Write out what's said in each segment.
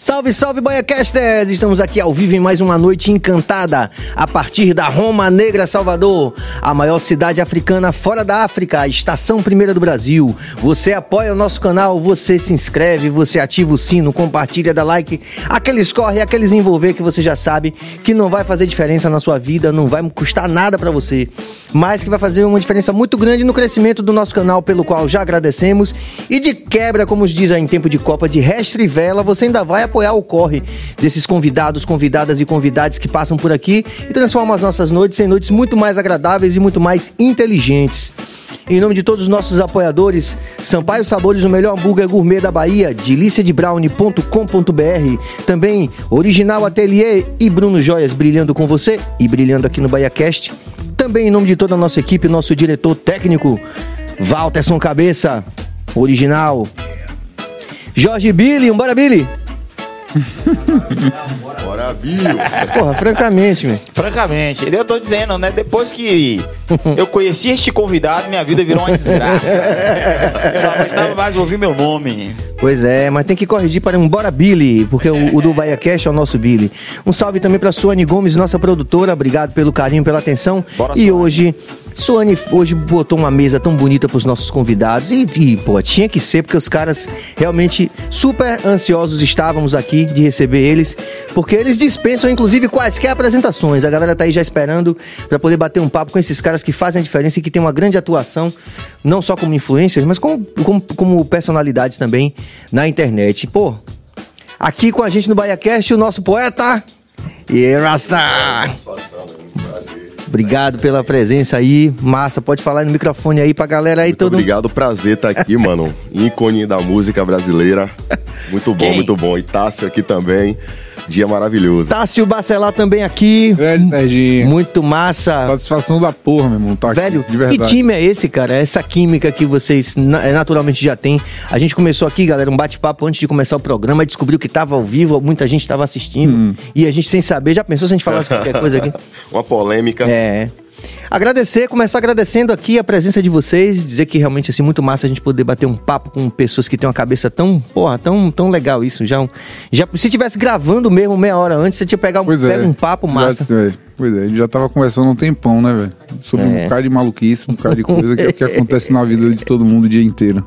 Salve, salve, Baiacasters! Estamos aqui ao vivo em mais uma noite encantada, a partir da Roma Negra, Salvador, a maior cidade africana fora da África, a estação primeira do Brasil. Você apoia o nosso canal, você se inscreve, você ativa o sino, compartilha, dá like, aqueles corre, aqueles envolver que você já sabe que não vai fazer diferença na sua vida, não vai custar nada para você, mas que vai fazer uma diferença muito grande no crescimento do nosso canal, pelo qual já agradecemos. E de quebra, como diz aí em tempo de Copa, de restre vela, você ainda vai apoiar o corre desses convidados, convidadas e convidados que passam por aqui e transformam as nossas noites em noites muito mais agradáveis e muito mais inteligentes. Em nome de todos os nossos apoiadores, Sampaio Sabores, o melhor hambúrguer gourmet da Bahia, deliciadebrownie.com.br, também Original Atelier e Bruno Joias brilhando com você e brilhando aqui no BahiaCast. Também em nome de toda a nossa equipe, nosso diretor técnico, Walterson Cabeça, original. Jorge Billy, bora Billy! Bora, Bill! Porra, francamente, meu. Francamente, eu tô dizendo, né? Depois que eu conheci este convidado, minha vida virou uma desgraça. Eu não aguentava mais ouvir meu nome. Pois é, mas tem que corrigir para um Bora Billy, porque o, o do Bahia Cash é o nosso Billy. Um salve também para Suane Gomes, nossa produtora. Obrigado pelo carinho, pela atenção. Bora, e Suane. hoje, Suane hoje botou uma mesa tão bonita para os nossos convidados. E, e, pô, tinha que ser, porque os caras realmente super ansiosos estávamos aqui de receber eles, porque eles dispensam, inclusive, quaisquer apresentações. A galera tá aí já esperando para poder bater um papo com esses caras que fazem a diferença e que tem uma grande atuação, não só como influencers, mas como, como, como personalidades também na internet. Pô, aqui com a gente no BahiaCast, o nosso poeta. E Rasta! Obrigado pela presença aí. Massa, pode falar no microfone aí pra galera aí Muito todo obrigado, prazer estar aqui, mano. Ícone da música brasileira. Muito bom, Quem? muito bom. E Tássio aqui também. Dia maravilhoso. Tássio Bacelar também aqui. Grande Serginho. Muito massa. Satisfação da porra, meu irmão. Tá aqui, Velho, de que verdade. time é esse, cara? Essa química que vocês é, naturalmente já têm. A gente começou aqui, galera, um bate-papo antes de começar o programa, descobriu que tava ao vivo, muita gente tava assistindo. Hum. E a gente sem saber, já pensou se a gente falasse qualquer coisa aqui? Uma polêmica. É. Agradecer, começar agradecendo aqui a presença de vocês, dizer que realmente assim muito massa a gente poder bater um papo com pessoas que têm uma cabeça tão, porra, tão, tão legal isso. Já, um- já se tivesse gravando mesmo meia hora antes, você tinha pegar um, é. pega um papo massa. Já, é, pois é, a gente já tava conversando um tempão, né, velho? Sobre É. um bocado de maluquice, um bocado de coisa que é o que acontece na vida de todo mundo o dia inteiro.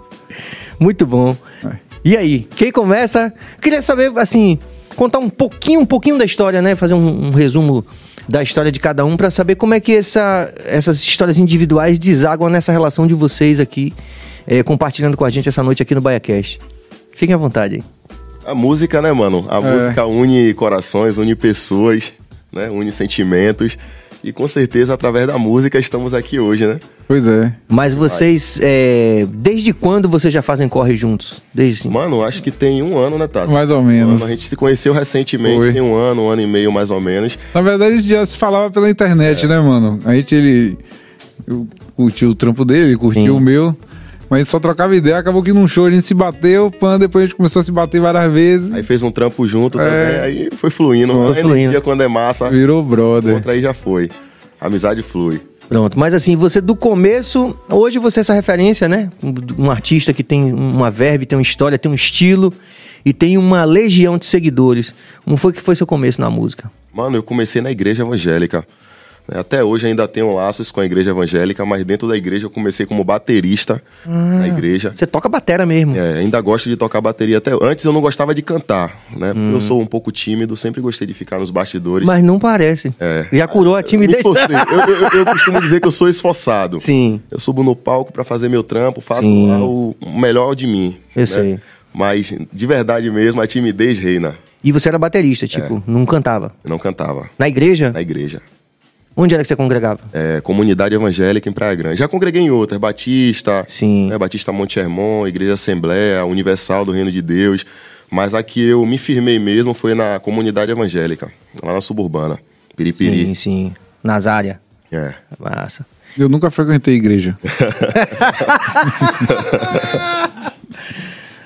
Muito bom. É. E aí, quem começa? Queria saber, assim, contar um pouquinho, um pouquinho da história, né? Fazer um, um resumo da história de cada um pra saber como é que essa, essas histórias individuais desaguam nessa relação de vocês aqui, eh, compartilhando com a gente essa noite aqui no BaiaCast. Fiquem à vontade aí. A música, né, mano? A É. música une corações, une pessoas, né? Une sentimentos. E com certeza, através da música, estamos aqui hoje, né? Pois é. Mas vocês, eh, desde quando vocês já fazem corre juntos? Desde assim? Mano, acho que tem um ano, né, Tássio? Mais ou Um menos. ano. A gente se conheceu recentemente, Foi. tem um ano, um ano e meio mais ou menos. Na verdade, a gente já se falava pela internet, né, mano? A gente, ele. Eu curti o trampo dele, ele curtiu Sim. o meu. Mas a gente só trocava ideia, acabou que num show a gente se bateu, pan, depois a gente começou a se bater várias vezes. Aí fez um trampo junto É. também, aí foi fluindo. Foi fluindo. energia quando é massa, Virou brother. outra aí já foi. A amizade flui. Pronto, mas assim, você do começo, hoje você é essa referência, né? Um, um artista que tem uma verve, tem uma história, tem um estilo e tem uma legião de seguidores. Como foi que foi seu começo na música? Mano, eu comecei na igreja evangélica. Né? Até hoje ainda tenho laços com a igreja evangélica, mas dentro da igreja eu comecei como baterista na igreja. Você toca batera mesmo. É, ainda gosto de tocar bateria até. Antes eu não gostava de cantar, né? Hum. Eu sou um pouco tímido, sempre gostei de ficar nos bastidores. Mas não parece. É. Já curou a Eu timidez. esforcei. Eu, eu- eu costumo dizer que eu sou esforçado. Sim. Eu subo no palco pra fazer meu trampo, faço Sim. lá o melhor de mim. Eu né? sei. Mas, de verdade mesmo, a timidez reina. E você era baterista, tipo, É. não cantava. Eu não cantava Na igreja? na igreja. Onde era que você congregava? É, comunidade evangélica em Praia Grande. Já congreguei em outras, Batista, Sim. né, Batista Monte Hermon, Igreja Assembleia, Universal do Reino de Deus. Mas a que eu me firmei mesmo foi na comunidade evangélica, lá na suburbana, Piripiri. Sim, sim. Nazária. É. Massa. Eu nunca frequentei igreja.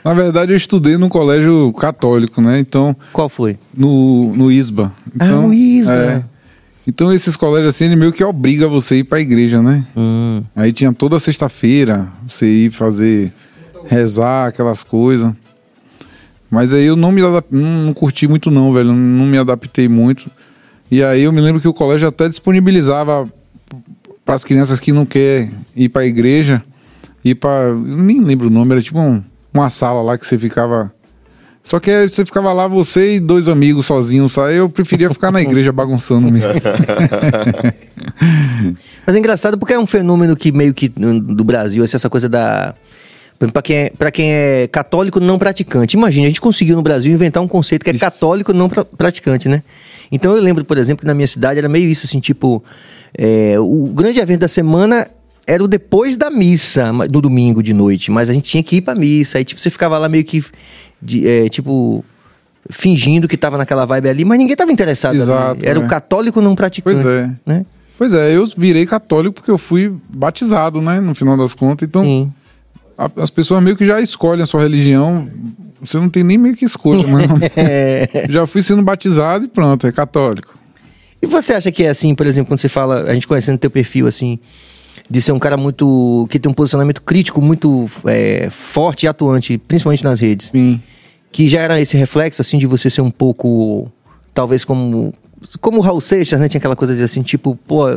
Na verdade, eu estudei num colégio católico, né? Então, Qual foi? no, no ISBA. Ah, Então, no ISBA. é. Então, esses colégios assim, ele meio que obriga você a ir pra igreja, né? Hum. Aí tinha toda sexta-feira você ir fazer, rezar, aquelas coisas. Mas aí eu não me adap- não, não curti muito não, velho. Não me adaptei muito. E aí eu me lembro que o colégio até disponibilizava para as crianças que não quer ir para a igreja, ir para, nem lembro o nome, era tipo um- uma sala lá que você ficava só que aí você ficava lá, você e dois amigos sozinhos, sabe? Eu preferia ficar na igreja bagunçando mesmo. Mas é engraçado porque é um fenômeno que meio que no- do Brasil, assim, essa coisa da. Para quem, é, pra quem é católico não praticante. Imagina, a gente conseguiu no Brasil inventar um conceito que é Isso. católico não pra- praticante, né? Então eu lembro, por exemplo, que na minha cidade era meio isso, assim, tipo. é, o grande evento da semana era o depois da missa, no domingo de noite. Mas a gente tinha que ir pra missa. Aí, tipo, você ficava lá meio que. De- é, tipo. Fingindo que tava naquela vibe ali, mas ninguém tava interessado. Exato, Era né? o católico não praticante. Pois é. Né? Pois é, eu virei católico porque eu fui batizado, né? No final das contas. Então, Sim. as pessoas meio que já escolhem a sua religião. Você não tem nem meio que escolha, mano. já fui sendo batizado e pronto, é católico. E você acha que é assim, por exemplo, quando você fala, a gente conhecendo teu perfil, assim, de ser um cara muito. que tem um posicionamento crítico muito é, forte e atuante, principalmente nas redes. Sim. Que já era esse reflexo, assim, de você ser um pouco. talvez como. como o Raul Seixas, né? Tinha aquela coisa de assim, tipo, pô,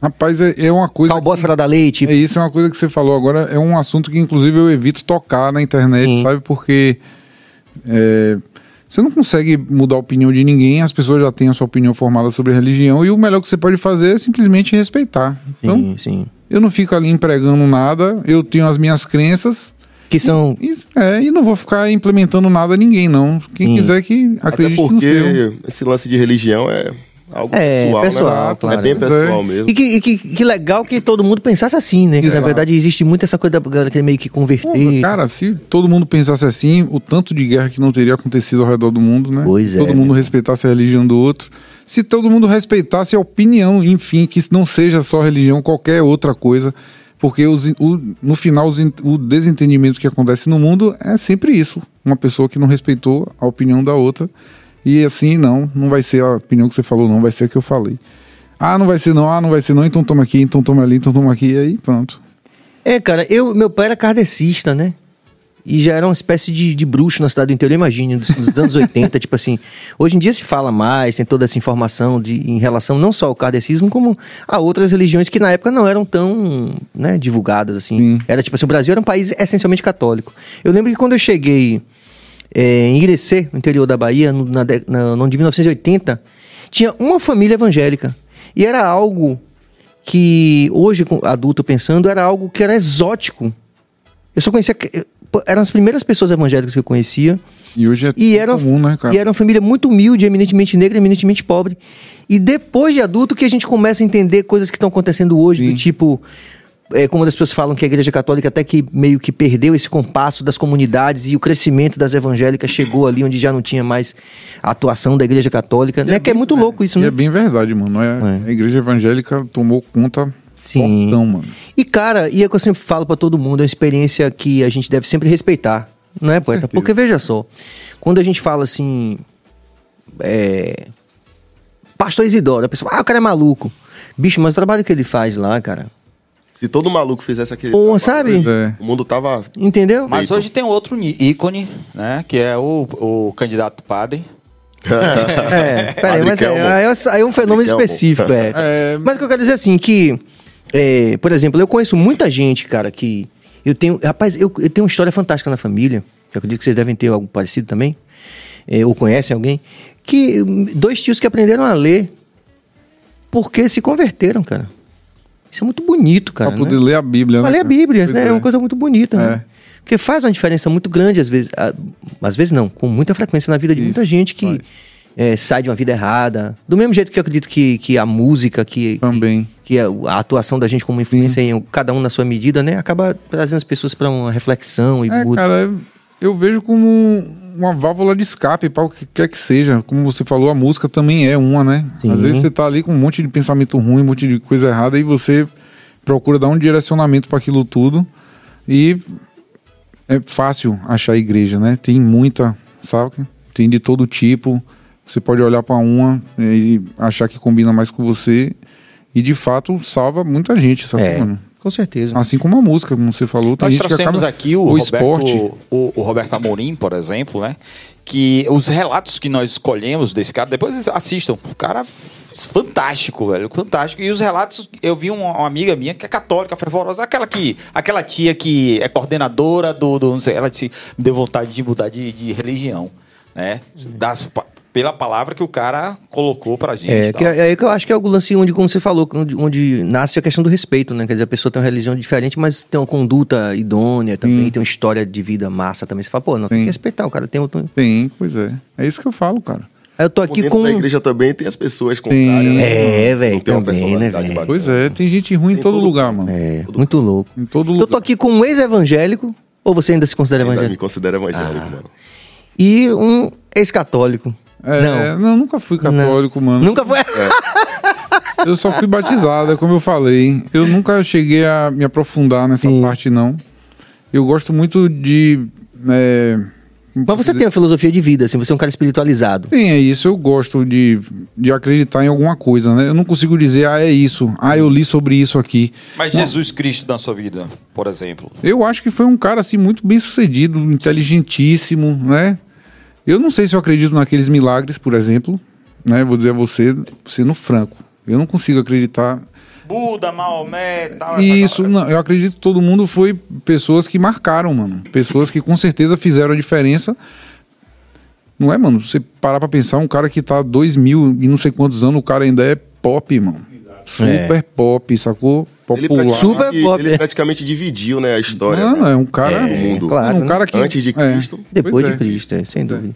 Rapaz, é, é uma coisa. cowboy fora da lei, tipo. É isso, é uma coisa que você falou agora. É um assunto que, inclusive, eu evito tocar na internet, Sim. sabe? Porque é, você não consegue mudar a opinião de ninguém, as pessoas já têm a sua opinião formada sobre religião, e o melhor que você pode fazer é simplesmente respeitar. Então, Sim, sim. eu não fico ali empregando nada, eu tenho as minhas crenças. Que são. E, é, e não vou ficar implementando nada a ninguém, não. Quem Sim. quiser que Até acredite no seu. porque esse lance de religião é algo É, pessoal, pessoal, né? claro. É bem Pois é. pessoal mesmo. E que, e que, que legal que todo mundo pensasse assim, né? Que, na verdade existe muito essa coisa da galera que meio que converter. Porra, cara, se todo mundo pensasse assim, o tanto de guerra que não teria acontecido ao redor do mundo, né? Pois se é, todo mundo respeitasse a religião do outro. Se todo mundo respeitasse a opinião, enfim, que não seja só religião, qualquer outra coisa. Porque os, o- no final, os o desentendimento que acontece no mundo é sempre isso. Uma pessoa que não respeitou a opinião da outra. E assim, não, não vai ser a opinião que você falou, não, vai ser a que eu falei. Ah, não vai ser não, ah, não vai ser não, então toma aqui, então toma ali, então toma aqui, e aí pronto. É, cara, eu, meu pai era kardecista, né? E já era uma espécie de, de bruxo na cidade do interior, imagine, dos, dos anos 80, tipo assim. Hoje em dia se fala mais, tem toda essa informação de, em relação não só ao kardecismo, como a outras religiões que na época não eram tão né, divulgadas, assim. Sim. Era tipo assim, o Brasil era um país essencialmente católico. Eu lembro que quando eu cheguei é, em Irecê, no interior da Bahia, no, na, na, no ano de 1980, tinha uma família evangélica. E era algo que hoje, adulto pensando, era algo que era exótico. Eu só conhecia. Pô, Eram as primeiras pessoas evangélicas que eu conhecia. E hoje é E era, comum, né, cara? e era uma família muito humilde, eminentemente negra, eminentemente pobre. E depois de adulto que a gente começa a entender coisas que estão acontecendo hoje, Sim. do tipo. É, como as pessoas falam que a igreja católica até que meio que perdeu esse compasso das comunidades e o crescimento das evangélicas chegou ali onde já não tinha mais a atuação da igreja católica, né? que é muito louco isso, né? é bem verdade, mano. É, É. A igreja evangélica tomou conta Sim. mano. E, cara, e é o que eu sempre falo pra todo mundo, é uma experiência que a gente deve sempre respeitar, não é, poeta? Porque, veja só, quando a gente fala assim. É. Pastor Isidoro, a pessoa, ah, o cara é maluco. Bicho, mas o trabalho que ele faz lá, cara. Se todo maluco fizesse aquele. Pô, trabalho, sabe? É. O mundo tava. Entendeu? Mas hoje tem outro ícone, né? Que é o, o candidato padre. É, peraí, mas é, é- é um fenômeno específico, é. É. Mas o que eu quero dizer assim, que, é, por exemplo, eu conheço muita gente, cara, que eu tenho, rapaz, eu, eu tenho uma história fantástica na família, eu acredito que vocês devem ter algo parecido também, é, ou conhecem alguém, que hum, dois tios que aprenderam a ler porque se converteram, cara. Isso é muito bonito, cara. pra poder né? ler a Bíblia, Pra né? ler a? Bíblia, né? É uma coisa muito bonita, É. né? Porque faz uma diferença muito grande, às vezes. Às vezes não, com muita frequência na vida de Isso, muita gente que faz. Eh, sai de uma vida errada. Do mesmo jeito que eu acredito que, que a música, que, Também. que a, a atuação da gente como influência em cada um na sua medida, né? Acaba trazendo as pessoas para uma reflexão e É, muda. cara, eu vejo como uma válvula de escape para o que quer que seja. Como você falou, a música também é uma, né? Sim. Às vezes você tá ali com um monte de pensamento ruim, um monte de coisa errada e você procura dar um direcionamento para aquilo tudo. E é fácil achar igreja, né? Tem muita, sabe? Tem de todo tipo. Você pode olhar para uma e achar que combina mais com você. E de fato salva muita gente, sabe, É. Com certeza. Assim como a música, como você falou, tem Nós gente que trouxemos acaba... aqui o, o Roberto, esporte. O, o Roberto Amorim, por exemplo, né? Que os relatos que nós escolhemos desse cara, depois assistam. O cara f- fantástico, velho. Fantástico. E os relatos, eu vi uma, uma amiga minha que é católica, fervorosa, aquela que. Aquela tia que é coordenadora do. do não sei, ela disse, me deu vontade de mudar de, de religião. Né? Das, pela palavra que o cara colocou pra gente. É, que é, é aí que eu acho que é o lance onde, como você falou, onde, onde nasce a questão do respeito, né? Quer dizer, a pessoa tem uma religião diferente, mas tem uma conduta idônea também, tem uma história de vida massa também. Você fala, pô, não, tem Sim. que respeitar, o cara tem outro... Tem, pois é. É isso que eu falo, cara. Eu tô Aqui com... da igreja também tem as pessoas contrárias, né? É, velho, tem também, né, velho? Pois é, tem gente ruim em Em todo todo lugar, lugar. mano. É, muito louco. Em todo Eu lugar. tô aqui com um ex-evangélico, ou você ainda se considera Ainda me evangélico? considero evangélico, Ah. mano. E um ex-católico. É, não. não, nunca fui católico, mano. Nunca foi... Eu só fui batizado, é como eu falei. Eu nunca cheguei a me aprofundar nessa Sim. parte, não. Eu gosto muito de. é, Mas você tem uma filosofia de vida, assim, você é um cara espiritualizado. Sim, é isso. Eu gosto de, de acreditar em alguma coisa, né? Eu não consigo dizer, ah, é isso. Ah, eu li sobre isso aqui. Mas Jesus Cristo na sua vida, por exemplo. Eu acho que foi um cara, assim, muito bem sucedido, inteligentíssimo, né? Eu não sei se eu acredito naqueles milagres, por exemplo, né? Vou dizer a você, sendo franco. Eu não consigo acreditar Buda, Maomé, tal. Isso, não, eu acredito que todo mundo foi pessoas que marcaram, mano. Pessoas que com certeza fizeram a diferença. Não é, mano? Você parar pra pensar, um cara que tá dois mil e não sei quantos anos, o cara ainda é pop, mano. Super pop, sacou? Ele Popular. praticamente, Super pop, ele é. praticamente dividiu, né, a história. Mano, né? é um cara. do mundo. claro, um cara que. Antes de é. Cristo. Depois Pois de é. Cristo, é, sem dúvida.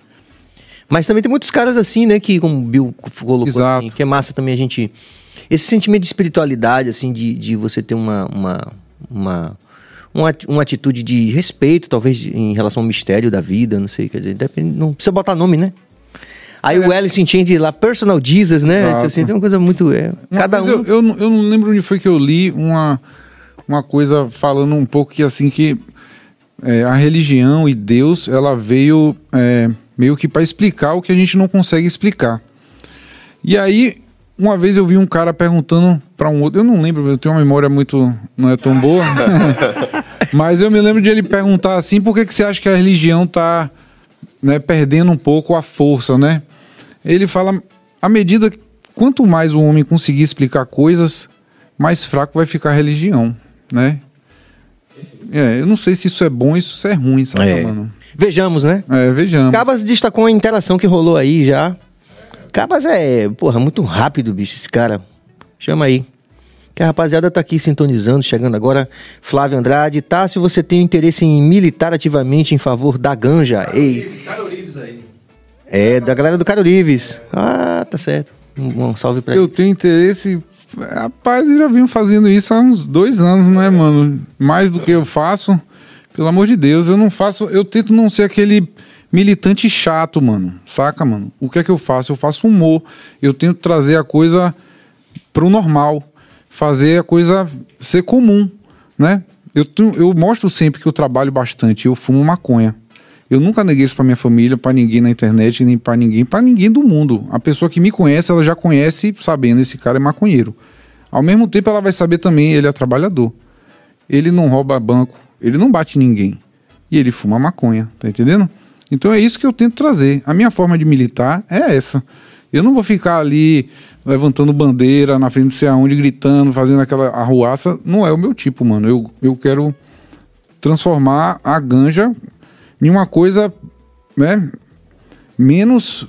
Mas também tem muitos caras assim, né, que como o Bill colocou Exato. assim, que é massa também a gente... Esse sentimento de espiritualidade, assim, de, de você ter uma... uma, uma uma ati- uma atitude de respeito, talvez, em relação ao mistério da vida, não sei, quer dizer, depende, não precisa botar nome, né? Aí o Alice entende lá, personal Jesus, né? Exato. Assim, tem uma coisa muito. É, Uma cada um. Eu, eu, não- eu não lembro onde foi que eu li uma, uma coisa falando um pouco que assim que é, a religião e Deus ela veio é, meio que para explicar o que a gente não consegue explicar. E aí uma vez eu vi um cara perguntando para um outro, eu não lembro, eu tenho uma memória muito não é tão boa, mas eu me lembro de ele perguntar assim, por que que você acha que a religião tá né, perdendo um pouco a força, né? Ele fala, à medida que quanto mais o homem conseguir explicar coisas, mais fraco vai ficar a religião, né? É, eu não sei se isso é bom ou se isso é ruim, sabe, É. mano? Vejamos, né? É, vejamos. Cabas destacou a interação que rolou aí já. Cabas é, porra, muito rápido, bicho, esse cara. Chama aí. Que a rapaziada tá aqui sintonizando, chegando agora. Flávio Andrade. Tá, se você tem interesse em militar ativamente em favor da ganja. Ei. É, da galera do Caro Lives. Ah, tá certo. Um, um salve pra Eu ele. tenho interesse. Rapaz, eu já venho fazendo isso há uns dois anos, né, mano? Mais do que eu faço. Pelo amor de Deus, eu não faço. Eu tento não ser aquele militante chato, mano. Saca, mano? O que é que eu faço? Eu faço humor. Eu tento trazer a coisa pro normal. Fazer a coisa ser comum, né? Eu, eu mostro sempre que eu trabalho bastante. Eu fumo maconha. Eu nunca neguei isso pra minha família, pra ninguém na internet, nem pra ninguém, pra ninguém do mundo. A pessoa que me conhece, ela já conhece sabendo esse cara é maconheiro. Ao mesmo tempo, ela vai saber também, ele é trabalhador. Ele não rouba banco, ele não bate ninguém. E ele fuma maconha, tá entendendo? Então é isso que eu tento trazer. A minha forma de militar é essa. Eu não vou ficar ali levantando bandeira na frente não sei aonde, gritando, fazendo aquela arruaça. Não é o meu tipo, mano. Eu, eu quero transformar a ganja em uma coisa né, menos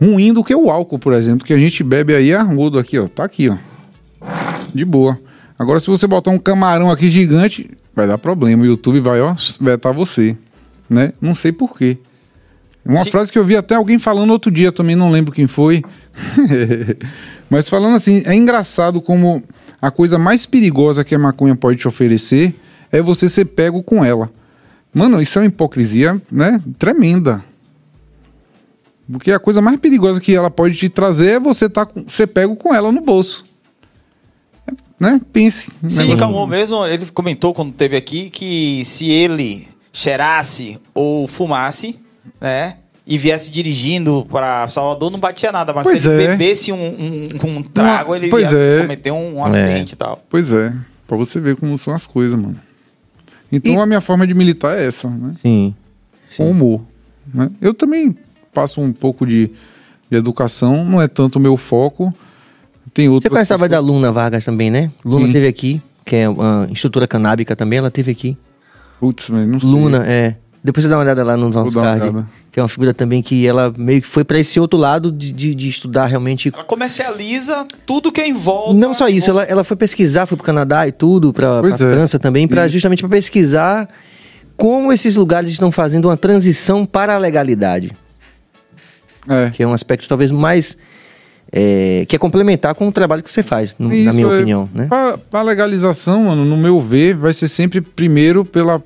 ruim do que o álcool, por exemplo, que a gente bebe aí a rodo aqui, ó. Tá aqui, ó. De boa. Agora, se você botar um camarão aqui gigante, vai dar problema. O YouTube vai, ó, vetar você. Né? Não sei por quê. Uma Se- frase que eu vi até alguém falando outro dia, também não lembro quem foi. Mas falando assim, é engraçado como a coisa mais perigosa que a maconha pode te oferecer é você ser pego com ela. Mano, isso é uma hipocrisia, né? Tremenda. Porque a coisa mais perigosa que ela pode te trazer é você tá com, ser pego com ela no bolso. É, Né? Pense. Sim, Negócio- Calmon mesmo, ele comentou quando teve aqui que se ele cheirasse ou fumasse, né? E viesse dirigindo para Salvador, não batia nada. Mas Pois se ele é. bebesse um, um, um trago, ele Pois ia é. cometer um, um acidente e tal. Pois é. Pra você ver como são as coisas, mano. Então E- a minha forma de militar é essa, né? Sim. Com humor. Né? Eu também passo um pouco de, de educação, não é tanto o meu foco. Tem outras Você conhece o trabalho da pessoas- Luna Vargas também, né? Luna Sim. teve aqui, que é uma instrutora canábica também, ela teve aqui. Putz, mas não sei. Luna, é. Depois você dá uma olhada lá nos nossos dar uma cards. olhada. Que é uma figura também que ela meio que foi pra esse outro lado de, de, de estudar realmente. Ela comercializa tudo que é em volta. Não só isso, ela, ela foi pesquisar, foi pro Canadá e tudo, pra, pra Pois é. França também, pra, justamente para pesquisar como esses lugares estão fazendo uma transição para a legalidade. É. Que é um aspecto talvez mais. é, que é complementar com o trabalho que você faz, no- na minha é- opinião, né? Pra legalização, mano, no meu ver, vai ser sempre primeiro pela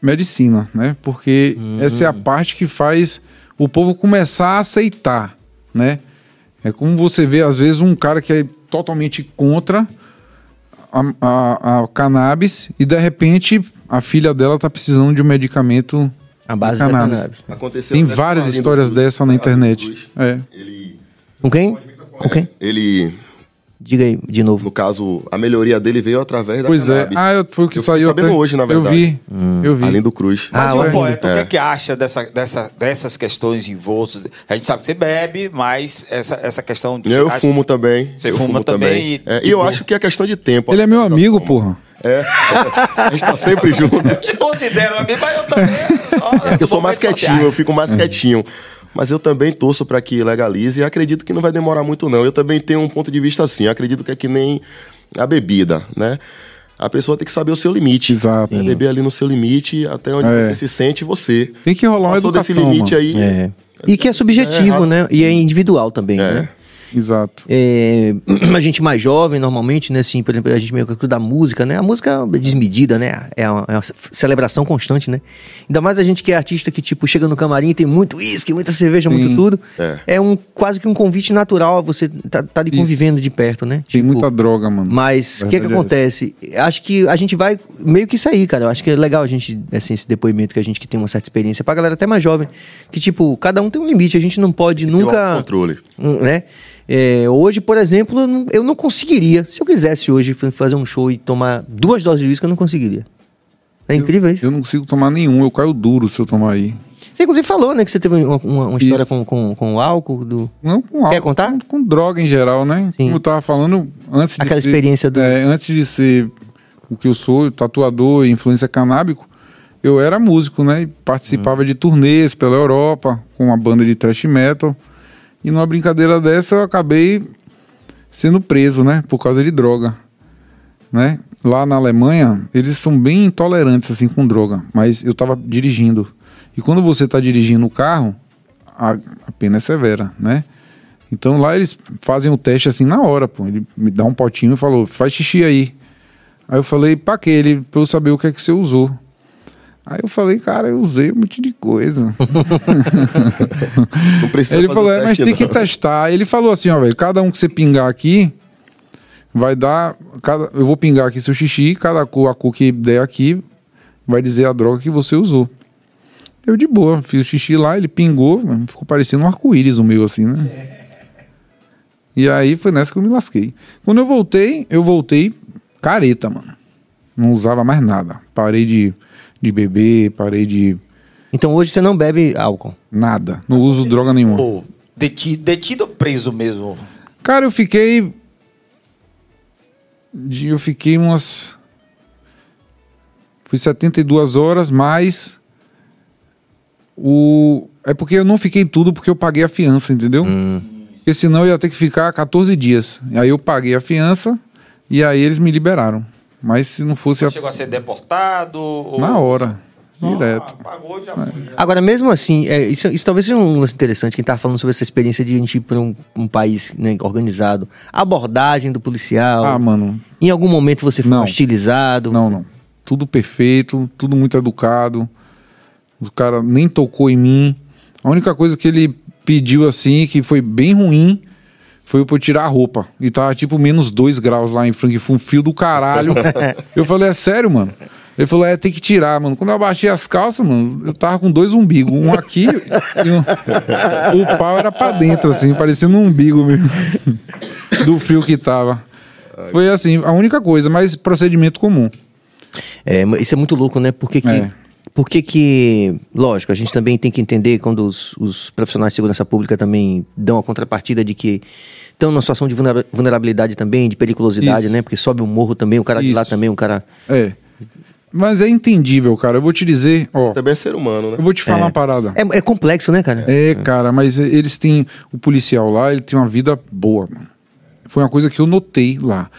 medicina, né? Porque essa é a parte que faz o povo começar a aceitar, né? É como você vê, às vezes, um cara que é totalmente contra a, a- a cannabis e, de repente, a filha dela tá precisando de um medicamento A base de da cannabis. cannabis. Aconteceu Tem várias histórias dessa na Arlindo internet. É. Ele, Com quem? Com quem? ele, Diga aí de novo. no caso, a melhoria dele veio através da Pois é. cannabis. Ah, eu, foi o que Eu saiu. sabendo até- hoje, na verdade. Eu vi. Eu vi. Arlindo Cruz. Mas Ah, o o poeta, o que É. é que acha dessa, dessa, dessas questões envoltas? A gente sabe que você bebe, mas essa, essa questão... de- Eu acha- fumo também. Você eu fuma fumo também e- É, e eu acho que é questão de tempo. Ele é meu amigo, porra. É. a gente tá sempre junto. Te considero amigo, mas eu também... Só, Eu sou mais quietinho, sociais. eu fico mais quietinho. Mas eu também torço para que legalize e acredito que não vai demorar muito, não. Eu também tenho um ponto de vista assim. Eu acredito que é que nem a bebida, né? A pessoa tem que saber o seu limite. Exato. É beber ali no seu limite, até onde É. você se sente você. Tem que rolar uma Passou educação, desse limite mano. aí. É. E que é subjetivo, né? E é individual também, É. né? Exato. É, a gente mais jovem, normalmente, né? Assim, por exemplo, a gente meio que da música, né? A música é desmedida, né? É uma, é uma celebração constante, né? Ainda mais a gente que é artista que, tipo, chega no camarim e tem muito uísque, muita cerveja, muito Sim. tudo. É. um quase que um convite natural a você tá, tá ali Isso. convivendo de perto, né? Tem Tipo, muita droga, mano. Mas o que, que é acontece? Acho que a gente vai meio que sair, cara. Eu acho que é legal a gente, assim, esse depoimento que a gente que tem uma certa experiência, pra galera até mais jovem, que, tipo, cada um tem um limite, a gente não pode Tem nunca. controle. Hum, né? É, hoje, por exemplo, eu não, eu conseguiria. Se eu quisesse hoje fazer um show e tomar duas doses de uísque, eu não conseguiria. É incrível isso. Eu não consigo tomar nenhum, eu caio duro se eu tomar aí. Você inclusive falou, né, que você teve uma, uma- uma história com, com, com o álcool, do... Não com álcool, contar? Com, com droga em geral, né? Sim. Como eu tava falando, antes Aquela de ser, experiência do- é, antes de ser o que eu sou, tatuador e influência canábico, eu era músico, né? E participava de turnês pela Europa com uma banda de thrash metal. E numa brincadeira dessa eu acabei sendo preso, né? Por causa de droga. Né? Lá na Alemanha, eles são bem intolerantes assim com droga, mas eu tava dirigindo. E quando você tá dirigindo o carro, a, a pena é severa, né? Então lá eles fazem o teste assim na hora, pô. Ele me dá um potinho e falou: "Faz xixi aí". Aí eu falei: "Pra quê?" Ele pra eu saber o que é que você usou. Aí eu falei: "Cara, eu usei um monte de coisa". Não precisa Ele falou, é, mas tem que testar. Ele falou assim, ó, velho, cada um que você pingar aqui, vai dar. Cada, eu vou pingar aqui seu xixi, cada cor, a cor que der aqui, vai dizer a droga que você usou. Eu de boa, fiz o xixi lá, ele pingou, ficou parecendo um arco-íris o meu, assim, né? E aí foi nessa que eu me lasquei. Quando eu voltei, eu voltei careta, mano. Não usava mais nada. Parei de, de beber, parei de Então hoje você não bebe álcool. nada. Não uso droga nenhuma. Pô, detido, detido ou preso mesmo? Cara, eu fiquei. Eu fiquei umas. Fui 72 horas, mais. O. É porque eu não fiquei tudo porque eu paguei a fiança, entendeu? Porque senão eu ia ter que ficar 14 dias. Aí eu paguei a fiança e aí eles me liberaram. Mas se não fosse. Você A... chegou a ser deportado? Ou... Na hora. Ah, Direto. pagou, já foi. já. Agora, mesmo assim, é, isso, isso talvez seja um lance interessante, quem tá falando sobre essa experiência de a gente ir para um, um país né, organizado. A abordagem do policial. Ah, mano. Em algum momento você foi Não. hostilizado. Não, não. Tudo perfeito, tudo muito educado. O cara nem tocou em mim. A única coisa que ele pediu assim, que foi bem ruim, foi pra eu tirar a roupa. E tava tipo menos dois graus lá em Frankfurt, um fio do caralho. eu falei, é sério, mano? Ele falou, é, tem que tirar, mano. Quando eu abaixei as calças, mano, eu tava com dois umbigos. Um aqui e um... O pau era pra dentro, assim, parecendo um umbigo mesmo. do frio que tava. Foi assim, a única coisa, mas procedimento comum. É, mas isso é muito louco, né? Por que que, É. por que que- lógico, a gente também tem que entender quando os, os profissionais de segurança pública também dão a contrapartida de que estão numa situação de vulnera- vulnerabilidade também, de periculosidade, Isso. né? Porque sobe o morro também, o cara de lá Isso. também, um cara... É. Mas é entendível, cara. Eu vou te dizer, ó. Também é ser humano, né? Eu vou te falar uma parada. É, é complexo, né, cara? É, cara, mas eles têm. O policial lá, ele tem uma vida boa, mano. Foi uma coisa que eu notei lá.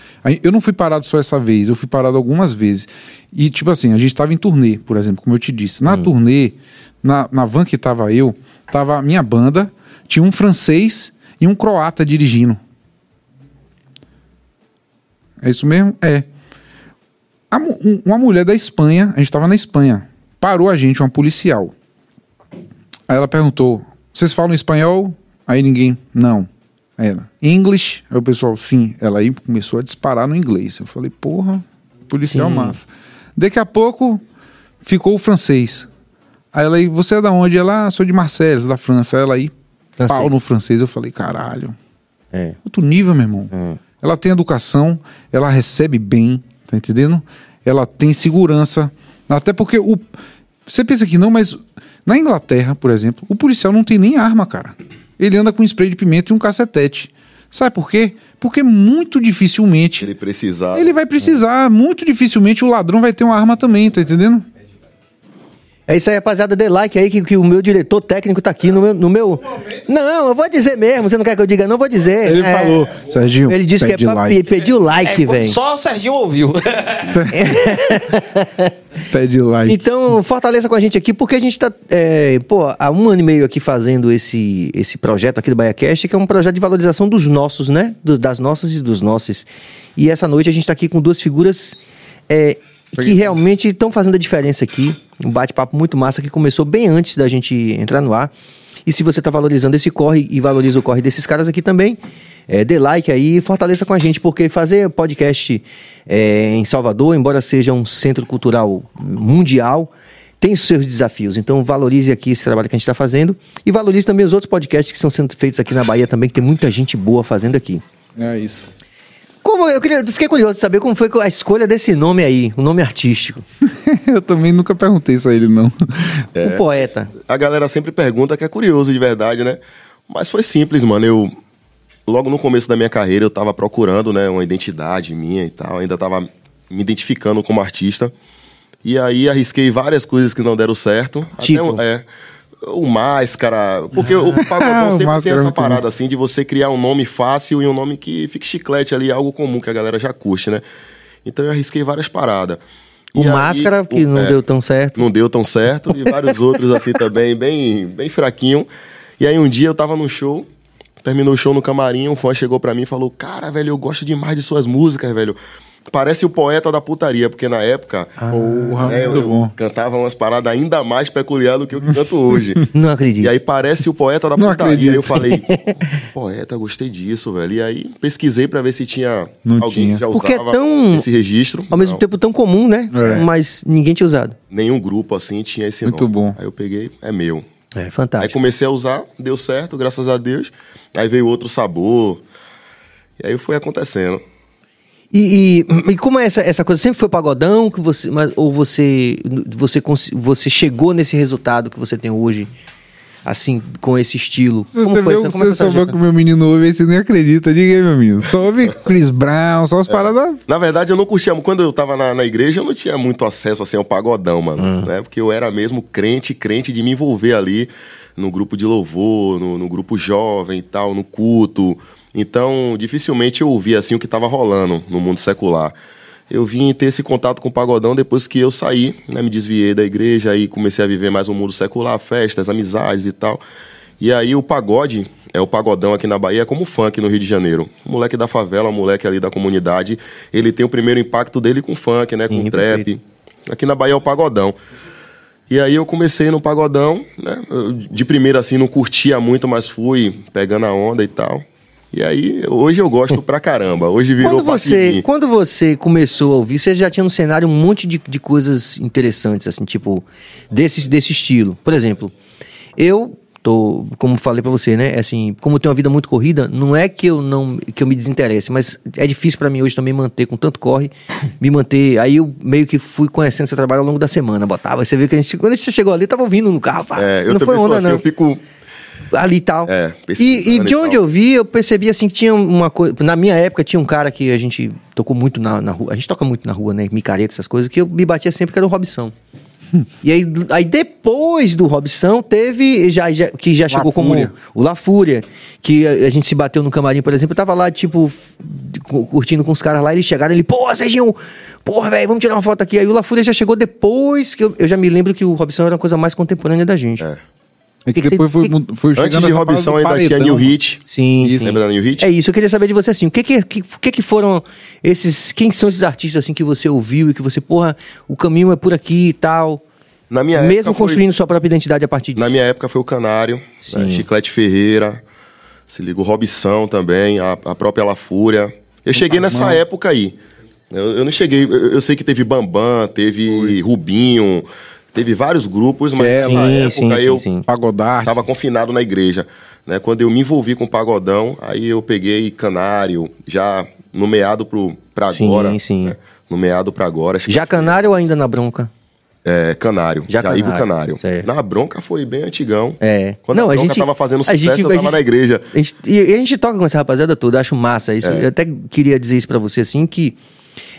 Eu não fui parado só essa vez, eu fui parado algumas vezes. E, tipo assim, a gente tava em turnê, por exemplo, como eu te disse. Na turnê, na, na van que tava eu, tava a minha banda, tinha um francês e um croata dirigindo. É isso mesmo? É. A um- uma mulher da Espanha, a gente tava na Espanha, parou a gente, uma policial. Aí ela perguntou: vocês falam espanhol? Aí ninguém, não. Ela, English? Aí o pessoal, sim. Ela aí começou a disparar no inglês. Eu falei, porra, policial Sim. massa. Daqui a pouco ficou o francês. Aí ela aí, você é da onde? Ela, ah, sou de Marseille, da França. Aí ela aí, Francês. pau no francês. Eu falei, caralho. É. Outro nível, meu irmão. Ela tem educação, ela recebe bem, tá entendendo? Ela tem segurança. Até porque o. Você pensa que não, mas na Inglaterra, por exemplo, o policial não tem nem arma, cara. Ele anda com um spray de pimenta e um cacetete. Sabe por quê? Porque muito dificilmente Ele precisar. ele vai precisar, muito dificilmente o ladrão vai ter uma arma também, tá entendendo? É isso aí, rapaziada. Dê like aí que, que o meu diretor técnico tá aqui no meu, no meu. Não, eu vou dizer mesmo. Você não quer que eu diga? Não vou dizer. Ele É. falou, Serginho, Ele disse que é pra like. pe- pedir o like, É, velho. só o Serginho ouviu. Pede like. Então, fortaleça com a gente aqui, porque a gente tá, é, pô, há um ano e meio aqui fazendo esse, esse projeto aqui do BaiaCast, que é um projeto de valorização dos nossos, né? Do- das nossas e dos nossos. E essa noite a gente tá aqui com duas figuras é, que realmente estão fazendo a diferença aqui. Um bate-papo muito massa que começou bem antes da gente entrar no ar. E se você tá valorizando esse corre e valoriza o corre desses caras aqui também, é, dê like aí e fortaleça com a gente, porque fazer podcast é, em Salvador, embora seja um centro cultural mundial, tem os seus desafios. Então valorize aqui esse trabalho que a gente está fazendo e valorize também os outros podcasts que estão sendo feitos aqui na Bahia também, que tem muita gente boa fazendo aqui. É isso. Como eu, queria, eu fiquei curioso de saber como foi a escolha desse nome aí, o nome artístico, Eu também nunca perguntei isso a ele, não. o poeta. A galera sempre pergunta que é curioso de verdade, né? Mas foi simples, mano. Eu. Logo no começo da minha carreira, eu tava procurando, né, uma identidade minha e tal. Ainda tava me identificando como artista. E aí arrisquei várias coisas que não deram certo. Tipo? Até, é. O Máscara. Porque o pagodão sempre Máscara tem é essa parada assim de você criar um nome fácil e um nome que fique chiclete ali, algo comum que a galera já curte, né? Então eu arrisquei várias paradas. O E aí, Máscara, que o- não é, deu tão certo. não deu tão certo, e vários outros assim também, bem, bem fraquinho. E aí um dia eu tava no show, terminou o show no camarim, um fã chegou pra mim e falou: Cara, velho, eu gosto demais de suas músicas, velho. Parece o poeta da putaria, porque na época Porra, né, eu, muito eu bom. cantava umas paradas ainda mais peculiar do que eu que canto hoje. Não acredito. E aí parece o poeta da Não putaria. acredito. Aí eu falei, poeta, gostei disso, velho. E aí pesquisei pra ver se tinha Não alguém tinha. que já Porque é usava tão- esse registro. Ao mesmo Não. tempo tão comum, né? É. Mas ninguém tinha usado. Nenhum grupo assim tinha esse Muito nome. bom. Aí eu peguei, é meu. É Aí fantástico. comecei a usar, deu certo, graças a Deus. Aí veio outro sabor. E aí foi acontecendo. E, e- e como é essa, essa coisa? Sempre foi pagodão que você, mas, ou você, você, você chegou nesse resultado que você tem hoje, assim, com esse estilo? Se Como você foi vê, como você souber que o meu menino ouve, aí você nem acredita. Diga aí, meu menino. Só ouve Chris Brown, só as paradas. Na verdade, eu não curtia. Quando eu tava na, na igreja, eu não tinha muito acesso assim, ao pagodão, mano. Né? Porque eu era mesmo crente, crente de me envolver ali no grupo de louvor, no, no grupo jovem e tal, no culto. Então, dificilmente eu ouvia assim o que tava rolando no mundo secular. Eu vim ter esse contato com o pagodão depois que eu saí, né? Me desviei da igreja e comecei a viver mais um mundo secular, festas, amizades e tal. E aí o pagode, é o pagodão aqui na Bahia, é como o funk no Rio de Janeiro. O moleque da favela, o moleque ali da comunidade, ele tem o primeiro impacto dele com funk, né? Com Sim, trap. perfeito. Aqui na Bahia é o pagodão. E aí eu comecei no pagodão, né? Eu, de primeira assim não curtia muito, mas fui pegando a onda e tal. E aí hoje eu gosto pra caramba. Hoje virou Quando você, quando você começou a ouvir, você já tinha no cenário um monte de, de coisas interessantes, assim, tipo, desse, desse estilo. Por exemplo, eu tô, como falei pra você, né? Assim, como eu tenho uma vida muito corrida, não é que eu não que eu me desinteresse, mas é difícil pra mim hoje também manter com tanto corre, me manter. Aí eu meio que fui conhecendo seu trabalho ao longo da semana, botava. Você vê que a gente, quando a gente chegou ali, tava ouvindo no carro, pá, É, eu não também foi sou onda assim, não. eu fico. Ali e tal. É, e, e de onde eu vi, eu percebi assim que tinha uma coisa. Na minha época tinha um cara que a gente tocou muito na, na rua. A gente toca muito na rua, né? Micareta, essas coisas, que eu me batia sempre que era o Robson. E aí, aí depois do Robson, teve, já, já- que já chegou como o La Fúria, que a, a gente se bateu no camarim, por exemplo, eu tava lá, tipo, curtindo com os caras lá, eles chegaram, ele, pô, Serginho, porra, velho, vamos tirar uma foto aqui. Aí o La Fúria já chegou depois, que eu, eu já me lembro que o Robson era uma coisa mais contemporânea da gente. É. É que que que depois você- foi, foi chegando Antes de Robson ainda tinha. New Hit. Sim, Isso, sim. lembra da New Hit? É isso, eu queria saber de você assim, o que que, que, que foram esses, quem são esses artistas assim que você ouviu e que você, porra, o caminho é por aqui e tal, Na minha mesmo época foi- construindo sua própria identidade a partir disso. Na minha época foi o Canário, né, Chiclete Ferreira, se liga o Robson também, a, a própria La Fúria. Eu cheguei nessa época aí. Eu, eu não cheguei. Eu, eu sei que teve Bambam, teve Rubinho, teve vários grupos, mas É, nessa sim, época sim, sim, eu sim. Pagodar. tava confinado na igreja. Né? Quando eu me envolvi com o pagodão, aí eu peguei Canário, já nomeado pro, pra Sim, agora. sim. né? Nomeado pra agora. Já canário ou ainda na bronca? É, Canário. Já Igor Canário, Canário. certo. Na bronca foi bem antigão. É. Quando a bronca tava fazendo a sucesso, gente- eu a tava gente- na igreja. A gente, e a gente toca com essa rapaziada toda, acho massa isso. É. Eu até queria dizer isso pra você assim que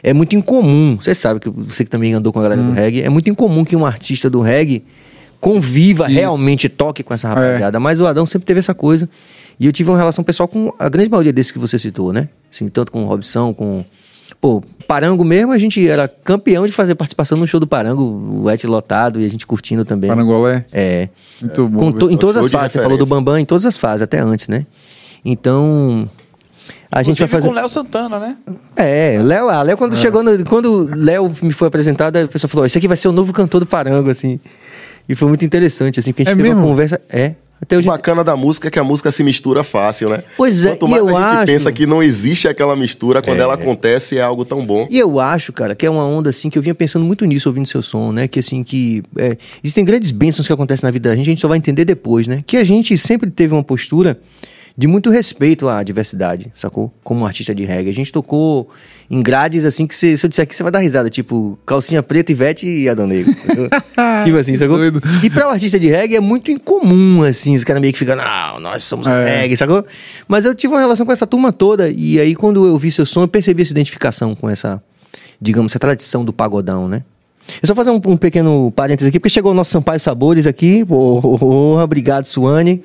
é muito incomum. Você sabe que você que também andou com a galera Hum. do reggae, é muito incomum que um artista do reggae conviva, Isso. realmente toque com essa É. rapaziada. Mas o Adão sempre teve essa coisa. E eu tive uma relação pessoal com a grande maioria desses que você citou, né? Assim, tanto com o Robson, com. Pô, Parango mesmo, a gente era campeão de fazer participação no show do Parango, o Et lotado e a gente curtindo também. Parangolé. É. Muito bom. To- em todas as fases. Você falou do. Bambam em todas as fases, até antes, né? Então. A gente vai fazer. com o Léo Santana, né? É, Léo, ah, Léo quando chegou, no, quando o Léo me foi apresentado, a pessoa falou: Isso aqui vai ser o novo cantor do Parango, assim. E foi muito interessante, assim, porque a gente É teve uma mesmo? conversa. É. Até O bacana da música é que a música se mistura fácil, né? Pois é, Quanto e mais eu a gente acho- pensa que não existe aquela mistura, quando ela acontece é algo tão bom. E eu acho, cara, que é uma onda assim que eu vinha pensando muito nisso ouvindo seu som, né? Que assim, que é, existem grandes bênçãos que acontecem na vida da gente, a gente só vai entender depois, né? Que a gente sempre teve uma postura de muito respeito à diversidade, sacou? Como um artista de reggae. A gente tocou em grades assim que cê- se eu disser aqui você vai dar risada, tipo calcinha preta, Ivete e Adão Negro. tipo assim, sacou? doido. E para o artista de reggae é muito incomum, assim, os caras meio que ficam, não, nós somos É. reggae, sacou? Mas eu tive uma relação com essa turma toda, e aí quando eu vi seu som, eu percebi essa identificação com essa, digamos, essa tradição do pagodão, né? Eu só fazer um, um pequeno parênteses aqui, porque chegou o nosso Sampaio Sabores aqui. Porra, obrigado, Suane.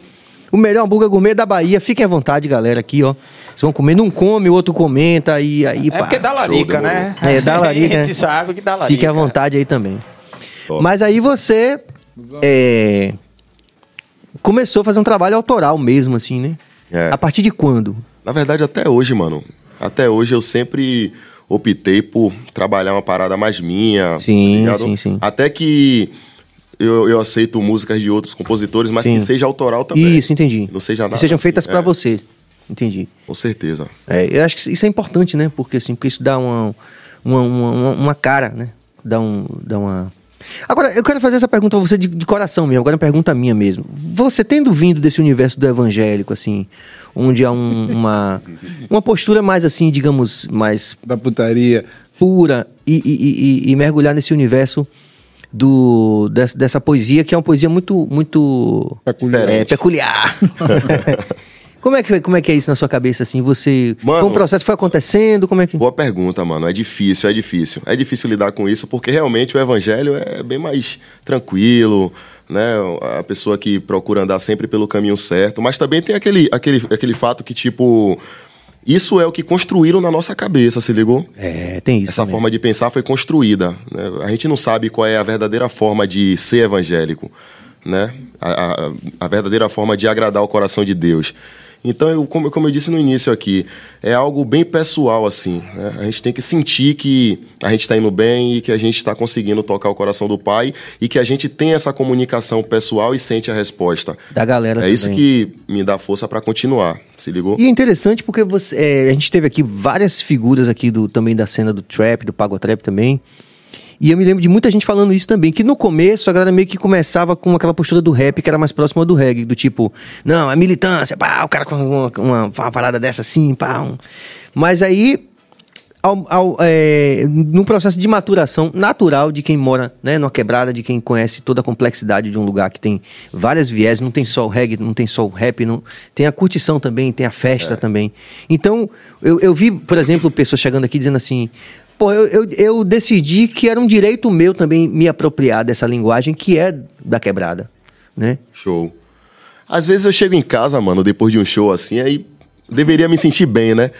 O melhor hambúrguer gourmet da Bahia. Fiquem à vontade, galera, aqui, ó. Vocês vão comer, não come, o outro comenta, e aí, É pá. porque dá larica, né? É, dá larica, A gente né? sabe que dá larica. Fique à vontade aí também. Top. Mas aí você é, começou a fazer um trabalho autoral mesmo, assim, né? É. A partir de quando? Na verdade, até hoje, mano. Até hoje eu sempre optei por trabalhar uma parada mais minha. Sim, tá sim, sim. Até que eu, eu aceito músicas de outros compositores, mas Sim. que seja autoral também. Isso, entendi. Não seja nada. Que sejam assim, feitas pra é, você. Entendi. Com certeza. É, eu acho que isso é importante, né? Porque assim, porque isso dá uma, uma, uma, uma- uma cara, né? Dá, um, dá uma. Agora, eu quero fazer essa pergunta pra você de, de coração mesmo, agora é uma pergunta minha mesmo. Você tendo vindo desse universo do evangélico, assim, onde há um- uma, uma postura mais assim, digamos, mais Da putaria. pura e, e- e- e mergulhar nesse universo do dessa, dessa poesia que é uma poesia muito muito Peculiar. é, peculiar. como é que como é que é isso na sua cabeça assim? Você Mano- como o processo foi acontecendo? Como é que Boa pergunta, mano. É difícil, é difícil. É difícil lidar com isso porque realmente o evangelho é bem mais tranquilo, né? A pessoa que procura andar sempre pelo caminho certo. Mas também tem aquele, aquele, aquele fato que, tipo, isso é o que construíram na nossa cabeça, se ligou? É, tem isso. Essa também. forma de pensar foi construída. né? A gente não sabe qual é a verdadeira forma de ser evangélico, né? A, a- a verdadeira forma de agradar o coração de Deus. Então, eu, como, como eu disse no início aqui, é algo bem pessoal, assim. né? A gente tem que sentir que a gente está indo bem e que a gente está conseguindo tocar o coração do Pai e que a gente tem essa comunicação pessoal e sente a resposta. da galera É isso também. que me dá força para continuar. Se ligou? E é interessante porque você, é, a gente teve aqui várias figuras aqui do, também da cena do trap, do pagotrap também. E eu me lembro de muita gente falando isso também, que no começo a galera meio que começava com aquela postura do rap que era mais próxima do reggae, do tipo, não, é militância, pá, o cara com uma, uma, uma parada dessa assim, pá. Um... Mas aí ao, ao, é, num processo de maturação natural de quem mora né, numa quebrada, de quem conhece toda a complexidade de um lugar que tem várias viés, não tem só o reggae, não tem só o rap, não, tem a curtição também, tem a festa é. também. Então, eu, eu vi, por exemplo, pessoas chegando aqui dizendo assim. Pô, eu, eu, eu decidi que era um direito meu também me apropriar dessa linguagem que é da quebrada, né? Show. Às vezes eu chego em casa, mano, depois de um show assim, aí deveria me sentir bem, né?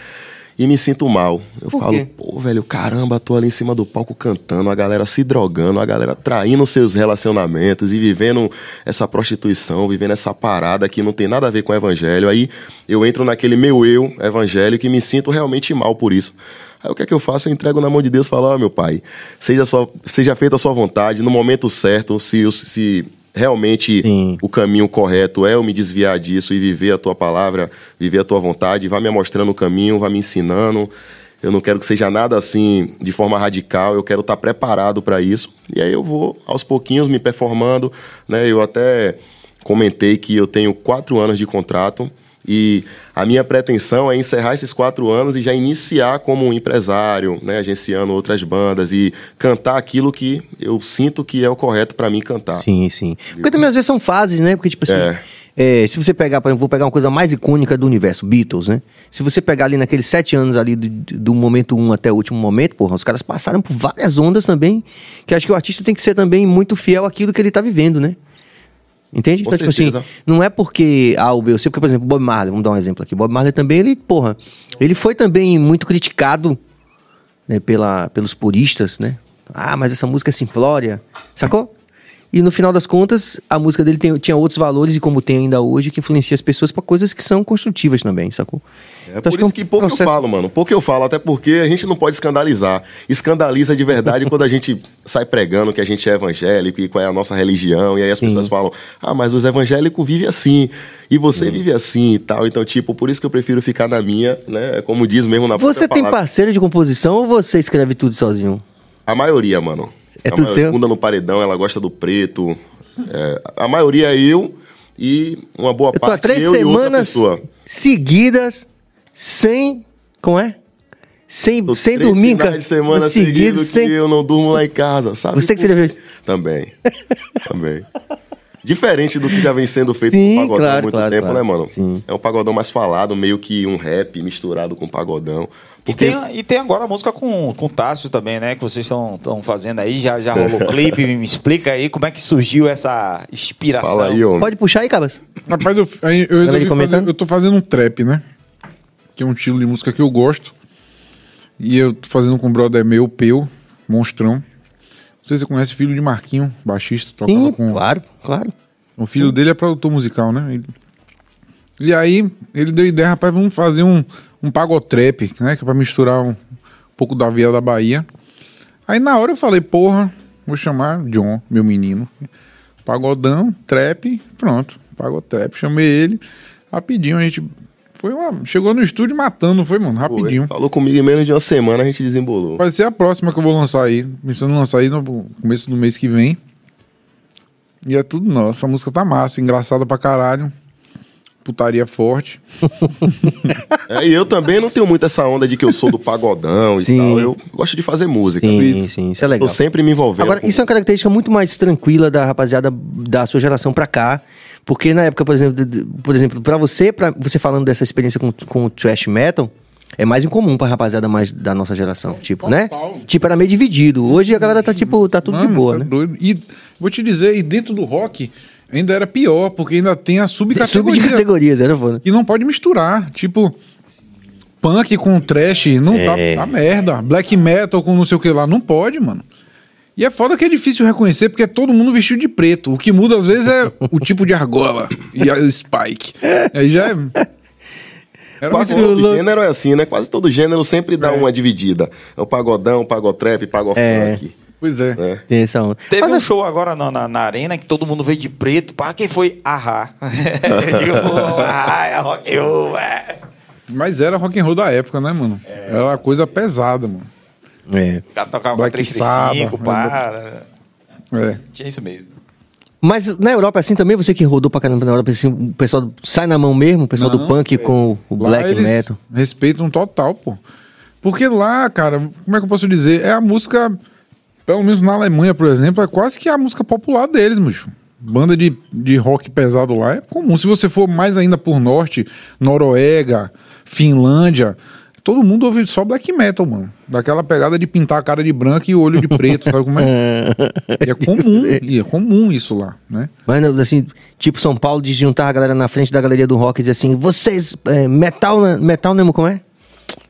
e me sinto mal. Eu Por falo, quê? pô, velho, caramba, tô ali em cima do palco cantando, a galera se drogando, a galera traindo seus relacionamentos e vivendo essa prostituição, vivendo essa parada que não tem nada a ver com o evangelho. Aí eu entro naquele meu eu evangélico e me sinto realmente mal por isso. Aí o que é que eu faço? Eu entrego na mão de Deus e falo, ó, oh, meu pai, seja, só, seja feita a sua vontade, no momento certo, se, se realmente Sim. o caminho correto é eu me desviar disso e viver a tua palavra, viver a tua vontade, vá me mostrando o caminho, vá me ensinando. Eu não quero que seja nada assim de forma radical, eu quero estar preparado para isso. E aí eu vou aos pouquinhos me performando, né? Eu até comentei que eu tenho quatro anos de contrato e a minha pretensão é encerrar esses quatro anos e já iniciar como um empresário, né, agenciando outras bandas e cantar aquilo que eu sinto que é o correto para mim cantar. Sim, sim. Porque também às vezes são fases, né? Porque, tipo assim. É. É, se você pegar, por exemplo, vou pegar uma coisa mais icônica do universo, Beatles, né? Se você pegar ali naqueles sete anos ali do, do momento um até o último momento, porra, os caras passaram por várias ondas também, que acho que o artista tem que ser também muito fiel àquilo que ele tá vivendo, né? Entende? Com então, certeza. tipo assim, não é porque A ou B ou C, porque, por exemplo, Bob Marley, vamos dar um exemplo aqui. Bob Marley também, ele, porra, ele foi também muito criticado né, pela, pelos puristas, né? Ah, mas essa música é simplória, sacou? E no final das contas, a música dele tem, tinha outros valores, e como tem ainda hoje, que influencia as pessoas para coisas que são construtivas também, sacou? É então, por isso que, é um pouco processo... eu falo, mano. Pouco eu falo, até porque a gente não pode escandalizar. Escandaliza de verdade quando a gente sai pregando que a gente é evangélico e qual é a nossa religião, e aí as Sim. pessoas falam, ah, mas os evangélicos vivem assim, e você vive assim e tal. Então, tipo, por isso que eu prefiro ficar na minha, né? Como diz mesmo na Você tem palavra. parceiro de composição ou você escreve tudo sozinho? A maioria, mano. É a tudo seu? Bunda no paredão, ela gosta do preto. É, a maioria é eu e uma boa eu parte três eu semanas seguidas sem... Como é? Sem, Tô sem dormir, cara. de semana seguido sem... que eu não durmo lá em casa, sabe? Você que você deve... Também. Também. Diferente do que já vem sendo feito Sim, com pagodão claro, há muito claro, tempo, claro. né, mano? Sim. É um pagodão mais falado, meio que um rap misturado com pagodão. Porque... E, tem, e tem agora a música com, com Tássio também, né? Que vocês estão fazendo aí, já, já rolou clipe. me explica aí como é que surgiu essa inspiração. Fala aí, homem. Pode puxar aí, Cabas. Rapaz, eu, eu, eu, fazer, eu tô fazendo um trap, né? Que é um estilo de música que eu gosto. E eu tô fazendo com um brother meu, Peu, monstrão. Não sei se você conhece filho de Marquinho, baixista. Sim, com... claro, claro. O filho dele é produtor musical, né? Ele... E aí, ele deu ideia, rapaz, vamos fazer um, um pagotrap, né? Que é pra misturar um, um pouco da via da Bahia. Aí na hora eu falei, porra, vou chamar John, meu menino. Pagodão, trap, pronto. Pagotrap, chamei ele. Rapidinho a gente foi uma. Chegou no estúdio matando, foi, mano? Rapidinho. Falou comigo em menos de uma semana, a gente desembolou. Vai ser a próxima que eu vou lançar aí. Pensando em lançar aí no começo do mês que vem. E é tudo nosso. Essa música tá massa, engraçada pra caralho. Putaria forte. é, e eu também não tenho muito essa onda de que eu sou do pagodão sim. e tal. Eu gosto de fazer música. Sim, isso. sim, isso é legal. Eu sempre me envolvendo. Agora, com... isso é uma característica muito mais tranquila da rapaziada da sua geração pra cá. Porque na época, por exemplo, de, por exemplo, para você, para você falando dessa experiência com, com o thrash metal, é mais incomum pra rapaziada mais da nossa geração, tipo, né? Tipo, era meio dividido. Hoje a galera tá tipo, tá tudo Mano, de boa, é né? Doido. E vou te dizer, e dentro do rock ainda era pior, porque ainda tem as subcategorias. Subcategorias, era foda. E não pode misturar, tipo punk com trash, não é. tá merda. Black metal com não sei o que lá, não pode, mano. E é foda que é difícil reconhecer porque é todo mundo vestido de preto. O que muda às vezes é o tipo de argola e a spike. Aí já é. Era Quase todo gênero é assim, né? Quase todo gênero sempre dá é. uma dividida. É o pagodão, o pagotrap, pagofunk. É. Pois é. é. Tem essa onda. Teve Mas um show agora na, na, na, arena que todo mundo veio de preto. Pá, quem foi? Ahá. ah, é rock and roll, é. Mas era rock and roll da época, né, mano? É. Era uma coisa pesada, mano. É. O cara tocava Black 335, Sabbath, pá. É. Tinha isso mesmo. Mas na Europa, assim, também, você que rodou pra caramba na Europa, assim, o pessoal sai na mão mesmo, o pessoal do Não, punk é. com o black eles metal. respeitam total, pô. Porque lá, cara, como é que eu posso dizer? É a música, pelo menos na Alemanha, por exemplo, é quase que a música popular deles, bicho. Banda de, de rock pesado lá é comum. Se você for mais ainda por norte, Noruega, Finlândia, todo mundo ouve só black metal, mano. Daquela pegada de pintar a cara de branco e o olho de preto, sabe como é? E é comum, é comum isso lá, né? Mas, não, assim, tipo São Paulo, de juntar a galera na frente da galeria do rock e dizer assim, vocês, é, metal, não- metal não é, como é?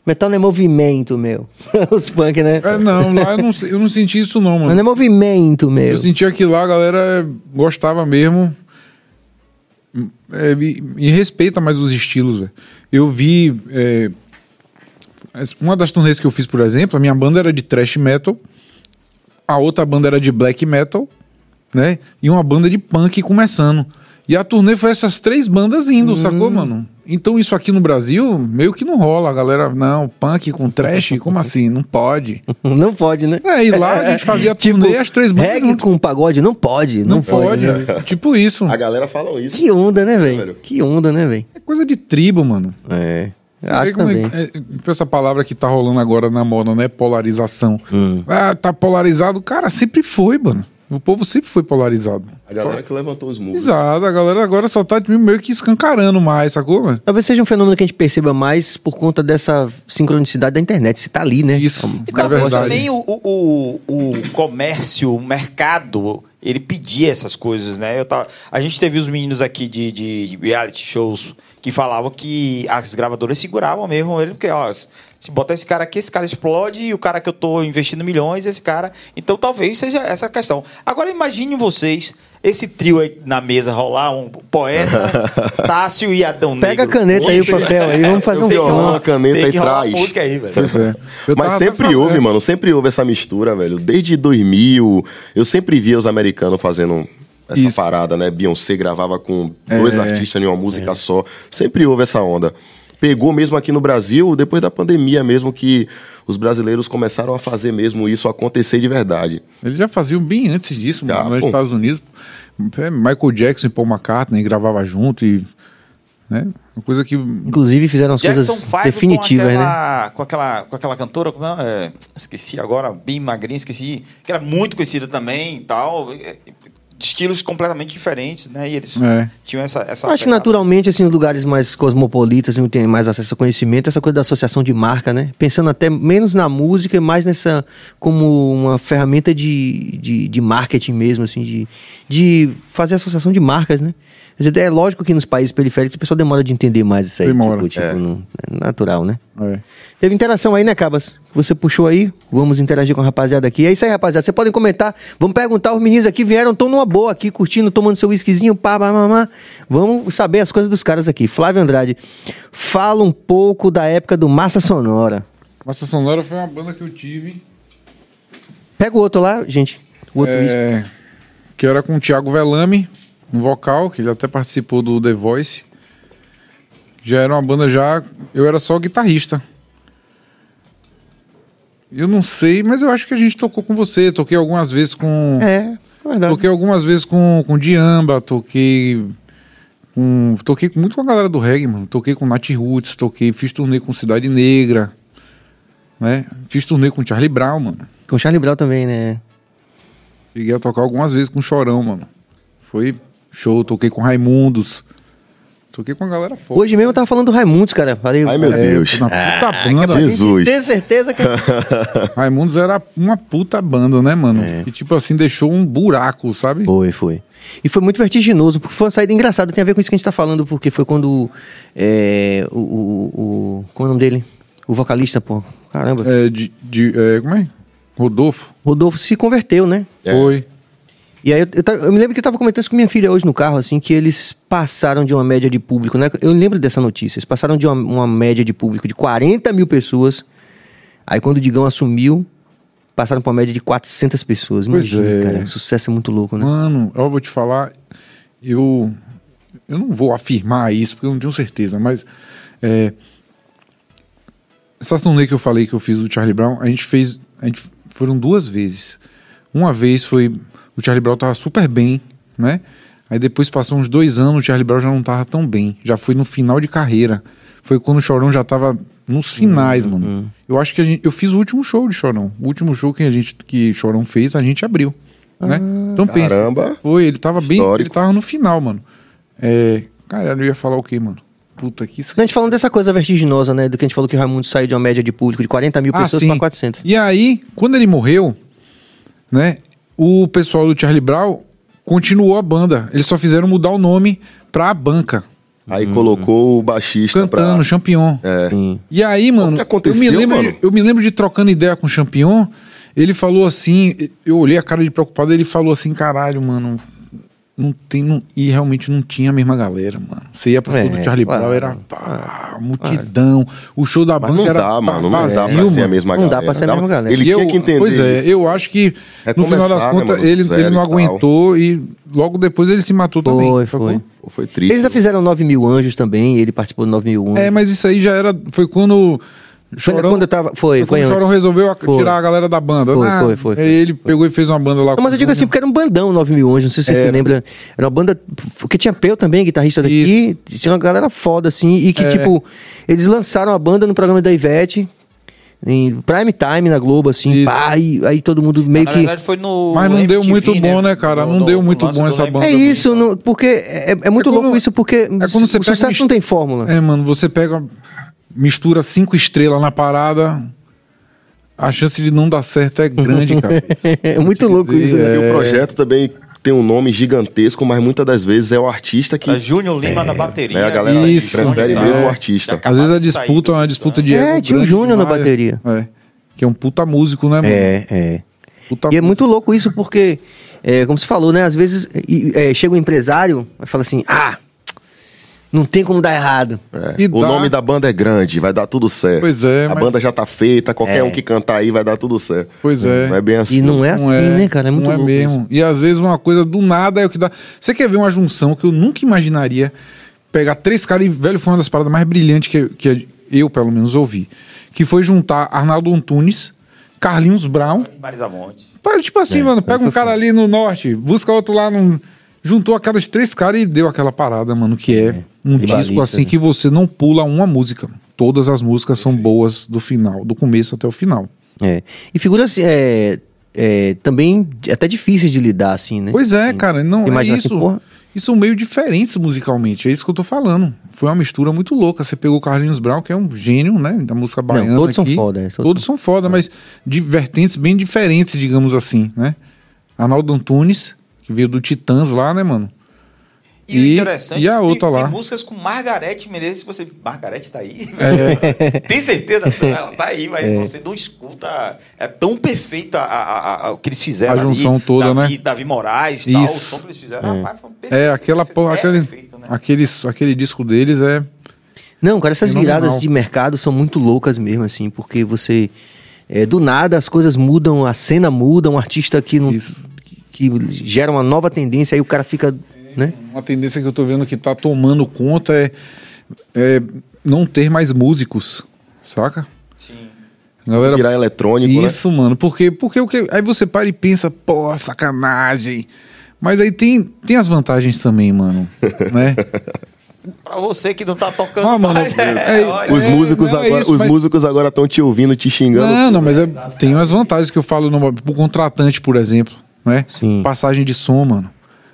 Metal não é movimento, meu. Os punk, né? É, não, lá eu não, eu não senti isso não, mano. Mas não é movimento, meu. Eu sentia que lá a galera gostava mesmo é, e, e respeita mais os estilos, velho. Eu vi. é, uma das turnês que eu fiz, por exemplo, a minha banda era de thrash metal, a outra banda era de black metal, né? E uma banda de punk começando. E a turnê foi essas três bandas indo, sacou, mano? Então isso aqui no Brasil meio que não rola. A galera, não, punk com trash, como assim? Não pode. Não pode, né? É, e lá a gente fazia turnê e as três bandas Reggae junto. com pagode não pode, não, Não pode. né? tipo isso. A galera fala isso. Que onda, né, velho? velho. Que onda, né, velho? É coisa de tribo, mano. É. Você Acho como é- também. é- essa palavra que tá rolando agora na moda, né? Polarização. Hum. Ah, tá polarizado. Cara, sempre foi, mano. O povo sempre foi polarizado. A galera que levantou os muros. Exato, a galera agora só tá tipo, meio que escancarando mais, sacou, mano? Talvez seja um fenômeno que a gente perceba mais por conta dessa sincronicidade da internet. Se tá ali, né? Isso. O E talvez verdade. também o, o, o, comércio, o mercado, ele pedia essas coisas, né? Eu tava, a gente teve os meninos aqui de, de reality shows que falavam que as gravadoras seguravam mesmo ele, porque, ó, se botar esse cara aqui, esse cara explode, e o cara que eu tô investindo milhões, esse cara. Então talvez seja essa a questão. Agora imagine vocês, esse trio aí na mesa rolar, um poeta, Tássio e Adão Negro. Pega a caneta aí, o papel aí, vamos fazer um tenho som. uma caneta tem e que rolar traz. música aí, velho. Pois é. Mas sempre houve, falando- mano. Sempre houve essa mistura, velho. Desde 2000, eu sempre via os americanos fazendo essa Isso. parada, né? Beyoncé gravava com dois É. artistas em uma música só. Sempre houve essa onda. Pegou mesmo aqui no Brasil, depois da pandemia mesmo, que os brasileiros começaram a fazer mesmo isso acontecer de verdade. Eles já faziam bem antes disso, Já, nos pô. Estados Unidos. É, Michael Jackson e Paul McCartney gravava junto e. Né? Uma coisa que. Inclusive fizeram as Jackson coisas Five definitivas, com né? aquela, com aquela, com aquela cantora, é? É, esqueci agora, bem magrinha, esqueci, que era muito conhecida também e tal, é, estilos completamente diferentes, né? E eles É. tinham essa, essa Acho que naturalmente, assim, em lugares mais cosmopolitas, onde tem mais acesso a conhecimento, essa coisa da associação de marca, né? Pensando até menos na música e mais nessa como uma ferramenta de, de, de marketing mesmo, assim, de, de fazer associação de marcas, né? É lógico que nos países periféricos o pessoal demora de entender mais isso aí. Demora. Tipo, tipo, não- é natural, né? É. Teve interação aí, né, Cabas? Você puxou aí, vamos interagir com a rapaziada aqui. É isso aí, rapaziada. Vocês podem comentar. Vamos perguntar, os meninos aqui vieram, estão numa boa aqui, curtindo, tomando seu whiskyzinho, pá, pá, pá, pá. Vamos saber as coisas dos caras aqui. Flávio Andrade, fala um pouco da época do Massa Sonora. Massa Sonora foi uma banda que eu tive. Pega o outro lá, gente. O outro whisky. É, que era com o Thiago Velame, no vocal, que ele até participou do The Voice. Já era uma banda já. Eu era só guitarrista. Eu não sei, mas eu acho que a gente tocou com você. Toquei algumas vezes com. É, é verdade. Toquei algumas vezes com, com Diamba, toquei com. Toquei muito com a galera do reggae, mano. Toquei com Nat Roots, toquei, fiz turnê com Cidade Negra. Né? Fiz turnê com Charlie Brown, mano. Com Charlie Brown também, né? Cheguei a tocar algumas vezes com Chorão, mano. Foi show, toquei com Raimundos. Toquei com a galera forte. Hoje mesmo eu tava falando do Raimundos, cara. Falei, Ai, meu é, Deus. Uma puta banda. pra Jesus. ter certeza que... Raimundos era uma puta banda, né, mano? E tipo assim, deixou um buraco, sabe? Foi, foi. E foi muito vertiginoso, porque foi uma saída engraçada. Tem a ver com isso que a gente tá falando, porque foi quando é, o, o, o. Como é o nome dele? O vocalista, pô. Caramba. É, de, de- é, como é? Rodolfo. Rodolfo se converteu, né? É. Foi. E aí eu, eu, eu me lembro que eu tava comentando isso com minha filha hoje no carro, assim, que eles passaram de uma média de público, né? Eu lembro dessa notícia. Eles passaram de uma, uma média de público de 40 mil pessoas. Aí quando o Digão assumiu, passaram pra uma média de 400 pessoas. Imagina, é. cara. O sucesso é muito louco, né? Mano, eu vou te falar, eu eu não vou afirmar isso porque eu não tenho certeza, mas é, essa turnê que eu falei que eu fiz do Charlie Brown, a gente fez a gente foram duas vezes. Uma vez foi. O Charlie Brown tava super bem, né? Aí depois passou uns dois anos, o Charlie Brown já não tava tão bem. Já foi no final de carreira. Foi quando o Chorão já tava nos finais, Uhum. mano. Eu acho que a gente, eu fiz o último show de Chorão. O último show que a gente que Chorão fez, a gente abriu, né? Então pensa. Caramba. Foi, ele tava bem, Histórico. ele tava no final, mano. É, cara, eu ia falar o quê, mano? Puta que A gente falando dessa coisa vertiginosa, né? Do que a gente falou que o Raimundo saiu de uma média de público de 40 mil Ah, pessoas sim. para 400. E aí, quando ele morreu, né, o pessoal do Charlie Brown continuou a banda. Eles só fizeram mudar o nome pra Banca, Aí colocou o baixista cantando pra... Champion. É. Sim. E aí, mano, que aconteceu, eu, me lembro, mano? De, eu me lembro de trocando ideia com o Champion. Ele falou assim, eu olhei a cara de preocupado, ele falou assim, caralho, mano, não tem, não, e realmente não tinha a mesma galera, mano. Você ia pro show É, do Charlie. Brown, era pá, multidão. O show da Mas banca não era dá, mano. Não vazio, dá pra ser a mesma Não dá galera. pra ser a Dá- mesma galera. Ele tinha eu- que entender Pois é, isso. eu acho que É no final das né, contas mano, ele, ele não e aguentou e logo depois ele se matou também. Foi, sacou? foi. Foi triste. Eles já fizeram 9 mil anjos também, ele participou do 9 mil anjos. É, mas isso aí já era. Foi quando. Foi quando eu tava- foi, foi o antes. Chorão resolveu a- Foi. tirar a galera da banda. Foi, Ah, foi, foi, Aí foi. ele pegou e fez uma banda lá Não, mas eu digo assim, porque era um bandão 9 mil anjos, não sei se você lembra. Era uma banda. Porque tinha Peu também, guitarrista daqui. Tinha uma galera foda, assim. E que, É. tipo, eles lançaram a banda no programa da Ivete. Em prime time na Globo, assim, Isso. pá, e aí todo mundo meio Na que. verdade, foi no. Mas não deu MTV, muito bom, né, cara? Não deu muito bom essa banda. É isso, não- porque é, é muito É quando- louco isso, porque quando você o pega sucesso um não tem fórmula. É, mano, você pega, mistura cinco estrelas na parada, a chance de não dar certo é grande, cara. É, muito louco dizer, isso, né? E o projeto também tem um nome gigantesco, mas muitas das vezes é o artista que... É Júnior Lima na bateria. né, a galera Isso. prefere Tá. mesmo o artista. Às vezes a disputa é do uma disputa de É, tinha o Júnior na bateria. É. Que é um puta músico, né, mano? É, é. Puta E é muito louco isso porque, é, como você falou, né? Às vezes é, chega um empresário e fala assim: ah, não tem como dar errado. É. O dá- nome da banda é grande, vai dar tudo certo. Pois é, A mas- banda já tá feita, qualquer É. um que cantar aí vai dar tudo certo. Pois é. Não é bem assim. E não é assim, né, cara? É muito não é louco mesmo. E às vezes uma coisa do nada é o que dá. Você quer ver uma junção que eu nunca imaginaria pegar três caras e velho foi uma das paradas mais brilhantes que, que eu, pelo menos, ouvi. Que foi juntar Arnaldo Antunes, Carlinhos Brown. Marisa Monte. Pá, Tipo assim, mano, pega um cara ali no norte, busca outro lá no. Juntou aquelas três caras e deu aquela parada, mano, que é, um disco assim né? que você não pula uma música. Todas as músicas são boas do final, do começo até o final. É. E figuras é, é, também até difíceis de lidar, assim, né? Pois é, cara, não Imagina é assim, isso. porra. E são meio diferentes musicalmente, é isso que eu tô falando. Foi uma mistura muito louca. Você pegou o Carlinhos Brown, que é um gênio, né, da música baiana todos são aqui. foda, é, Todos são foda, mas de vertentes bem diferentes, digamos assim, né? Arnaldo Antunes, que veio do Titãs lá, né, mano? E, E- o interessante e a é outra tem, lá? tem músicas com Margarete Menezes. Se você. Margarete tá aí? É. tem certeza? Ela tá aí, mas você não escuta. É tão perfeita a, a- a- o que eles fizeram A junção ali. toda, Davi, né? Davi Moraes e tal. O som que eles fizeram, rapaz, foi perfeito. É, aquela porra, É aquele, perfeito, né? aquele, aquele disco deles é. Não, cara, essas Fenomenal. viradas de mercado são muito loucas mesmo, assim, porque você. é, do nada as coisas mudam, a cena muda, um artista que não. Que gera uma nova tendência, aí o cara fica. né? Uma tendência que eu tô vendo que tá tomando conta é, é não ter mais músicos, saca? Sim. Galera, Virar eletrônico, né? Isso, mano. Porque, porque o que. Aí você para e pensa, pô, sacanagem. Mas aí tem, tem as vantagens também, mano. né? Pra você que não tá tocando Ah, mano, mais. é, olha, Os É, músicos não, é agora, isso, os mas- músicos agora estão te ouvindo, te xingando. Não, não, mas é- tem umas vantagens que eu falo no, pro contratante, por exemplo. Né? Sim. Passagem de som, mano.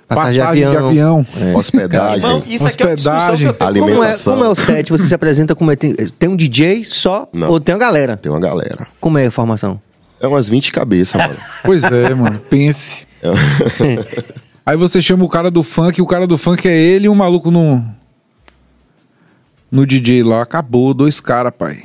Passagem Passagem, de de avião. avião. É. Hospedagem. Irmão, isso aqui é uma discussão que eu tenho Hospedagem, com Como é, Alimentação. como é o set? Você se apresenta como é? Tem, tem um DJ só Não. ou tem uma galera? Tem uma galera. Como é a formação? É umas 20 cabeças, mano. Pois é, mano. Pense. Aí você chama o cara do funk, o cara do funk é ele e um maluco no. No DJ lá. Acabou, dois caras, pai.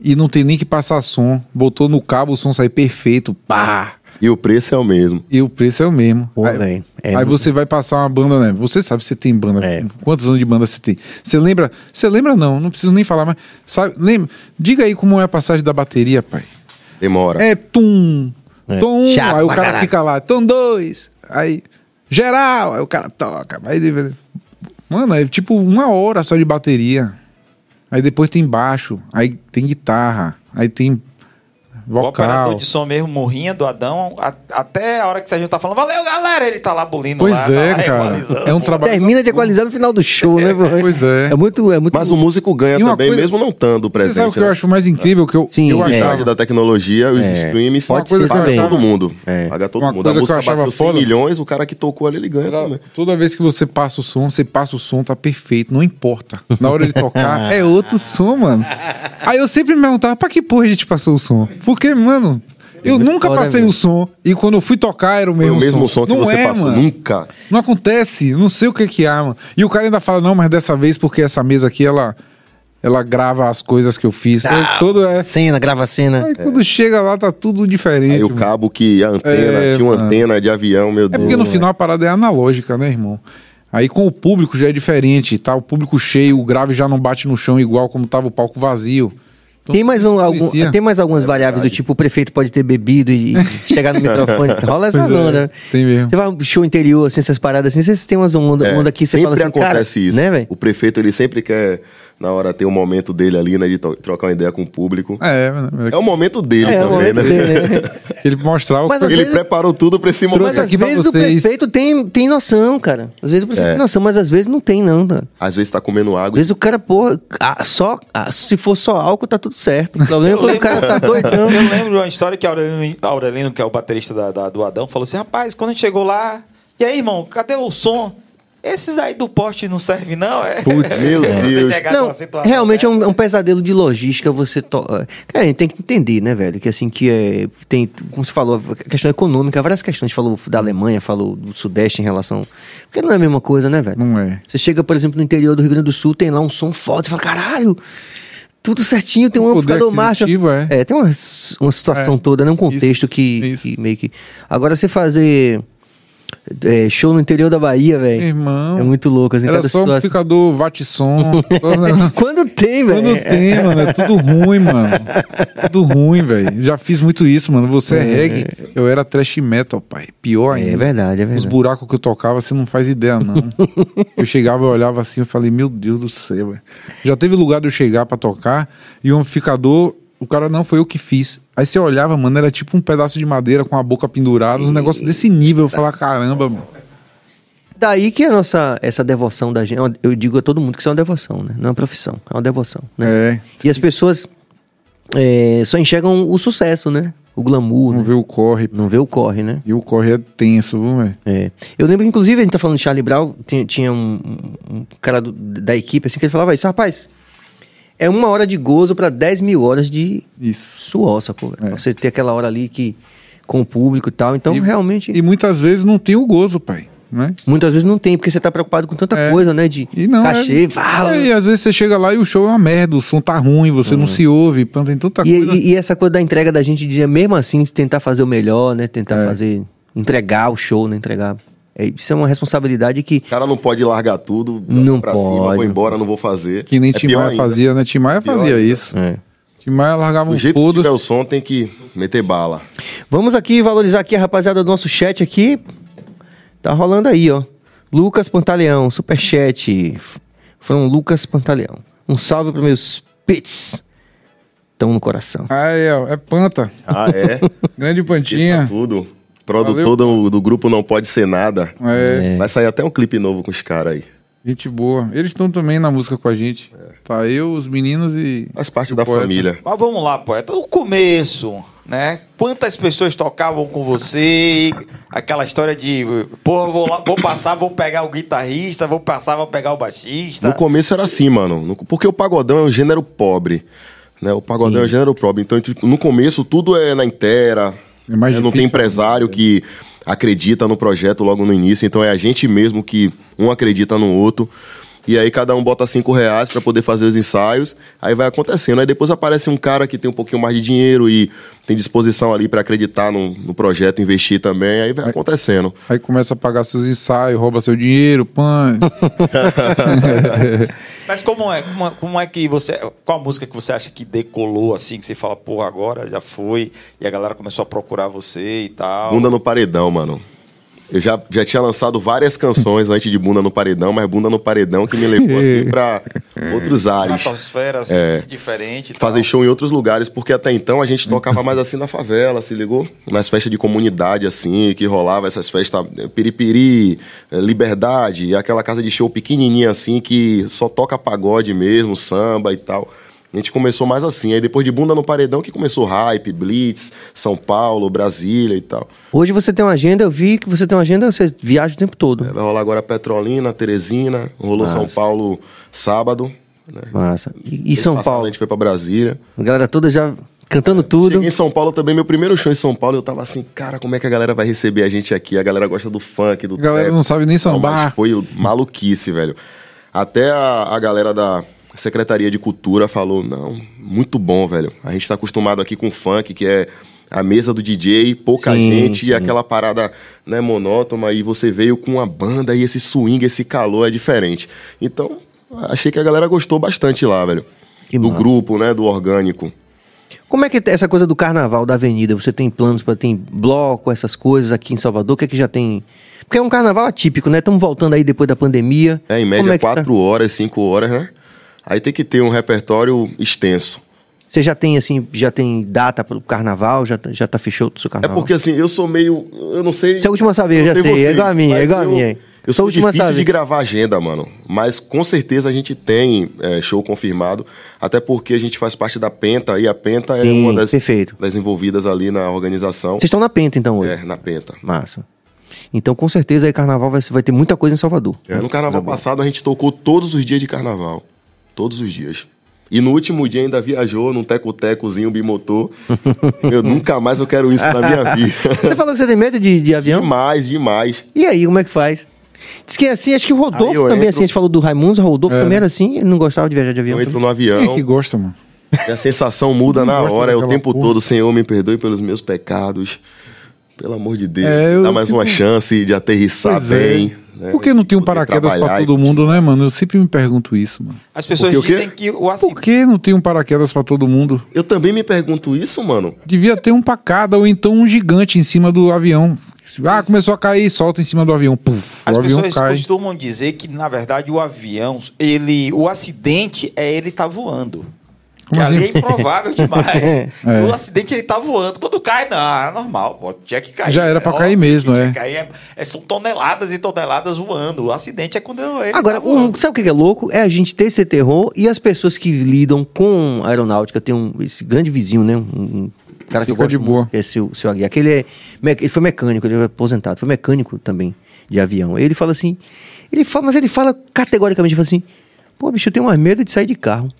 E não tem nem que passar som. Botou no cabo, o som sai perfeito. Pá! E o preço é o mesmo. E o preço é o mesmo. Pô, aí velho, é aí muito- você vai passar uma banda, né? Você sabe se você tem banda. É. Quantos anos de banda você tem? Você lembra? Você lembra não, não preciso nem falar, mas sabe, lembra? Diga aí como é a passagem da bateria, pai. Demora. É tum, É. tom, um, Chato aí o cara caralho. fica lá, tom dois, aí geral, aí o cara toca, aí mano, é tipo uma hora só de bateria. Aí depois tem baixo, aí tem guitarra, aí tem O operador vocal. de som mesmo morrinha do Adão, a- até a hora que a gente tá falando, valeu galera, ele tá lá bulindo Pois lá, é, tá lá cara. É um pô. trabalho. Termina de equalizar no final do show, né, pô? Pois é. É muito, é muito. Mas o músico ganha também, coisa- mesmo não estando Você presente. sabe o que né? eu acho mais incrível? Que eu, Sim, eu é. A achava. da tecnologia, os É. streams Pode ser paga também. todo mundo. É. Paga todo Uma mundo. coisa A que eu música achava bateu 100 foda- milhões, o cara que tocou ali, ele ganha Era- também. Toda vez que você passa o som, você passa o som, tá perfeito, não importa. Na hora de tocar, é outro som, mano. Aí eu sempre me perguntava, pra que porra a gente passou o som? Porque, mano, eu muito nunca foda passei mesmo. o som e quando eu fui tocar era o mesmo, o mesmo som que não você é, passou. Mano. Nunca. Não acontece, não sei o que que há, mano. E o cara ainda fala, não, mas dessa vez porque essa mesa aqui, ela, ela grava as coisas que eu fiz. Ah, Todo é... Cena, grava a cena. Aí quando chega lá, tá tudo diferente. Aí o mano. cabo que a antena, É, tinha uma mano. antena de avião, meu É Deus. porque no final a parada é analógica, né, irmão? Aí com o público já é diferente, tá? O público cheio, o grave já não bate no chão igual como tava o palco vazio. Então, Tem mais, um, algum- tem mais algumas variáveis do tipo o prefeito pode ter bebido e, e chegar no microfone. Rola essas Pois é, ondas. tem mesmo. Você vai um show interior, assim, essas paradas assim, vocês têm umas ondas É, onda que você sempre fala assim, cara, acontece isso. né, velho? o prefeito, ele sempre quer, na hora, ter o momento dele ali, né? De trocar uma ideia com o público. É, É o momento dele É, é o também, momento né? dele, né? ele mostrar o Mas que às Ele vezes- preparou tudo pra esse momento. Mas às vezes o prefeito tem, tem noção, cara. Às vezes o prefeito É. tem noção, mas às vezes não tem, não, cara. Às vezes tá comendo Às água. vezes o cara, pô, ah, só, ah, se for só álcool, tá tudo certo. O problema é quando o cara tá doidão. Eu lembro de uma história que Aurelino, Aurelino que é o baterista da, da- do Adão, falou assim: rapaz, quando a gente chegou lá, e aí, irmão, cadê o som? Esses aí do poste não servem, não? É. Putz, meu Você Deus. chegar Não, numa situação realmente é um, é um pesadelo de logística você... To... Cara, a gente tem que entender, né, velho? Que assim, que é... Tem, como você falou, a questão econômica, várias questões. Falou da Alemanha, falou do Sudeste em relação... Porque não é a mesma coisa, né, velho? Não é. Você chega, por exemplo, no interior do Rio Grande do Sul, tem lá um som foda, você fala, caralho... Tudo certinho, tem um amplificador marcha. é. É, tem uma, uma situação É. toda, né? Um contexto Isso, que, isso. que meio que. Agora você fazer é, show no interior da Bahia, velho. Irmão. É muito louco, assim, Era cada só situação. amplificador, Vatson. Quando tem, velho. Quando tem, mano, é tudo ruim, mano. Tudo ruim, velho. Já fiz muito isso, mano. Você é reggae, eu era trash metal, pai. Pior ainda. É verdade, é verdade. Os buracos que eu tocava, você não faz ideia, não. eu chegava, eu olhava assim, eu falei, meu Deus do céu, velho. Já teve lugar de eu chegar pra tocar e o amplificador, o cara não foi eu que fiz. Aí você olhava, mano, era tipo um pedaço de madeira com a boca pendurada, uns negócios desse nível. Eu falava, caramba, mano. Daí que a nossa, essa devoção da gente, eu digo a todo mundo que isso é uma devoção, né? Não é uma profissão, é uma devoção. Né? É. E as pessoas é, só enxergam o sucesso, né? O glamour, Não né? vê o corre. não vê o corre, né? E o corre é tenso, viu, velho? É. Eu lembro inclusive, a gente tá falando de Charlie Brown, tinha, tinha um, um- um cara do- da equipe assim que ele falava isso, rapaz, é uma hora de gozo pra 10 mil horas de Isso. suor, sacou? É. Você ter aquela hora ali que, com o público e tal. Então, E- realmente, E muitas vezes não tem o gozo, pai. Né? muitas vezes não tem, porque você tá preocupado com tanta É. coisa, né? De E não, cachê, é, fala. é, e às vezes você chega lá e o show é uma merda, o som tá ruim, você não se ouve, tem tanta. E, coisa. e- e essa coisa da entrega da gente dizer, mesmo assim, tentar fazer o melhor, né? Tentar É. fazer, entregar o show, né? Entregar. É, isso é uma responsabilidade que O cara não pode largar tudo Não pra cima, pode. vou embora, não vou fazer. Que nem é Timaya ainda. fazia, né? Timaya Pior fazia ainda. isso. É. Timaya largava Do um jeito que tiver o som, tem que meter bala. Vamos aqui valorizar aqui a rapaziada do nosso chat aqui. Tá rolando aí, ó. Lucas Pantaleão, superchat. From Lucas Pantaleão. Um salve para meus pits. Tão no coração. Aí, ó, é Panta. Ah, é? Grande Esqueça Pantinha. tudo. Produtor do, do grupo Não Pode Ser Nada. É, Vai sair até um clipe novo com os caras aí. gente boa. Eles estão também na música com a gente. Tá eu, os meninos e. Faz parte da Poeta. família. Mas vamos lá, poeta. O começo, né? Quantas pessoas tocavam com você? Aquela história de, pô, vou, lá, vou passar, vou pegar o guitarrista, vou passar, vou pegar o baixista. No começo era assim, mano. No- Porque o pagodão é um gênero pobre. Né? O pagodão é um gênero pobre. Então, no começo, tudo é na inteira. É mais né? Não tem empresário que acredita no projeto logo no início. Então, é a gente mesmo que um acredita no outro. E aí, cada um bota cinco reais pra poder fazer os ensaios. Aí vai acontecendo. Aí depois aparece um cara que tem um pouquinho mais de dinheiro e tem disposição ali pra acreditar no, no projeto, investir também. Aí vai acontecendo. Aí começa a pagar seus ensaios, rouba seu dinheiro, pan. Mas como é, como, é- como é que você. Qual a música que você acha que decolou assim, que você fala, pô, agora já foi, e a galera começou a procurar você e tal? Bunda no paredão, mano. Eu já, já tinha lançado várias canções antes de Bunda no Paredão, mas Bunda no Paredão que me levou assim pra outros ares. Estratosfera, assim, É. diferente. tal. Fazer show em outros lugares, porque até então a gente tocava mais assim na favela, se ligou? Nas festas de comunidade, assim, que rolava essas festas eh, piripiri, eh, liberdade, aquela casa de show pequenininha assim, que só toca pagode mesmo, samba e tal. A gente começou mais assim. Aí depois de Bunda no Paredão que começou Hype, Blitz, São Paulo, Brasília e tal. Hoje você tem uma agenda, eu vi que você tem uma agenda, você viaja o tempo todo. Vai rolar agora Petrolina, Teresina, rolou São Paulo sábado. Né? Massa. E, e São passado Paulo? A gente foi pra Brasília. A galera toda já cantando tudo. Cheguei em São Paulo também, meu primeiro show em São Paulo, eu tava assim, cara, como é que a galera vai receber a gente aqui? A galera gosta do funk, do A galera trap. não sabe nem sambar. mas foi maluquice, velho. Até a, a galera da Secretaria de Cultura falou, não, muito bom, velho. A gente tá acostumado aqui com funk, que é a mesa do DJ, pouca Sim, gente, sim. e aquela parada né, monótona, e você veio com uma banda e esse swing, esse calor é diferente. Então, achei que a galera gostou bastante lá, velho. Que do massa. grupo, né, do orgânico. Como é que é essa coisa do carnaval da avenida? Você tem planos para tem bloco, essas coisas aqui em Salvador? O que é que já tem? Porque é um carnaval atípico, né? Estamos voltando aí depois da pandemia. É, em média, é tá? quatro horas, cinco horas, né? Aí tem que ter um repertório extenso. Você já tem assim, já tem data para o carnaval? Já, tá- já tá fechou o seu É carnaval? porque assim, eu sou meio. Eu não sei. Você é a última a saber, eu já sei, é vocês, igual a mim, é igual a eu- minha. Eu Sou a a difícil saber. de gravar agenda, mano. Mas com certeza a gente tem é, show confirmado. Até porque a gente faz parte da Penta e a Penta é Sim, uma das, perfeito. das envolvidas ali na organização. Vocês estão na Penta então hoje? É, na Penta. Massa. Então com certeza aí carnaval vai, vai ter muita coisa em Salvador. É, no carnaval passado a gente tocou todos os dias de carnaval. Todos os dias. E no último dia ainda viajou num teco-tecozinho bimotor. eu nunca mais eu quero isso na minha vida. Você falou que você tem medo de, de avião? demais, demais. E aí, como é que faz? Diz que é assim, acho que o Rodolfo também, entro- assim, a gente falou do Raimundo, o Rodolfo É. também era assim, ele não gostava de viajar de avião. Eu entro também. no Quem é avião que gosta, mano? e a sensação muda na hora, é o tempo porra. todo. Senhor, me perdoe pelos meus pecados. Pelo amor de Deus. É, Dá mais fico- uma chance de aterrissar Pois é. Né? Por que não tem um paraquedas pra trabalhar todo mundo, né, mano? Eu sempre me pergunto isso, mano. As pessoas Porque dizem que o Por acidente. que não tem um paraquedas pra todo mundo? Eu também me pergunto isso, mano. Devia ter um pra cada, ou então um gigante em cima do avião. Ah, começou a cair, solta em cima do avião. Puf, As o avião pessoas cai. costumam dizer que, na verdade, o avião, ele, o acidente é ele tá voando. Como que ali assim? é improvável demais. É. O acidente ele tá voando. Quando cai, não, é normal. Pô, tinha que cair. Já era pra É cair mesmo, é. que cair. É- é- são toneladas e toneladas voando. O acidente é quando ele Agora, tá voando. o- sabe o que é louco? É a gente ter esse terror e as pessoas que lidam com aeronáutica, tem um, esse grande vizinho, né? Um, um cara que eu gosto de boa. muito, que é seu, seu Aguiar. Que ele, é, ele foi mecânico, ele é aposentado, foi mecânico também de avião. Ele fala assim, ele fala, mas ele fala categoricamente, ele fala assim, pô, bicho, eu tenho mais medo de sair de carro.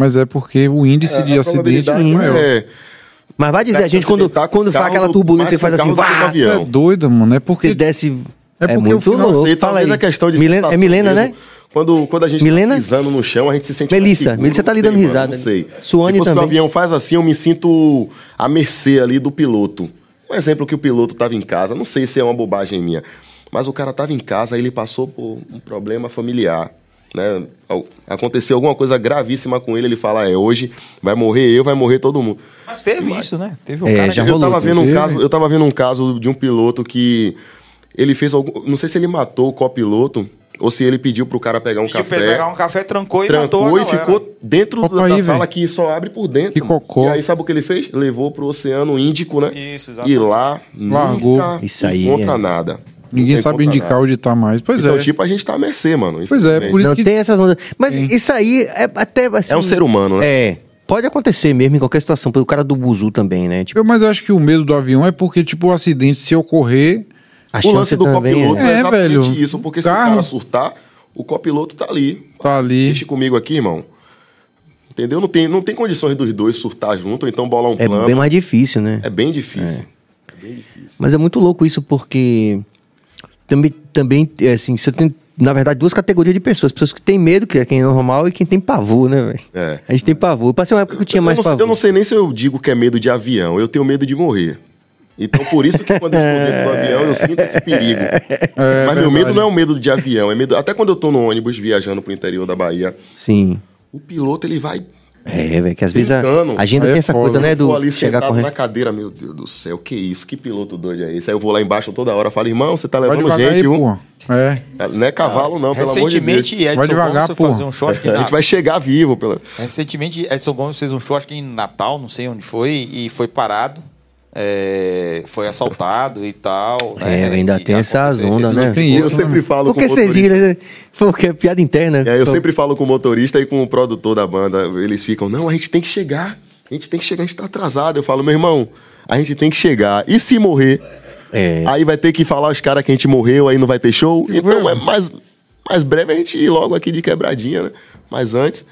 Mas é porque o índice de A acidente é maior. é- Mas vai dizer, Deve a gente se quando, quando faz aquela turbulência, faz assim, vá, é doido, mano. É porque você desce... É É, porque o muito louco. sei, Fala aí. a questão de Milena, é Milena, mesmo. né? Quando, quando a gente Milena? tá pisando no chão, a gente se sente mais Melissa, seguro, Melissa tá sei, dando mano, risada. Não sei. Suane Depois que o também. avião faz assim, eu me sinto à mercê ali do piloto. Um exemplo que o piloto tava em casa, não sei se é uma bobagem minha, mas o cara tava em casa, aí ele passou por um problema familiar. Né? Aconteceu alguma coisa gravíssima com ele, ele fala, é, hoje vai morrer eu, vai morrer todo mundo. Mas teve isso, né? Teve um É, cara já que... eu rolou, tava vendo um caso, eu tava vendo um caso de um piloto que ele fez algum, não sei se ele matou o copiloto ou se ele pediu pro cara pegar um pediu café, ele pegar um café, trancou e matou trancou a e ficou dentro Opa da, aí, sala velho. que só abre por dentro. Que cocô. E aí sabe o que ele fez? Levou pro Oceano Índico, né? Isso, exatamente. E lá Largou. nunca Isso aí encontra é- nada. Ninguém sabe indicar nada. onde tá mais. Pois Então, é. tipo, a gente tá à mercê, mano. Pois é, por isso Não que- tem essas ondas. Mas isso aí é até assim. É um ser humano, né? É. Pode acontecer mesmo em qualquer situação. O cara do buzu também, né? Tipo, Eu, mas eu acho que o medo do avião é porque, tipo, o acidente, se ocorrer. a O chance lance do também copiloto é. é, É, exatamente velho. isso, porque se o Carro- cara surtar, o copiloto tá ali. Tá ali. Deixa comigo aqui, irmão. Entendeu? Não tem, não tem condições dos dois surtar junto, ou então bolar um É plano. bem mais difícil, né? É bem difícil. É bem difícil. Mas é muito louco isso porque também, também é assim, você tem, na verdade, duas categorias de pessoas. Pessoas que têm medo, que é quem é normal, e quem tem pavor, né, velho? É. A gente tem pavor. Eu passei uma época que eu tinha mais eu, não, sei- pavor. eu não sei nem se eu digo que é medo de avião, eu tenho medo de morrer. Então, por isso que quando eu estou dentro do avião, eu sinto esse perigo. Mas meu verdade. medo não é o medo de avião, é medo. Até quando eu tô no ônibus viajando pro interior da Bahia, Sim. o piloto ele vai É, velho, que às vezes a Brincando. agenda Aí é tem essa coisa, né, Eu vou do ali chegar sentado correndo. na cadeira, meu Deus do céu, que isso? Que piloto doido é esse? Aí eu vou lá embaixo toda hora, falo, irmão, você tá levando gente, aí, viu? pô. É. Não é cavalo não, pelo amor de Deus. Recentemente, Edson Vai devagar, Gomes fazer um show, acho que A gente vai chegar vivo. Pela... Recentemente, Edson Gomes fez um show, acho que em Natal, não sei onde foi, e foi parado. É, foi assaltado e tal. É, né? ainda E tem essas ondas, né? Tem eu isso, sempre falo Por com vocês motorista. riram? né? Porque é piada interna. É, eu Então, sempre falo com o motorista e com o produtor da banda. Eles ficam, não, a gente tem que chegar. A gente tem que chegar, a gente tá atrasado. Eu falo, meu irmão, a gente tem que chegar. E se morrer? É. Aí vai ter que falar os caras que a gente morreu, aí não vai ter show. Então é mais, mais breve a gente ir logo aqui de quebradinha, né? Mas antes.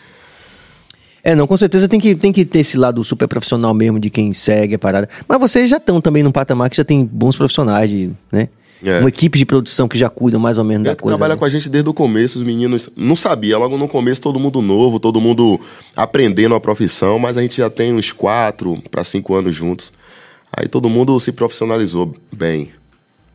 É, não, com certeza tem que, tem que ter esse lado super profissional mesmo de quem segue a parada. Mas vocês já estão também num patamar que já tem bons profissionais, de, né? É. Uma equipe de produção que já cuidam mais ou menos da Ele coisa. trabalha né? com a gente desde o começo, os meninos não sabia. Logo no começo, todo mundo novo, todo mundo aprendendo a profissão, mas a gente já tem uns quatro para cinco anos juntos. Aí todo mundo se profissionalizou bem.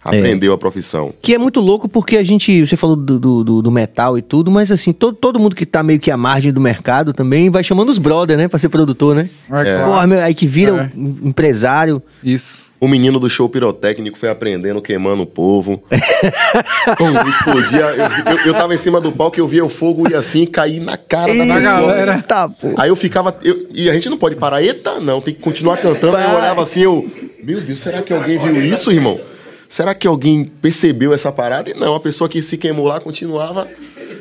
Aprendeu a profissão. Que é muito louco porque a gente, você falou do, do, do- metal e tudo, mas assim, todo, todo mundo que tá meio que à margem do mercado também vai chamando os brother, né? Pra ser produtor, né? É. Porra, meu, aí que vira É. um empresário. Isso. O menino do show pirotécnico foi aprendendo, queimando o povo. Pum, explodia. Eu, eu, eu tava em cima do palco e eu via o fogo ir assim, cair na cara da galera. Tá, pô. Aí eu ficava. eu- e a gente não pode parar. Eita, não, tem que continuar cantando. Aí eu olhava assim, eu. Meu Deus, será que alguém viu isso, irmão? Será que alguém percebeu essa parada? E não, a pessoa que se queimou lá continuava.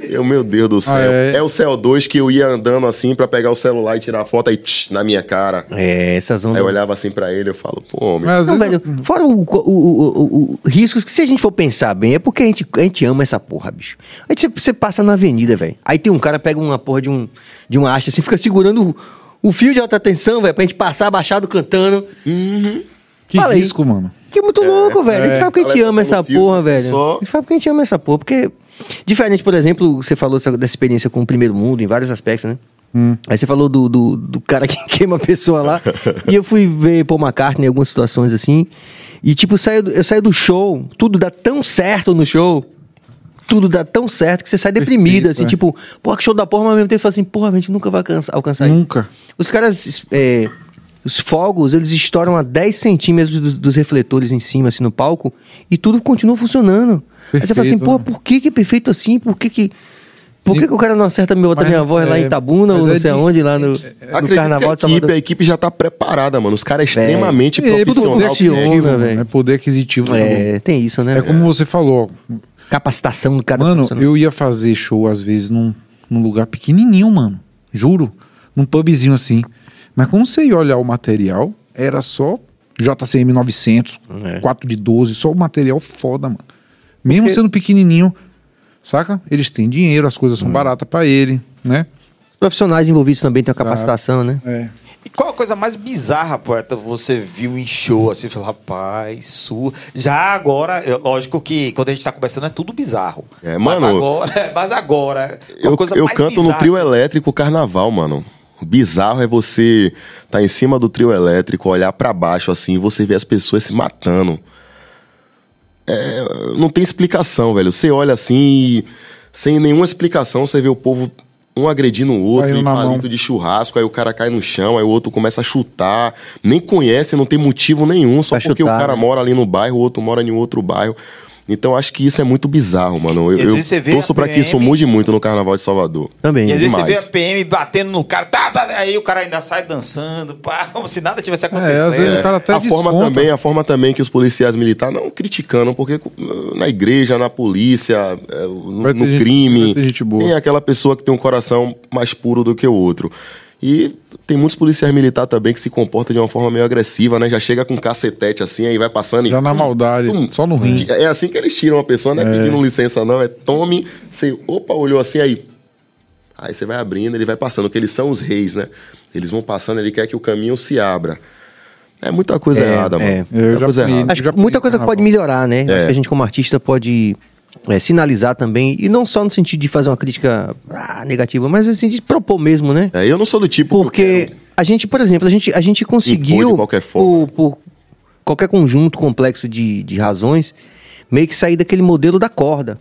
Eu, meu Deus do céu. Ah, é? é? o CO2 que eu ia andando assim pra pegar o celular e tirar a foto aí tch, na minha cara. É, essas Aí ondas. eu olhava assim pra ele eu falo, pô, homem. Mas Não, velho, fora o, o- o- o- o- riscos que se a gente for pensar bem, é porque a gente, a gente ama essa porra, bicho. A gente, você passa na avenida, velho. Aí tem um cara, pega uma porra de, um, de uma haste assim, fica segurando o, o fio de alta tensão, velho, pra gente passar abaixado cantando. Que Fala aí. risco, mano. Que é muito louco, velho. A gente é. fala porque a gente ama essa porra, velho. só- A gente fala porque a gente ama essa porra. Porque, diferente, por exemplo, você falou dessa, experiência com o primeiro mundo, em vários aspectos, né? Hum. Aí você falou do, do, do cara que queima a pessoa lá. e eu fui ver Paul McCartney em algumas situações assim. E, tipo, eu saio, do- eu saio do show, tudo dá tão certo no show. Tudo dá tão certo que você sai deprimido, Perfeito, assim, é. tipo, porra, que show da porra, mas ao mesmo tempo fala assim, porra, a gente nunca vai alcançar, alcançar isso. Nunca. Os caras, é, os fogos, eles estouram a 10 centímetros dos, dos refletores em cima, assim, no palco, e tudo continua funcionando. Aí você fala assim, Perfeito, pô, né? por que que é perfeito assim? Por que que... Por que, que o cara não acerta meu, outra Mas, minha voz lá é, em Itabuna, ou não é sei de- aonde, lá no, no Acredito Carnaval de que a equipe, a equipe já tá preparada, mano. Os caras extremamente É, poder profissionais. funciona, aquisitivo, velho. É poder aquisitivo. É, tem isso, né? É como você falou. Capacitação do cara. Mano, profissional. eu ia fazer show às vezes num, num lugar pequenininho, mano. Juro. Num pubzinho assim. Mas quando você ia olhar o material, era só JCM 900, É. 4 de 12, só o material foda, mano. Mesmo Porque- sendo pequenininho, saca? Eles têm dinheiro, as coisas são Hum. baratas pra ele, né? Os profissionais envolvidos também têm uma capacitação, né? É. E qual a coisa mais bizarra, poeta, você viu em show, assim, falou, rapaz, sua. Já agora, lógico que quando a gente tá conversando é tudo bizarro. É, mas mano, agora, mas agora, Eu, coisa eu mais canto no trio elétrico carnaval, mano. Bizarro é você tá em cima do trio elétrico, olhar pra baixo assim, e você vê as pessoas se matando. É, não tem explicação, velho. Você olha assim e sem nenhuma explicação, você vê o povo um agredindo o outro, e na palito mão. de churrasco, aí o cara cai no chão, aí o outro começa a chutar, nem conhece, não tem motivo nenhum, só Pra porque chutar, o cara né? mora ali no bairro, o outro mora em outro bairro. Então acho que isso é muito bizarro, mano. Eu, eu torço pra que isso mude muito no Carnaval de Salvador. Também. E às vezes você vê a PM batendo no cara, tá, tá, aí o cara ainda sai dançando, pá, como se nada tivesse É, às acontecendo. vezes o cara até a forma também, a forma também que os policiais militares não criticando, porque na igreja, na polícia, é, no, no gente- crime, tem aquela pessoa que tem um coração mais puro do que o outro. E tem muitos policiais militares também que se comportam de uma forma meio agressiva, né? Já chega com um cacetete assim, aí vai passando e. Já na maldade, só no rim. É assim que eles tiram uma pessoa, não é, pedindo licença, não. É tome, você, opa, olhou assim, aí. Aí você vai abrindo, ele vai passando, porque eles são os reis, né? Eles vão passando, ele quer que o caminho se abra. É muita coisa É, errada, é. mano. Eu Muita já coisa fui- errada. Acho Já muita coisa que pode carnaval. melhorar, né? Acho É. que a gente, como artista, pode é, sinalizar também. E não só no sentido de fazer uma crítica ah, negativa, mas assim, de propor mesmo, né? É, eu não sou do tipo. que Porque quero- a gente, por exemplo, a gente, a gente conseguiu, de qualquer forma. Por, por qualquer conjunto complexo de, de razões, meio que sair daquele modelo da corda.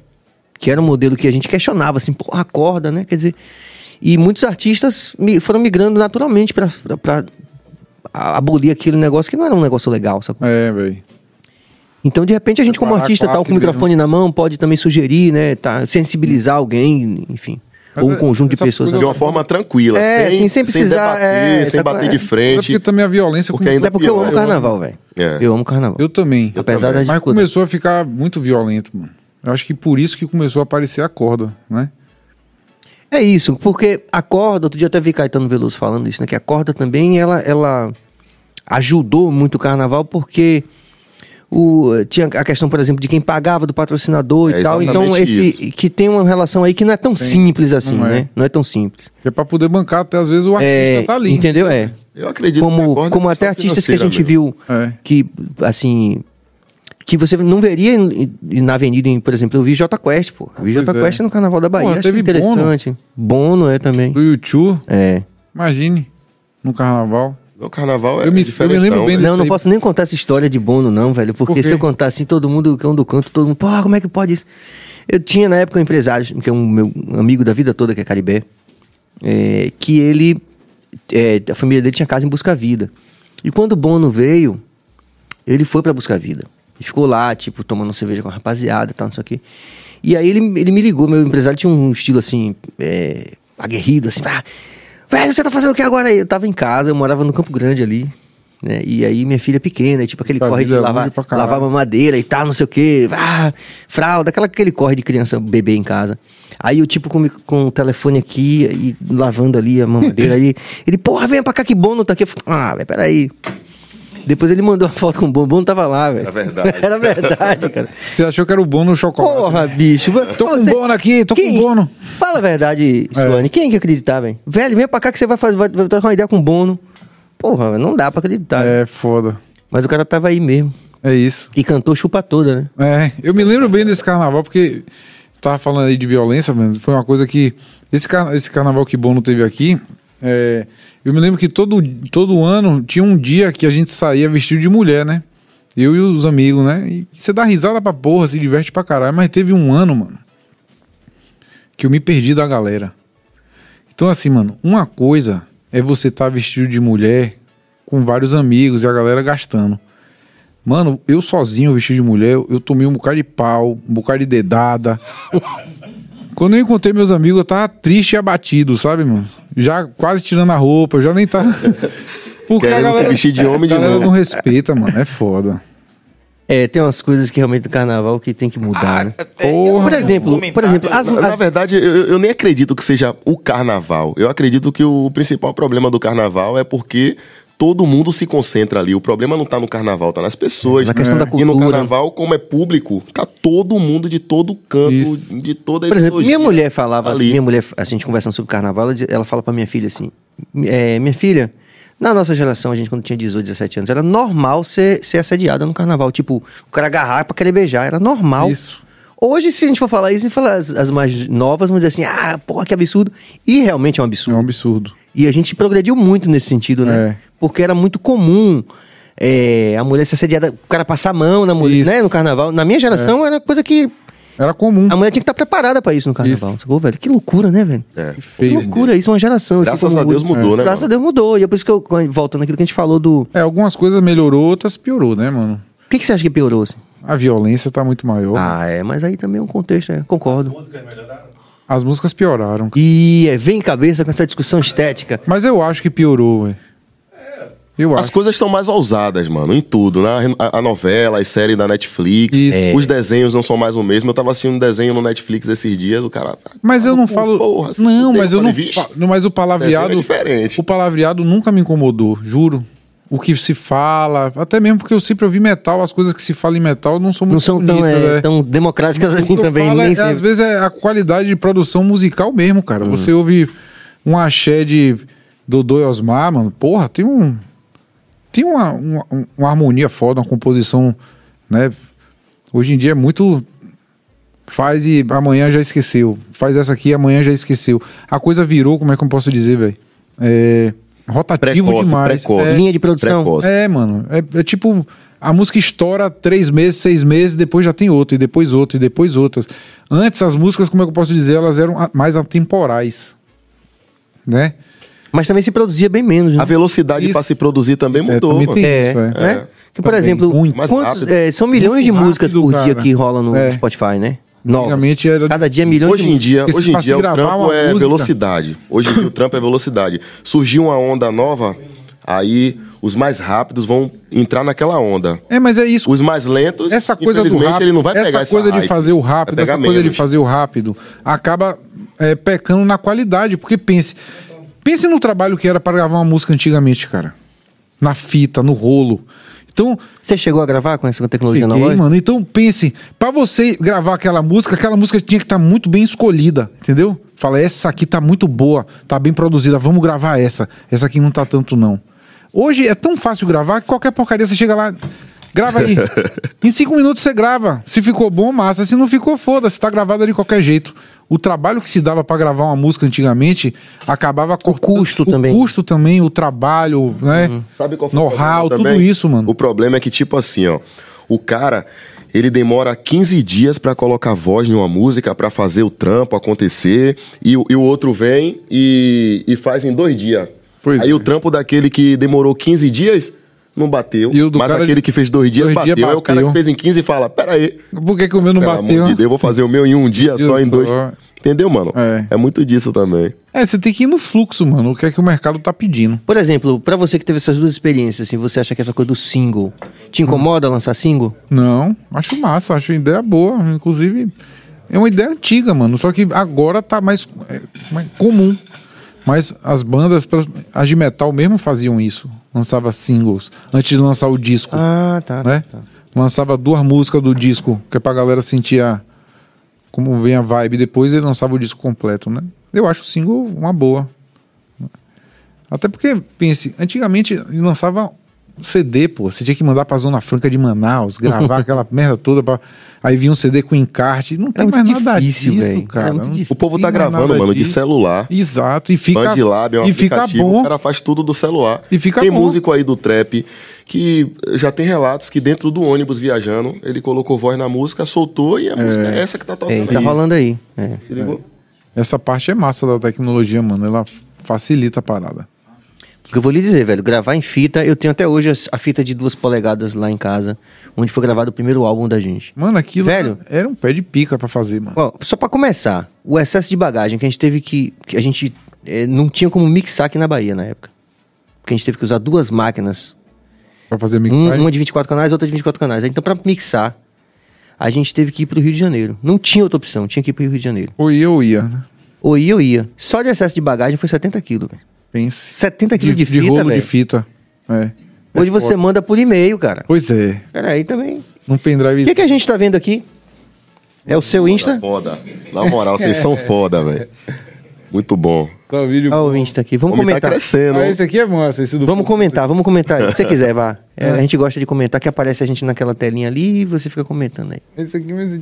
Que era um modelo que a gente questionava, assim, porra, a corda, né? Quer dizer. E muitos artistas foram migrando naturalmente pra abolir aquele negócio que não era um negócio legal, sacou? É, velho. Então, de repente, a gente, como artista, tal, classe com o microfone mesmo. na mão, pode também sugerir, né? Tá, sensibilizar alguém, enfim. Mas ou um é- conjunto de pessoas. coisa De uma forma tranquila, É, sem, assim, sem precisar, debater, é, sem bater de É frente. porque também a violência Porque ainda Até porque eu amo pior. carnaval, velho. É. Eu amo carnaval. Eu também. Apesar também. das Mas começou a ficar muito violento, mano. Eu acho que por isso que começou a aparecer a corda, né? É isso, porque a corda, outro dia eu até vi Caetano Veloso falando isso, né? Que a corda também, ela, ela ajudou muito o carnaval, porque o, tinha a questão, por exemplo, de quem pagava do patrocinador É e tal. Então, esse que tem uma relação aí que não é tão simples assim, não é. né? Não é tão simples. É pra poder bancar até às vezes o artista É, tá ali. entendeu? É. Eu acredito que Como, como até artistas que a gente financeira viu É. que, assim, que você não veria na avenida, em, por exemplo, eu vi Jota Quest, pô. Eu vi Jota é. Quest no Carnaval da Bahia, achei teve interessante. Bono. é também. Do YouTube, É. imagine, no carnaval. No carnaval é Eu me- eu me lembro bem né? Não, não aí. posso nem contar essa história de Bono, não, velho. Porque Por se eu contar assim, todo mundo, cão do canto, todo mundo, pô, como é que pode isso? Eu tinha na época um empresário, que é um meu amigo da vida toda, que é Caribé, é, que ele, é, a família dele tinha casa em Busca Vida. E quando o Bono veio, ele foi pra Busca Vida. E ficou lá, tipo, tomando cerveja com a rapaziada e tal, não sei o quê. E aí ele, ele me ligou, meu empresário tinha um estilo assim, é, aguerrido, assim, ah, velho, você tá fazendo o que agora aí? Eu tava em casa, eu morava no Campo Grande ali. Né? E aí minha filha pequena, tipo aquele A corre de é lavar, lavar mamadeira e tal, não sei o quê. Ah, fralda, aquela, aquele corre de criança, bebê em casa. Aí eu, tipo, com, com o telefone aqui e lavando ali a mamadeira. aí ele, porra, vem pra cá que Bono tá aqui. Eu ah, velho, peraí. Depois ele mandou a foto com o Bono, o Bono tava lá, velho. Era verdade. Era verdade, cara. Você achou que era o bono no chocolate? Porra, bicho. Tô com Bono aqui, tô com Quem- Bono. Fala a verdade, É. Suane. Quem que acreditar, velho? Velho, vem pra cá que você vai, fazer, vai, vai trocar uma ideia com o Bono. Porra, não dá pra acreditar. É foda. Mas o cara tava aí mesmo. É isso. E cantou chupa toda, né? É, eu me lembro bem desse carnaval, porque tava falando aí de violência, mano. Foi uma coisa que. Esse, car- esse carnaval que Bono teve aqui, é, eu me lembro que todo, todo ano tinha um dia que a gente saía vestido de mulher, né? Eu e os amigos, né? E você dá risada pra porra, se diverte pra caralho. Mas teve um ano, mano, que eu me perdi da galera. Então, assim, mano, uma coisa é você estar vestido de mulher com vários amigos e a galera gastando. Mano, eu sozinho vestido de mulher, eu tomei um bocado de pau, um bocado de dedada. Quando eu encontrei meus amigos, eu tava triste e abatido, sabe, mano? Já quase tirando a roupa, eu já nem tava. Porque Querendo se vestir de homem de a galera novo. não respeita, mano. É foda. É, tem umas coisas que realmente do carnaval que tem que mudar, né? Porra. Por exemplo, por exemplo, as, Na, na as- verdade, eu, eu nem acredito que seja o carnaval. Eu acredito que o principal problema do carnaval é porque todo mundo se concentra ali. O problema não tá no carnaval, tá nas pessoas. Na questão da E no cultura. carnaval, como é público, tá todo mundo de todo canto, Isso. de toda Por exemplo, minha mulher falava, ali. minha mulher, a gente conversando sobre carnaval, ela, fala pra minha filha assim: é, minha filha, na nossa geração, a gente quando tinha 18, 17 anos, era normal ser, ser assediada no carnaval. Tipo, o cara agarrar pra querer beijar, era normal. Isso. Hoje, se a gente for falar isso, a gente falar as, as mais novas, vão dizer assim, ah, porra, que absurdo. E realmente é um É absurdo. um absurdo. E a gente progrediu muito nesse sentido, né? É. Porque era muito comum é, a mulher ser assediada, o cara passar a mão na mulher, Isso. É. né? No carnaval. Na minha geração era coisa que Era comum. a mulher tinha que estar preparada pra isso no carnaval. Sacou, velho? Que loucura, né, velho? É, Que feio. loucura, isso é uma geração. assim, Graças como a Deus mudou, né, Graças a mano? Deus mudou. E é por isso que eu, voltando àquilo que a gente falou do. É, algumas coisas melhorou, outras piorou, né, mano? O que, que você acha que piorou? Assim? A violência tá muito maior. Ah, é, mas aí também é um contexto, né? Concordo. As músicas pioraram. E é, vem em cabeça com essa discussão estética. Mas eu acho que piorou, velho. Eu As acho. coisas estão mais ousadas, mano, em tudo. Né? A, a novela, as séries da Netflix. É. os desenhos não são mais o mesmo. Eu tava assistindo um desenho no Netflix esses dias, o cara. Mas eu não Pô, falo. porra, se não, mas eu falei, não. "Vixe, fa- Mas o palavreado. desenho é diferente." O palavreado nunca me incomodou, juro. O que se fala, até mesmo porque eu sempre ouvi metal, as coisas que se falam em metal não são muito Não são tão, bonitas, é, né? tão democráticas assim também, falo é- às vezes é a qualidade de produção musical mesmo, cara. Uhum. Você ouve um axé de Dodô e Osmar, mano, porra, tem um. Tem uma, uma, uma harmonia foda, uma composição, né? Hoje em dia é muito. Faz e amanhã já esqueceu. Faz essa aqui e amanhã já esqueceu. A coisa virou, como é que eu posso dizer, velho? É. Rotativo Precoce, demais. precoce. É, Linha de produção. Precoce. é, mano. É, é tipo. A música estoura três meses, seis meses, depois já tem outra, e depois outra, e depois outras. Antes, as músicas, como é que eu posso dizer, elas eram mais atemporais. né? Mas também se produzia bem menos, né? A velocidade Isso. para se produzir também É, mudou. também mano. tem É, isso, é. né? Que, por Também, exemplo, quantos- é, são milhões de Muito músicas rápido, por dia cara. que rolam no É. Spotify, né? Novas. Antigamente era- Cada dia milhões Hoje de em dia, Porque hoje em dia o trampo uma é música- velocidade. Hoje em dia o trampo é velocidade. Surgiu uma onda nova, aí os mais rápidos vão entrar naquela onda. É, mas é isso. Os mais lentos, essa coisa do infelizmente, rápido, ele não vai pegar essa essa coisa de hype. fazer o rápido, essa pegar coisa de menos. fazer o rápido, acaba é, pecando na qualidade, porque pense, pense no trabalho que era para gravar uma música antigamente, cara, na fita, no rolo. Então, Você chegou a gravar com essa tecnologia peguei, nova? mano. Então pense, para você gravar aquela música, aquela música tinha que estar muito bem escolhida, entendeu? Fala, essa aqui tá muito boa, tá bem produzida, vamos gravar essa. Essa aqui não tá tanto não. Hoje é tão fácil gravar que qualquer porcaria você chega lá, grava aí. em cinco minutos você grava. Se ficou bom, massa. Se não ficou, foda-se, tá gravada de qualquer jeito. O trabalho que se dava pra gravar uma música antigamente acabava com custo o também. custo também, o trabalho, né? Sabe qual foi o Know-how, tudo também? isso, mano. O problema é que, tipo assim, ó, o cara, ele demora 15 dias pra colocar voz em uma música, pra fazer o trampo acontecer, e, o- e o outro vem e, e faz em dois dias. Pois Aí é. o trampo daquele que demorou 15 dias não bateu, E o do mas cara aquele de- que fez dois dias dois bateu. dias Aí o cara bateu. que fez em 15 fala, pera aí, Por que, que o meu não pelo bateu? amor de Deus, eu vou fazer o meu em um dia só, em dois... Entendeu, mano? É. é muito disso também. É, você tem que ir no fluxo, mano. O que é que o mercado tá pedindo? Por exemplo, pra você que teve essas duas experiências, assim, você acha que essa coisa do single te incomoda lançar single? Não, acho massa, acho ideia boa. Inclusive, é uma ideia antiga, mano. Só que agora tá mais, é, mais comum. Mas as bandas, as de metal mesmo faziam isso. Lançava singles antes de lançar o disco. Ah, tá. né? Lançava duas músicas do disco, que é pra galera sentir a, como vem a vibe. Depois ele lançava o disco completo, né? Eu acho o single uma boa. Até porque, pense, antigamente ele lançava CD, pô. Você tinha que mandar pra Zona Franca de Manaus, gravar aquela merda toda. Pra... Aí vinha um CD com encarte. Não tem muito mais nada difícil, disso, velho. cara. É difícil. O povo tá gravando, mano, de celular. Exato, e fica, Bandlab é um e fica aplicativo, bom. o cara faz tudo do celular. E fica tem bom. músico aí do trap que já tem relatos que dentro do ônibus viajando, ele colocou voz na música, soltou e a música é essa que tá É, tocando. tá aí. rolando aí. É. Se ligou? Essa parte é massa da tecnologia, mano. Ela facilita a parada. Eu vou lhe dizer, velho, gravar em fita, eu tenho até hoje a fita de duas polegadas lá em casa, onde foi gravado o primeiro álbum da gente. Mano, aquilo Velho. era um pé de pica pra fazer, mano. Ó, só pra começar, o excesso de bagagem que a gente teve que. que a gente eh, não tinha como mixar aqui na Bahia na época. Porque a gente teve que usar duas máquinas. Pra fazer Um, mixagem. uma de 24 canais, outra de 24 canais. Então, pra mixar, a gente teve que ir pro Rio de Janeiro. Não tinha outra opção, tinha que ir pro Rio de Janeiro. Ou ia ou ia, né? Ou ia ou ia. Só de excesso de bagagem foi 70 quilos, velho. Pense. 70 De, quilos de, de fita, rolo de velho. fita. É. Hoje você manda por e-mail, cara. Pois é. Peraí também. Num pendrive. O que, que a gente tá vendo aqui? É o seu Insta? Foda. Na moral, vocês são foda, velho. Muito bom. Tá o vídeo. Olha o Insta aqui. O Vamos homem tá comentar. crescendo. Ah, esse aqui é massa. Esse do Vamos comentar, vamos comentar. aí. Se você quiser, vá. É, É. A gente gosta de comentar, que aparece a gente naquela telinha ali e você fica comentando aí. Esse aqui mesmo.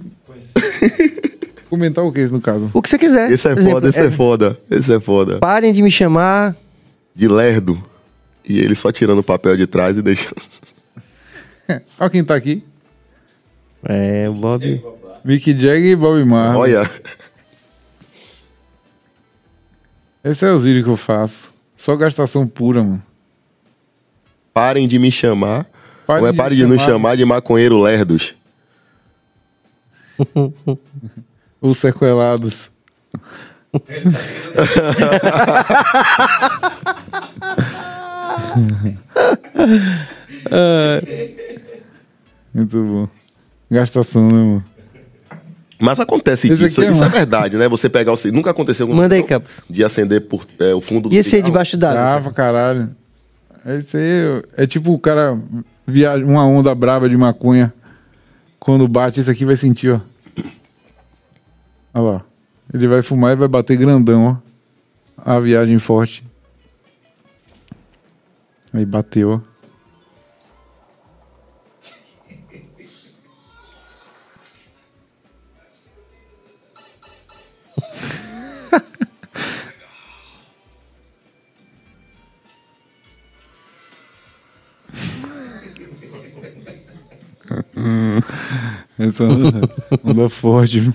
Comentar o que no caso? O que você quiser. Esse é Por exemplo, foda, esse é foda. Esse é foda. Parem de me chamar. De lerdo. E ele só tirando o papel de trás e deixando. Olha quem tá aqui. É, o Bob. Mick Jagger e Bob Marley. Olha. Esse é o vídeo que eu faço. Só gastação pura, mano. Parem de me chamar. Parem Ou é de parem me de nos chamar. chamar de maconheiro lerdos. Os sequelados. Muito bom. Gastação, né, mano? Mas acontece Esse isso, é isso é verdade, né? Você pegar o. Nunca aconteceu com Manda aí? Campos. De acender por é, o fundo do E esse aí debaixo d'água? Grava, caralho. Esse aí é tipo o cara viaja uma onda braba de maconha. Quando bate, esse aqui vai sentir, ó. Olha lá. Ele vai fumar e vai bater grandão, ó. A viagem forte. Aí bateu, ó. Essa onda, onda forte.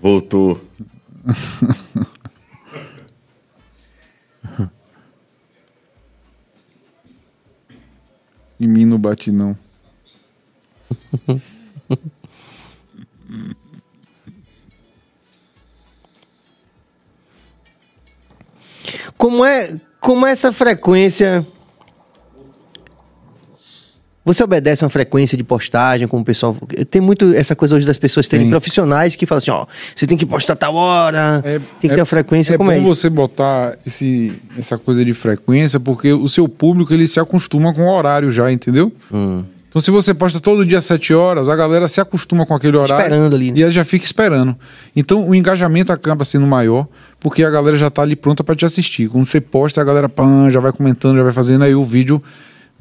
Voltou. Em mim não bate, não. Como é, como é essa frequência? Você obedece uma frequência de postagem, como o pessoal. Tem muito essa coisa hoje das pessoas terem Tem. profissionais que falam assim, ó, você tem que postar tal hora, tem que ter uma frequência, é como bom é isso? você botar esse, essa coisa de frequência, porque o seu público ele se acostuma com o horário já, entendeu? Hum. Então, se você posta todo dia às 7 horas, a galera se acostuma com aquele horário. Esperando ali, né? E ela já fica esperando. Então, o engajamento acaba sendo maior, porque a galera já tá ali pronta para te assistir. Quando você posta, a galera pã, já vai comentando, já vai fazendo, aí o vídeo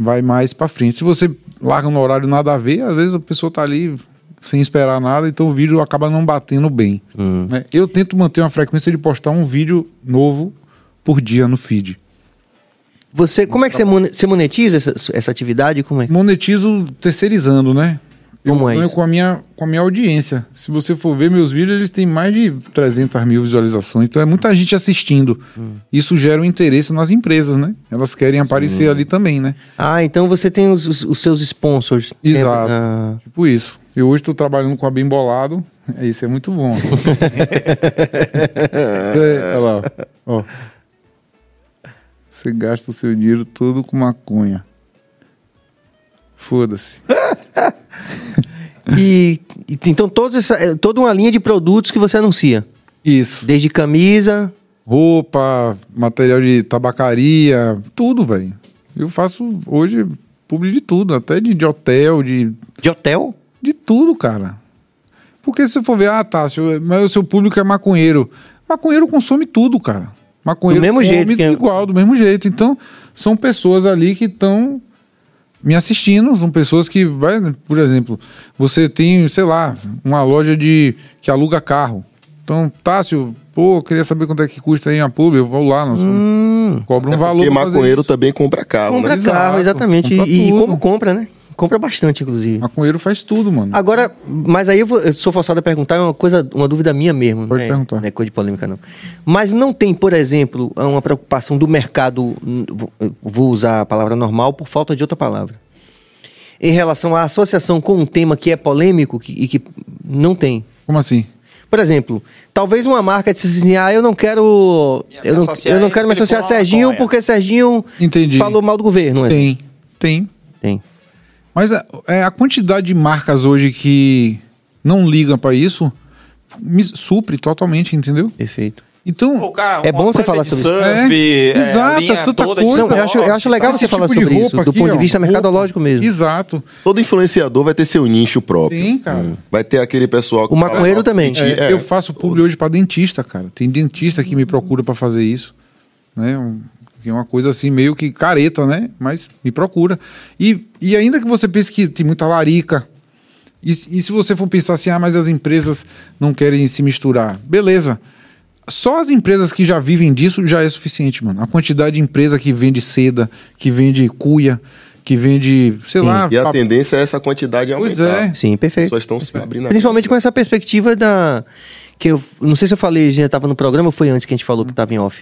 vai mais para frente. Se você larga no horário nada a ver, às vezes a pessoa tá ali sem esperar nada, então o vídeo acaba não batendo bem. Hum. né? Eu tento manter uma frequência de postar um vídeo novo por dia no feed. Você, como é que você monetiza essa, essa atividade? Como é? monetizo terceirizando, né? Eu Como é ganho isso? com a minha com a minha audiência. Se você for ver meus vídeos, eles têm mais de 300 mil visualizações. Então é muita gente assistindo. Hum. Isso gera um interesse nas empresas, né? Elas querem aparecer ali também, né? Ah, então você tem os, os- os seus sponsors. Exato. É, ah, Tipo isso. Eu hoje estou trabalhando com a Bem Bolado. É, Isso é muito bom. Você- olha lá. Ó. Você gasta o seu dinheiro todo com maconha. Foda-se. e, então todos essa, é, toda uma linha de produtos que você anuncia. Isso. Desde camisa. roupa, material de tabacaria, tudo, velho. Eu faço hoje publi de tudo, até de, de hotel, de, De hotel? de tudo, cara. Porque se você for ver, ah, tá, seu- mas o seu público é maconheiro. Maconheiro consome tudo, cara. Maconheiro Do mesmo jeito que é- igual, do mesmo jeito. Então, são pessoas ali que estão me assistindo, são pessoas que vai, por exemplo, você tem, sei lá, uma loja de que aluga carro. Então, Tássio, pô, eu queria saber quanto é que custa aí a pub, eu vou lá, nós cobra um valor. Porque maconheiro isso. também compra carro, Compra né? carro, exatamente. compra e, e como compra, né? Compra bastante, inclusive. Maconheiro faz tudo, mano. Agora, mas aí eu, vou- eu sou forçado a perguntar, é uma coisa, uma dúvida minha mesmo. Pode né? perguntar. Não é coisa de polêmica, não. Mas não tem, por exemplo, uma preocupação do mercado, vou- usar a palavra normal por falta de outra palavra. Em relação à associação com um tema que é polêmico que- e que não tem. Como assim? Por exemplo, talvez uma marca disse assim: ah, eu não quero. Me Eu não, associar eu não quero me associar a Serginho porque Serginho Entendi. falou mal do governo. é? Tem, tem. Mas a, é, a quantidade de marcas hoje que não ligam pra isso me supre totalmente, entendeu? Perfeito. Então, Pô, cara, É bom você falar de sobre isso. surf, É, é, exato, é tanta toda coisa. de Não, eu acho, eu acho legal esse você falar tipo de sobre isso, roupa do aqui, ponto de ó, vista roupa. mercadológico mesmo. Exato. Todo influenciador vai ter seu nicho próprio. Tem, cara. Vai ter aquele pessoal que O maconheiro fala, também. "Gente, É, é, Eu faço publi hoje pra dentista, cara. Tem dentista que me procura pra fazer isso. Né? Um- que é uma coisa assim meio que careta, né? Mas me procura. E, e ainda que você pense que tem muita larica. E, e se você for pensar assim, ah, mas as empresas não querem se misturar. Beleza. Só as empresas que já vivem disso já é suficiente, mano. A quantidade de empresa que vende seda, que vende cuia, que vende, sei Sim. lá. E a pap- tendência é essa quantidade Pois aumentar. é. Sim, As perfeito. pessoas estão se abrindo a Principalmente com essa perspectiva da. Que eu não sei se eu falei, já estava no programa ou foi antes que a gente falou que estava em off.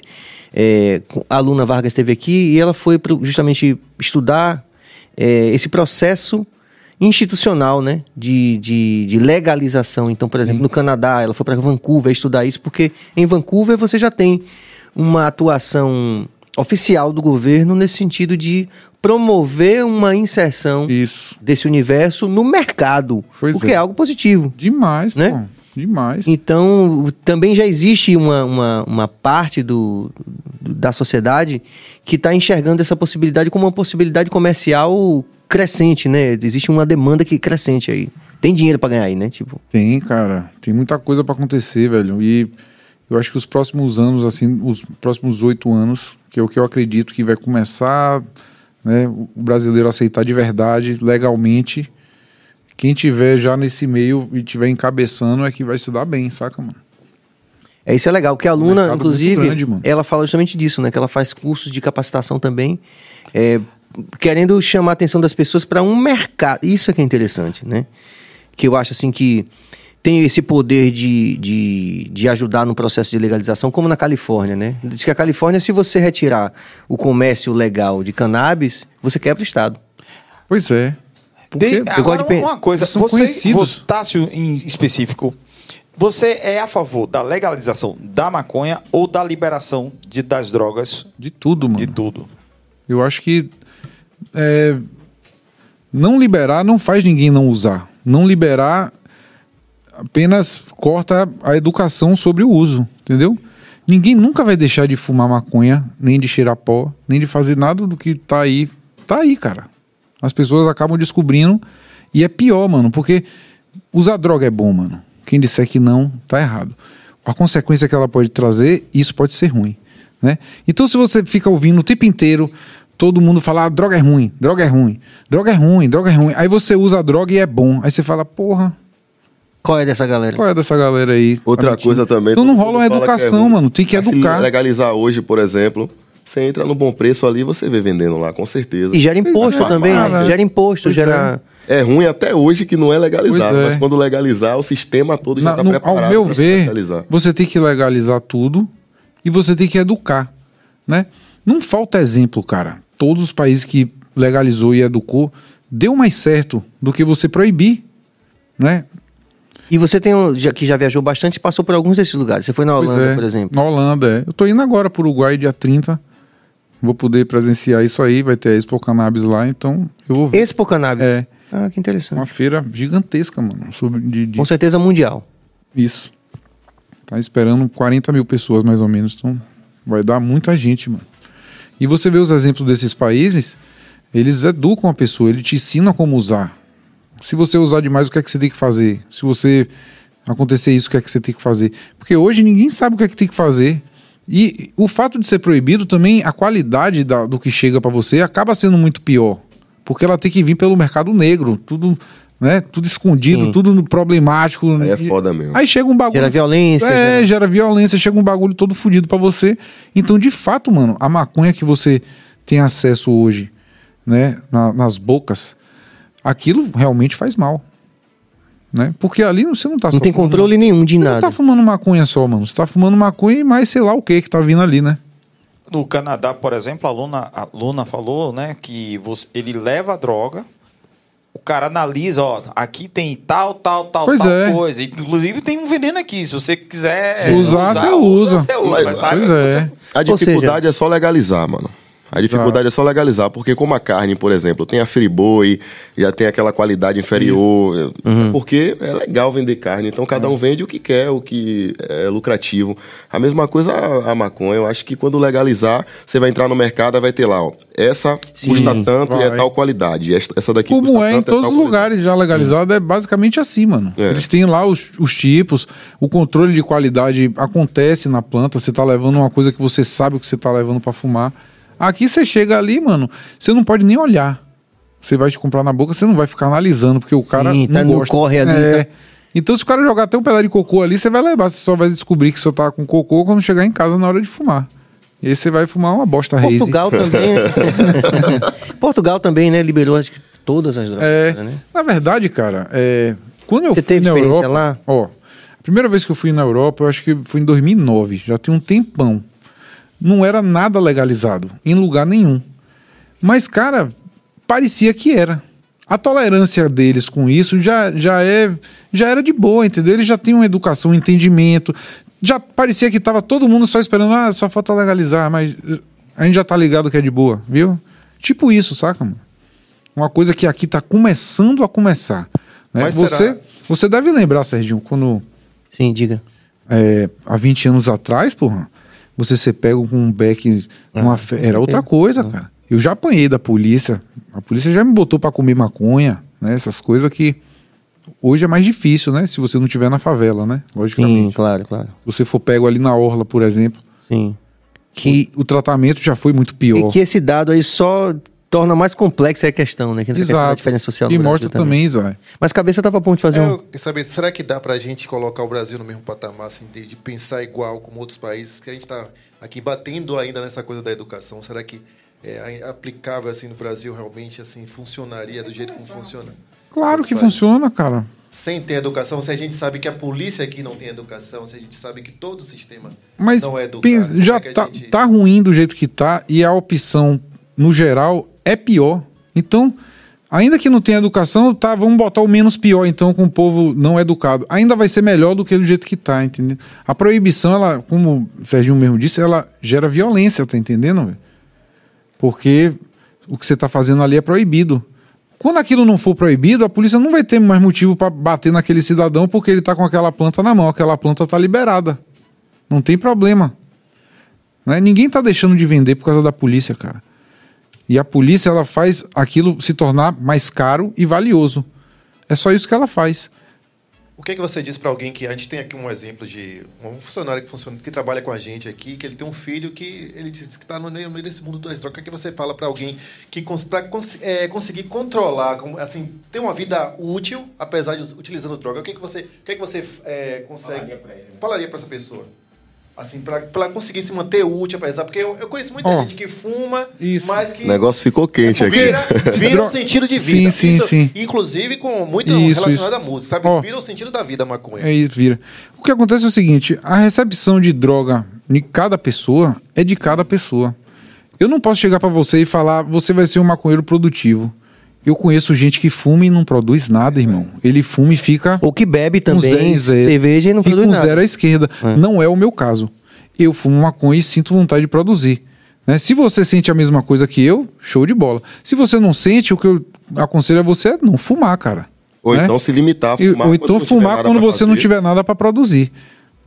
É, a Luna Vargas esteve aqui e ela foi pro- justamente estudar é, esse processo institucional, né? De, de, de legalização. Então, por exemplo, no Canadá, ela foi para Vancouver estudar isso, porque em Vancouver você já tem uma atuação oficial do governo nesse sentido de promover uma inserção Isso. desse universo no mercado, Pois o que é. é. algo positivo. Demais, Né? pô. Demais. Então, também já existe uma, uma, uma parte do, da sociedade que está enxergando essa possibilidade como uma possibilidade comercial crescente, né? Existe uma demanda que crescente aí. Tem dinheiro para ganhar aí, né? Tipo, Tem, cara. Tem muita coisa pra acontecer, velho. E eu acho que os próximos anos, assim, os próximos oito anos, que é o que eu acredito que vai começar, né, o brasileiro aceitar de verdade, legalmente. Quem tiver já nesse meio e tiver encabeçando é que vai se dar bem, saca, mano? é isso é legal, que a aluna, mercado inclusive, grande, ela fala justamente disso, né? Que ela faz cursos de capacitação também, é, querendo chamar a atenção das pessoas para um mercado. Isso é que é interessante, né? Que eu acho assim que tem esse poder de, de, de ajudar no processo de legalização, como na Califórnia, né? Diz que a Califórnia, se você retirar o comércio legal de cannabis, você quebra o Estado. Pois é. Eu gosto agora, de uma coisa, você, você, Tássio, em específico, você é a favor da legalização da maconha ou da liberação de, das drogas, De tudo, mano. de tudo? Eu acho que é, não liberar não faz ninguém não usar. Não liberar apenas corta a educação sobre o uso, entendeu? Ninguém nunca vai deixar de fumar maconha, nem de cheirar pó, nem de fazer nada do que tá aí. Tá aí, cara. As pessoas acabam descobrindo e é pior, mano, porque usar droga é bom, mano. Quem disser que não, tá errado. A consequência que ela pode trazer, isso pode ser ruim, né? Então se você fica ouvindo o tempo inteiro todo mundo falar ah, droga é ruim, droga é ruim, droga é ruim, droga é ruim, aí você usa a droga e é bom. Aí você fala, porra, Qual é dessa galera? qual é dessa galera aí? Outra coisa também. Então não rola uma é educação, ruim. mano. Tem que Mas educar. Se legalizar hoje, por exemplo, você entra no bom preço ali, você vê vendendo lá, com certeza. E gera imposto também, né? Gera imposto, Pois gera. É ruim até hoje que não é legalizado, é. mas quando legalizar, o sistema todo já Na- está no- preparado ao meu ver, legalizar. você tem que legalizar tudo e você tem que educar, né? Não falta exemplo, cara. Todos os países que legalizou e educou deu mais certo do que você proibir, né? E você tem um, já, que já viajou bastante e passou por alguns desses lugares. Você foi na Holanda, é. por exemplo. Na Holanda, é. Eu tô indo agora pro Uruguai dia 30. Vou poder presenciar isso aí, vai ter a Expo Cannabis lá, então eu vou ver. Expo Cannabis. É. Ah, que interessante. Uma feira gigantesca, mano, sobre de, de Com certeza mundial. Isso. Tá esperando 40 mil pessoas, mais ou menos. Então, vai dar muita gente, mano. E você vê os exemplos desses países, eles educam a pessoa, ele te ensina como usar. Se você usar demais, o que é que você tem que fazer? Se você acontecer isso, o que é que você tem que fazer? Porque hoje ninguém sabe o que é que tem que fazer. E o fato de ser proibido também, a qualidade da- do que chega pra você acaba sendo muito pior. Porque ela tem que vir pelo mercado negro, tudo, né, tudo escondido, Sim. tudo problemático. Aí é foda mesmo. Aí chega um bagulho. Gera violência, É, gera- gera violência, chega um bagulho todo fudido pra você. Então, de fato, mano, a maconha que você tem acesso hoje, né, na- nas bocas, aquilo realmente faz mal. Né? Porque ali você não tá Não só tem controle nenhum de Você não nada. tá fumando maconha só, mano. Você tá fumando maconha e mais sei lá o que que tá vindo ali, né? No Canadá, por exemplo, a Luna, a Luna falou né, que você- ele leva a droga, o cara analisa, ó, aqui tem tal, tal, tal, Pois tal é. coisa. Inclusive tem um veneno aqui, se você quiser Se usar, você usa. Você usa, mas sabe, Pois é. você- A dificuldade é só legalizar, mano. A dificuldade é só legalizar, porque como a carne, por exemplo, tem a friboi, já tem aquela qualidade inferior, é porque é legal vender carne, então cada um vende o que quer, o que é lucrativo. A mesma coisa a, a maconha, eu acho que quando legalizar, você vai entrar no mercado e vai ter lá, ó, essa Sim, custa tanto e é vai. tal qualidade, essa daqui Como custa é em tanto, todos os lugares já legalizado, é basicamente assim, mano. É. Eles têm lá os, os tipos, o controle de qualidade acontece na planta, você tá levando uma coisa que você sabe o que você tá levando pra fumar. Aqui você chega ali, mano, você não pode nem olhar. Você vai te comprar na boca, você não vai ficar analisando, porque o cara Sim, tá não no gosta. corre ali, É. tá- Então se o cara jogar até um pedaço de cocô ali, você vai levar, você só vai descobrir que você tá com cocô quando chegar em casa na hora de fumar. E aí você vai fumar uma bosta Haze. Portugal também. Portugal também, né? Liberou acho que todas as drogas, É, né? Na verdade, cara, é, quando eu Você fui teve na experiência Europa, lá? ó, a primeira vez que eu fui na Europa, eu acho que foi em 2009, já tem um tempão. Não era nada legalizado em lugar nenhum. Mas, cara, parecia que era. A tolerância deles com isso já, já é já era de boa, entendeu? Eles já tinham uma educação, um entendimento. Já parecia que tava todo mundo só esperando, ah, só falta legalizar, mas eh, a gente já tá ligado que é de boa, viu? Tipo isso, saca, mano? Uma coisa que aqui tá começando a começar. né? Mas Você, será- você deve lembrar, Serginho, quando Sim, diga. é, há 20 anos atrás, porra, você ser pego com um beck numa fe... era outra coisa, cara. Eu já apanhei da polícia. A polícia já me botou pra comer maconha, né? Essas coisas que hoje é mais difícil, né? Se você não tiver na favela, né? Sim, Logicamente. claro, claro. Se você for pego ali na orla, por exemplo, Sim. Que, o tratamento já foi muito pior. e que esse dado aí só torna mais complexa a questão, né? Que a questão da diferença social E mostra também, Zé. Mas cabeça tava a ponto de fazer É, um. eu saber, será que dá pra gente colocar o Brasil no mesmo patamar, assim, de, de pensar igual como outros países, que a gente tá aqui batendo ainda nessa coisa da educação? Será que é a- aplicável assim no Brasil realmente assim funcionaria do jeito como funciona? Claro que funciona, cara. Sem ter educação, se a gente sabe que a polícia aqui não tem educação, se a gente sabe que todo o sistema Mas não é educado. pensa, como já é que a tá, gente- tá ruim do jeito que tá e a opção, no geral, é pior. Então, ainda que não tenha educação, tá, vamos botar o menos pior, então, com o povo não educado. Ainda vai ser melhor do que do jeito que tá, entendeu? A proibição, ela, como o Serginho mesmo disse, ela gera violência, tá entendendo? Porque o que você tá fazendo ali é proibido. Quando aquilo não for proibido, a polícia não vai ter mais motivo para bater naquele cidadão porque ele tá com aquela planta na mão, aquela planta tá liberada. Não tem problema. Né? Ninguém tá deixando de vender por causa da polícia, cara. E a polícia ela faz aquilo se tornar mais caro e valioso. É só isso que ela faz. O que, que você diz para alguém que a gente tem aqui um exemplo de um funcionário que, funciona, que trabalha com a gente aqui, que ele tem um filho que ele diz que está no meio no meio desse mundo das drogas. O que, que você fala para alguém que para conseguir controlar, como, assim, ter uma vida útil, apesar de utilizando droga? O que, que você, o que, que você é, consegue falaria para essa pessoa? Assim, para ela conseguir se manter útil, apesar porque eu, eu conheço muita Ó, gente que fuma, isso. mas que O negócio ficou quente aqui. vira, vira um sentido de vida. Sim, sim, Isso, sim. Inclusive com muito Isso, relacionado isso. à música, sabe? Ó. vira o sentido da vida a maconha. É isso, vira. O que acontece é o seguinte: a recepção de droga de cada pessoa é de cada pessoa. Eu não posso chegar pra você e falar, você vai ser um maconheiro produtivo. Eu conheço gente que fuma e não produz nada, irmão. Ele fuma e fica Ou que bebe também zero- cerveja e não fica produz com nada. zero à esquerda. Não é o meu caso. Eu fumo maconha e sinto vontade de produzir. né? Se você sente a mesma coisa que eu, show de bola. Se você não sente, o que eu aconselho a você é não fumar, cara. Ou né? então se limitar a fumar. ou quando então fumar quando você não tiver nada para produzir.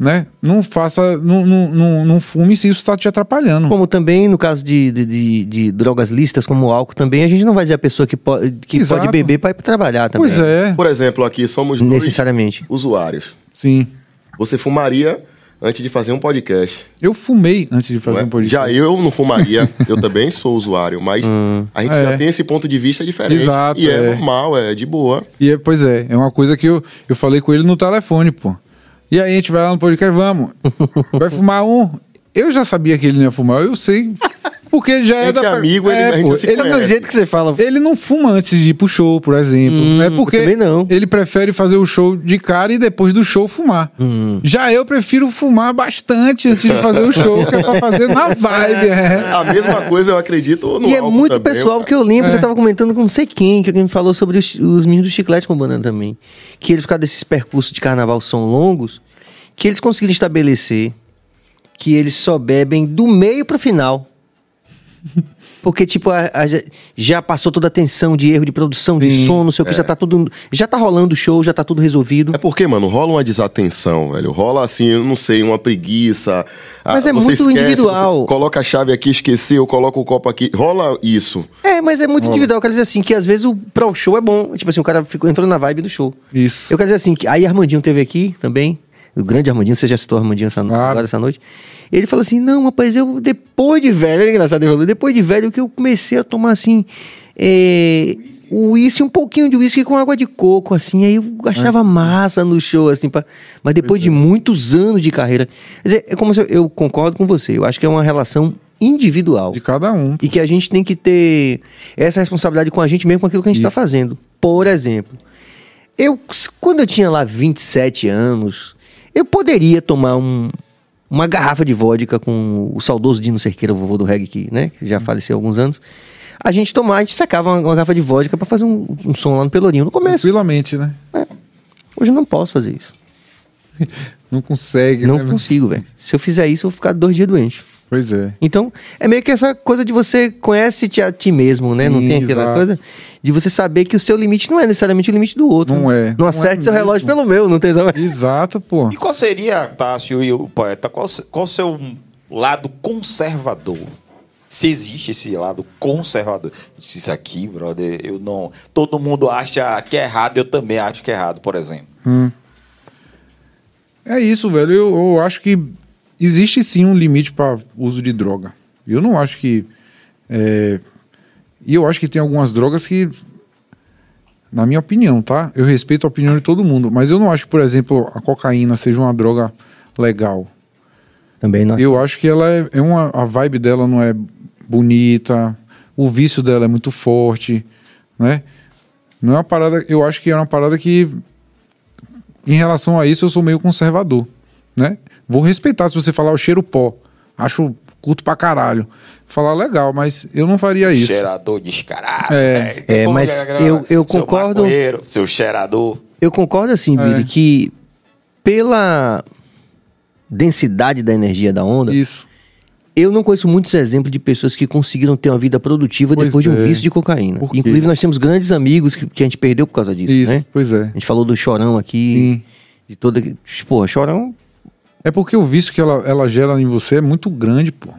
Né? Não faça, não, não, não, fume se isso está te atrapalhando. Como também no caso de, de, de- de drogas lícitas, como o álcool também, a gente não vai dizer a pessoa que, pode que Exato. pode beber para ir pra trabalhar também. Pois é, Por exemplo, aqui somos dois Necessariamente. usuários. sim. Você fumaria antes de fazer um podcast. Eu fumei antes de fazer é? um podcast. Já eu não fumaria, eu também sou usuário, mas a gente É. já tem esse ponto de vista diferente. Exato, e é, é. normal, é de boa. E é, pois é, é uma coisa que eu, eu falei com ele no telefone, pô. E aí a gente vai lá no podcast, vamos. Vai fumar um. Eu já sabia que ele não ia fumar, eu sei. Porque já é da. é amigo, ele- a gente já se ele, Do jeito que você fala. ele não fuma antes de ir pro show, por exemplo. né? Porque também não. ele prefere fazer o show de cara e depois do show fumar. Já eu prefiro fumar bastante antes de fazer o show, que é pra fazer na vibe. É. A mesma coisa eu acredito no E é muito também, pessoal, cara. que eu lembro É. que eu tava comentando com não sei quem, que alguém me falou sobre os, os meninos do chiclete com banana também. Que eles, por causa desses percursos de carnaval são longos, que eles conseguiram estabelecer que eles só bebem do meio pro final. Porque, tipo, a- a- já- passou toda a tensão de erro de produção, de Sim, som, não sei o que, já tá tudo. Já tá rolando o show, já tá tudo resolvido. É porque, mano, rola uma desatenção, velho. Rola assim, eu não sei, uma preguiça. Mas Ah, é você muito individual. você coloca a chave aqui, esqueceu, coloca o copo aqui. Rola isso. É, mas é muito individual. Eu quero dizer assim, que às vezes o pro show é bom. Tipo assim, o cara ficou, entrou na vibe do show. Isso. Eu quero dizer assim, que aí Armandinho teve aqui também, o grande Armandinho, você já citou Armandinho essa, Claro. agora essa noite. Ele falou assim: não, rapaz, eu depois de velho, é engraçado, ele falou, depois de velho que eu comecei a tomar assim. É, o uísque, um pouquinho de uísque com água de coco, assim, aí eu achava massa no show, assim, pra- mas depois de muitos anos de carreira. Quer dizer, é como eu, eu concordo com você, eu acho que é uma relação individual. De cada um. E que a gente tem que ter essa responsabilidade com a gente mesmo com aquilo que a gente está fazendo. Por exemplo, eu, quando eu tinha lá 27 anos, eu poderia tomar um- uma garrafa de vodka com o saudoso Dino Cerqueira, o vovô do reggae, que, né, que já faleceu há alguns anos. A gente tomar, a gente sacava uma, uma garrafa de vodka para fazer um, um som lá no Pelourinho. No começo, Tranquilamente, né? hoje eu não posso fazer isso. Não consegue, Não né? consigo, velho. Se eu fizer isso, eu vou ficar dois dias doente. Pois é. Então, é meio que essa coisa de você conhece-te a ti mesmo, né? Não tem aquela exato. coisa de você saber que o seu limite não é necessariamente o limite do outro. Não é. Não Não acerte é seu mesmo. relógio pelo meu, não tem essa... Exato, pô. E qual seria, Tássio e o poeta, qual, qual o seu lado conservador? Se existe esse lado conservador. Se Isso aqui, brother, eu não. Todo mundo acha que é errado, eu também acho que é errado, por exemplo. É isso, velho. Eu, eu acho que existe sim um limite para uso de droga. Eu não acho que. é, E eu acho que tem algumas drogas que. Na minha opinião, tá? Eu respeito a opinião de todo mundo, mas eu não acho que, por exemplo, a cocaína seja uma droga legal. Também não. Eu acho que ela é, é uma. A vibe dela não é bonita, o vício dela é muito forte, né? Não é uma parada, eu acho que é uma parada que em relação a isso eu sou meio conservador, né? Vou respeitar se você falar o cheiro pó. Acho curto pra caralho. Falar legal, mas eu não faria isso. Cheirador descarado. É. né? É, Como mas é, eu- eu seu concordo- maconheiro, Seu cheirador. Eu concordo assim, É. Billy, que pela densidade da energia da onda, Isso. eu não conheço muitos exemplos de pessoas que conseguiram ter uma vida produtiva Pois depois de um é. vício de cocaína. Inclusive, nós temos grandes amigos que, que a gente perdeu por causa disso, Isso, né? pois é. A gente falou do Chorão aqui, Sim. de toda... Pô, Chorão É porque o vício que ela, ela gera em você é muito grande, pô.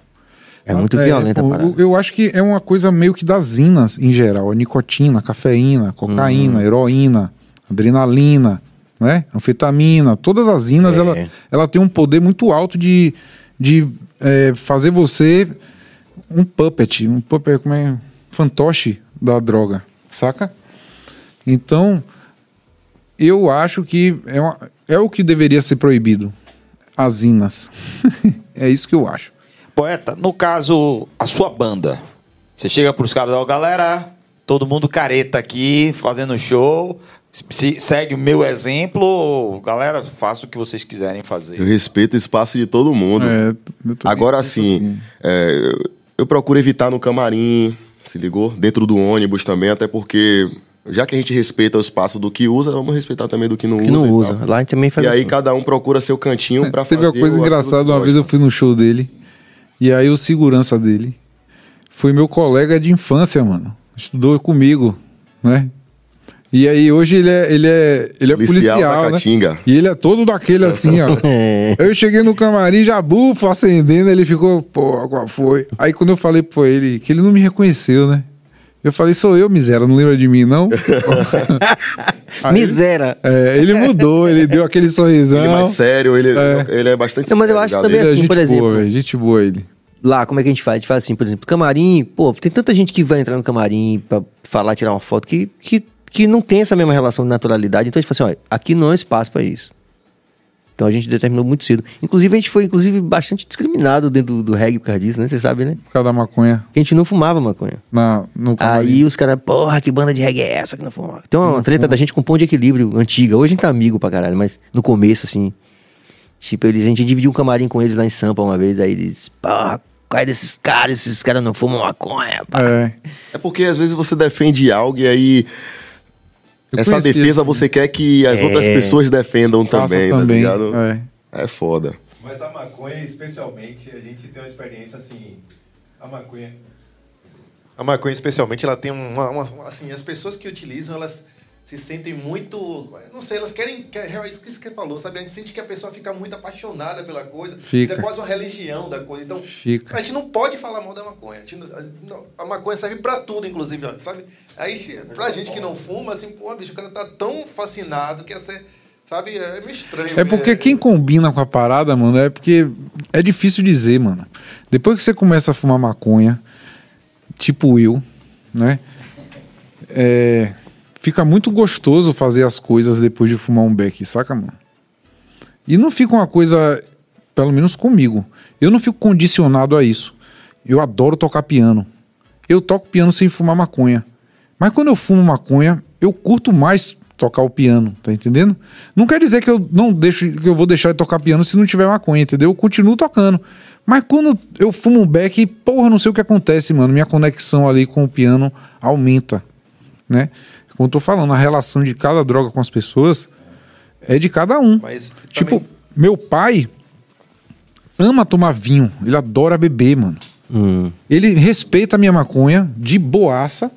é muito violenta a pô, parada. eu, eu acho que é uma coisa meio que das inas em geral. A nicotina, cafeína, cocaína, Uhum. heroína, adrenalina, né? anfetamina. Todas as inas, É. ela, ela tem um poder muito alto de, de é, fazer você um puppet, um puppet, como é? Fantoche da droga, saca? Então, eu acho que é, uma- é o que deveria ser proibido. As inas. é isso que eu acho. Poeta, no caso, a sua banda. Você chega pros caras, ó, galera, todo mundo careta aqui, fazendo show. Se, segue o meu exemplo, galera, faça o que vocês quiserem Eu fazer. respeito o espaço de todo mundo. É, eu Agora sim, é, eu, eu procuro evitar no camarim, se ligou? Dentro do ônibus também, até porque já que a gente respeita o espaço do que usa, vamos respeitar também do que não Que usa. não e usa. Lá a gente também faz E aí assim. cada um procura seu cantinho pra fazer. Teve uma coisa o- engraçada, uma que vez eu fui no show dele, e aí o segurança dele foi meu colega de infância, mano. Estudou comigo, né? E aí hoje ele é, ele é, ele é Policial né? Caatinga. E ele é todo daquele assim, ó. É. Eu cheguei no camarim, já bufo, acendendo, ele ficou, pô, qual foi? Aí quando eu falei pra ele, que ele não me reconheceu, né? Eu falei, sou eu, miséria, não lembra de mim, não? Aí- Miséria. É, ele mudou, ele deu aquele sorrisão. Ele é mais sério, ele É. ele é bastante Não, mas eu sério, acho também é assim, gente por exemplo. Boa, véio, gente boa ele. Lá, como é que a gente faz? A gente faz assim, por exemplo, camarim, pô, tem tanta gente que vai entrar no camarim pra falar, tirar uma foto, que, que, que não tem essa mesma relação de naturalidade. Então a gente fala assim, ó, aqui não é espaço pra isso. Então a gente determinou muito cedo. Inclusive, a gente foi, inclusive, bastante discriminado dentro do, do reggae por causa disso, né? Você sabe, né? Por causa da maconha Que a gente não fumava maconha. na, no camarim. Aí os caras, porra, que banda de reggae é essa que não fuma? Tem uma treta da gente com pão de equilíbrio antiga. Hoje a gente tá amigo pra caralho, mas no começo, assim. Tipo, eles, a gente dividiu um camarim com eles lá em Sampa uma vez, aí eles, porra, qual é desses caras? Esses caras não fumam maconha, pá. É. É porque às vezes você defende algo e aí. Eu essa conheci defesa ele. você quer que as É. outras pessoas defendam Faça também, também, tá ligado? é. É foda. Mas a maconha, especialmente, a gente tem uma experiência assim. A maconha. A maconha, especialmente, ela tem uma, uma- Assim, as pessoas que utilizam, elas se sentem muito. Não sei, elas querem. quer- É isso que você falou, sabe? A gente sente que a pessoa fica muito apaixonada pela coisa. Fica. É quase uma religião da coisa. Então, Fica. a gente não pode falar mal da maconha. A, não- a- maconha serve pra tudo, inclusive, sabe? Aí, pra gente que não fuma, assim, pô, bicho, o cara tá tão fascinado que você. Sabe? É meio estranho. É porque quem combina com a parada, mano, é porque é difícil dizer, mano. Depois que você começa a fumar maconha, tipo eu, né? É, fica muito gostoso fazer as coisas depois de fumar um beck, saca, mano? E não fica uma coisa, pelo menos comigo, eu não fico condicionado a isso. Eu adoro tocar piano. Eu toco piano sem fumar maconha. Mas quando eu fumo maconha, eu curto mais tocar o piano, tá entendendo? Não quer dizer que eu não deixo, que eu vou deixar de tocar piano se não tiver maconha, entendeu? Eu continuo tocando. Mas quando eu fumo um beck, porra, não sei o que acontece, mano. Minha conexão ali com o piano aumenta, né? Como eu tô falando, a relação de cada droga com as pessoas é de cada um. Mas tipo, também- meu pai ama tomar vinho, ele adora beber, mano. Hum. Ele respeita a minha maconha de boaça.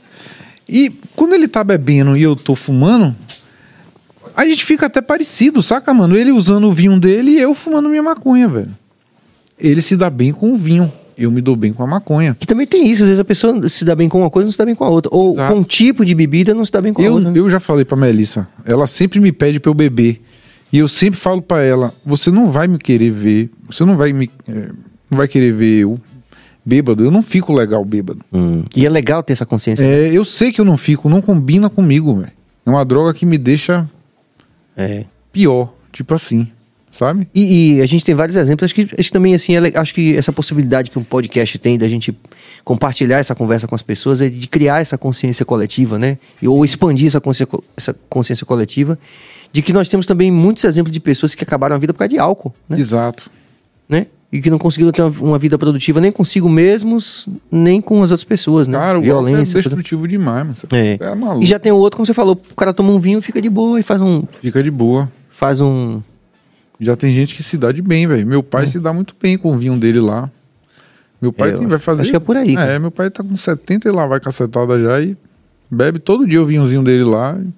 E quando ele tá bebendo e eu tô fumando, a gente fica até parecido, saca, mano? Ele usando o vinho dele e eu fumando minha maconha, velho. Ele se dá bem com o vinho. Eu me dou bem com a maconha. Que também tem isso, às vezes a pessoa se dá bem com uma coisa, não se dá bem com a outra. Ou Exato. com um tipo de bebida, não se dá bem com a Eu, outra. né? eu já falei pra Melissa, ela sempre me pede pra eu beber. E eu sempre falo pra ela: você não vai me querer ver, você não vai me. eh, não vai querer ver eu bêbado. Eu não fico legal bêbado. Hum. E é legal ter essa consciência. É, eu sei que eu não fico, não combina comigo, velho. É uma droga que me deixa É. pior, tipo assim, sabe? E, e a gente tem vários exemplos. Acho que, acho também, assim, é acho que essa possibilidade que um podcast tem da gente compartilhar essa conversa com as pessoas é de criar essa consciência coletiva, né? E- Ou expandir essa consciência, co- essa consciência coletiva de que nós temos também muitos exemplos de pessoas que acabaram a vida por causa de álcool, né? Exato. né? E que não conseguiram ter uma, vida produtiva nem consigo mesmos, nem com as outras pessoas, né? Cara, o é destrutivo demais, mano. Você É. é maluco. E já tem o outro, como você falou, o cara toma um vinho, fica de boa e faz um. Fica de boa. Faz um. Já tem gente que se dá de bem, velho. Meu pai se dá muito bem com o vinho dele lá. Meu pai É, tem- vai fazer. acho que é por aí, cara. É, meu pai tá com 70 e lá vai cacetada já e bebe todo dia o vinhozinho dele lá. e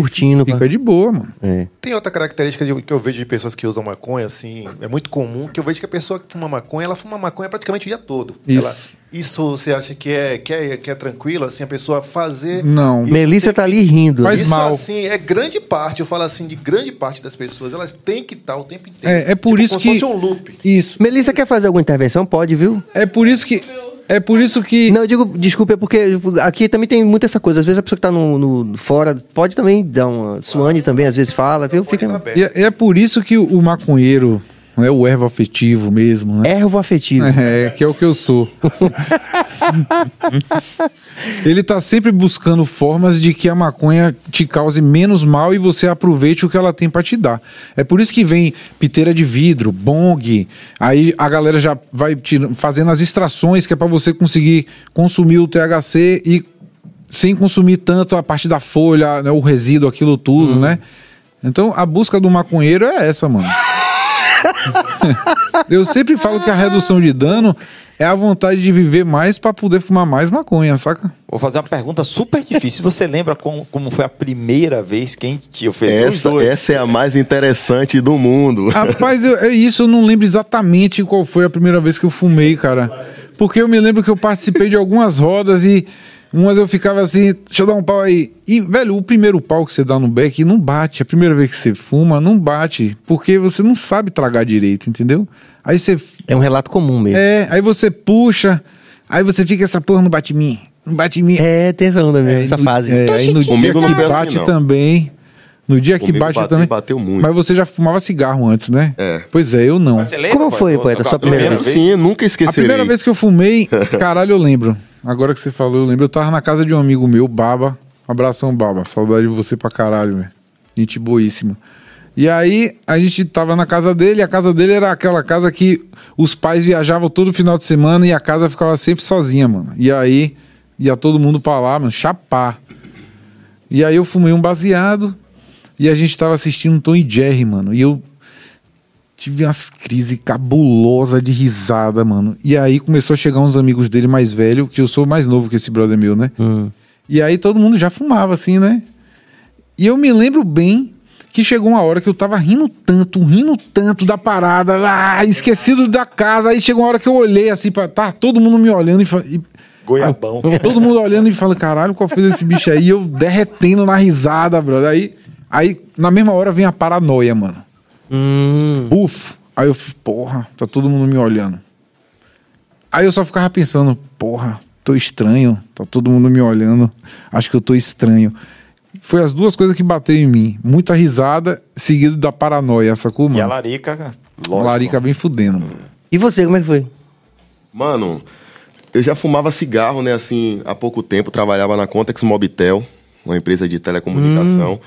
Curtindo. Fica pá. de boa, mano. É. Tem outra característica de- que eu vejo de pessoas que usam maconha, assim, é muito comum, que eu vejo que a pessoa que fuma maconha, ela fuma maconha praticamente o dia todo. Isso. Ela- isso você acha que é, que é, que é tranquilo, assim, a pessoa fazer... Não. Isso Melissa tem tá ali rindo. Faz isso, mal. assim, é grande parte, eu falo assim, de grande parte das pessoas, elas têm que estar o tempo inteiro. É, é por Tipo, isso como que. se fosse um loop. Isso. Melissa quer fazer alguma intervenção? Pode, viu? É por isso que. É por isso que. Não, eu digo, desculpa, é porque aqui também tem muita essa coisa. Às vezes a pessoa que tá no, no- fora pode também dar uma. Suane também, às vezes fala, viu? Fica. E é, é por isso que o maconheiro, né, o ervo afetivo mesmo, né? Ervo afetivo. É, que é o que eu sou. Ele tá sempre buscando formas de que a maconha te cause menos mal e você aproveite o que ela tem pra te dar. É por isso que vem piteira de vidro, bong, aí a galera já vai fazendo as extrações que é pra você conseguir consumir o THC e sem consumir tanto a parte da folha, né, o resíduo, aquilo tudo, né? Então a busca do maconheiro é essa, mano. Eu sempre falo que a redução de dano é a vontade de viver mais pra poder fumar mais maconha, saca? Vou fazer uma pergunta super difícil. Você lembra como, como foi a primeira vez que a gente fez os Essa, dois? essa é a mais interessante do mundo. Rapaz, eu, é isso, eu não lembro exatamente qual foi a primeira vez que eu fumei, cara. Porque eu me lembro que eu participei de algumas rodas e umas eu ficava assim, deixa eu dar um pau aí. E, velho, o primeiro pau que você dá no beck não bate. A primeira vez que você fuma, não bate. Porque você não sabe tragar direito, entendeu? Aí você É um relato comum mesmo. É, aí você puxa, aí você fica, essa porra não bate em mim, não bate em mim. É, tem essa onda mesmo, Aí essa no- fase. É, aí no dia Comigo não que assim, bate não. também. No dia que bate bate- também. bateu muito. Mas você já fumava cigarro antes, né? É. Pois é, eu não. Mas você lembra, Como pai, foi, poeta, sua primeira vez? Sim, eu nunca A esquecerei. primeira vez que eu fumei, caralho, eu lembro. Agora que você falou, eu lembro. Eu tava na casa de um amigo meu, Baba. Abração, Baba. Saudade de você pra caralho, velho. Gente boíssima. E aí, a gente tava na casa dele, a casa dele era aquela casa que os pais viajavam todo final de semana e a casa ficava sempre sozinha, mano. E aí, ia todo mundo pra lá, mano, chapar. E aí eu fumei um baseado e a gente tava assistindo Tom e Jerry, mano. E eu tive umas crises cabulosas de risada, mano. E aí começou a chegar uns amigos dele mais velho, que eu sou mais novo que esse brother meu, né? E aí todo mundo já fumava, assim, né? E eu me lembro bem que chegou uma hora que eu tava rindo tanto, rindo tanto da parada, ah, esquecido da casa. Aí chegou uma hora que eu olhei assim, pra, tá todo mundo me olhando e, e Goiabão. Todo mundo olhando e falando, caralho, qual foi esse bicho aí? E eu derretendo na risada, brother. Aí, aí, na mesma hora, vem a paranoia, mano. Hum. Bufo. Aí eu, porra, tá todo mundo me olhando. Aí eu só ficava pensando, porra, tô estranho, tá todo mundo me olhando, acho que eu tô estranho. Foi as duas coisas que bateu em mim. Muita risada, seguido da paranoia, sacou, mano? E a larica, A lógico. larica vem fudendo, mano. E você, como é que foi? Mano, eu já fumava cigarro, né, assim, há pouco tempo. Trabalhava na Contex Mobitel, uma empresa de telecomunicação.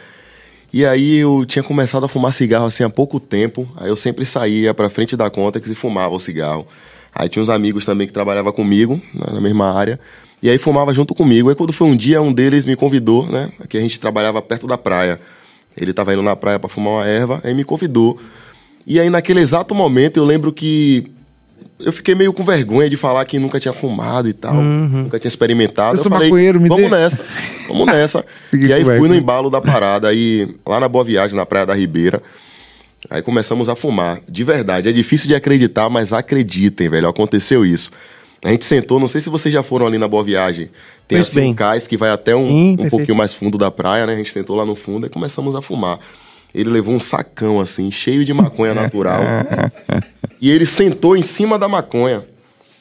E aí eu tinha começado a fumar cigarro, assim, há pouco tempo. Aí eu sempre saía pra frente da Contex e fumava o cigarro. Aí tinha uns amigos também que trabalhavam comigo, né, na mesma área. E aí fumava junto comigo. Aí quando foi um dia, um deles me convidou, né, que a gente trabalhava perto da praia. Ele tava indo na praia pra fumar uma erva, aí me convidou. E aí naquele exato momento eu lembro que eu fiquei meio com vergonha de falar que nunca tinha fumado e tal, nunca tinha experimentado. Eu sou falei, maconheiro, me vamos dê." nessa, vamos nessa. E aí fui no embalo da parada, aí lá na Boa Viagem, na Praia da Ribeira. Aí começamos a fumar. De verdade, é difícil de acreditar, mas acreditem, velho, aconteceu isso. A gente sentou, não sei se vocês já foram ali na Boa Viagem. Tem assim bem. um cais que vai até um, Sim, um pouquinho mais fundo da praia, né? A gente sentou lá no fundo e começamos a fumar. Ele levou um sacão assim, cheio de maconha natural. e ele sentou em cima da maconha.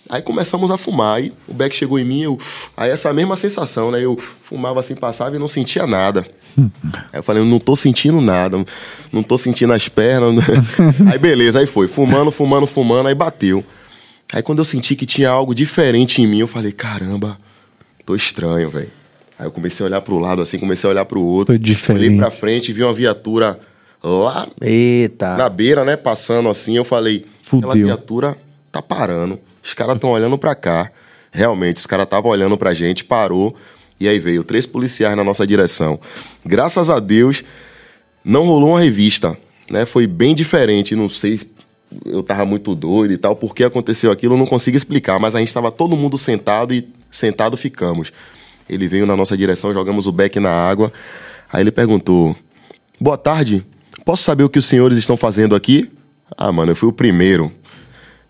Aí começamos a fumar, aí o Beck chegou em mim, eu, aí essa mesma sensação, né? Eu fumava assim, passava e não sentia nada. Aí eu falei, não tô sentindo nada, não tô sentindo as pernas. aí beleza, aí foi, fumando, fumando, fumando, aí bateu. Aí quando eu senti que tinha algo diferente em mim, eu falei, caramba, tô estranho, velho. Aí eu comecei a olhar pro lado assim, comecei a olhar pro outro. Tô diferente. Olhei pra frente, vi uma viatura lá Eita. na beira, né, passando assim, eu falei, aquela Fudeu. viatura tá parando. Os caras estão olhando pra cá. Realmente, os caras estavam olhando pra gente, parou. E aí veio três policiais na nossa direção. Graças a Deus, não rolou uma revista, né? Foi bem diferente, não sei, eu tava muito doido e tal, porque aconteceu aquilo, eu não consigo explicar, mas a gente tava todo mundo sentado e sentado ficamos. Ele veio na nossa direção, jogamos o beck na água. Aí ele perguntou: Boa tarde, posso saber o que os senhores estão fazendo aqui? Ah, mano, eu fui o primeiro.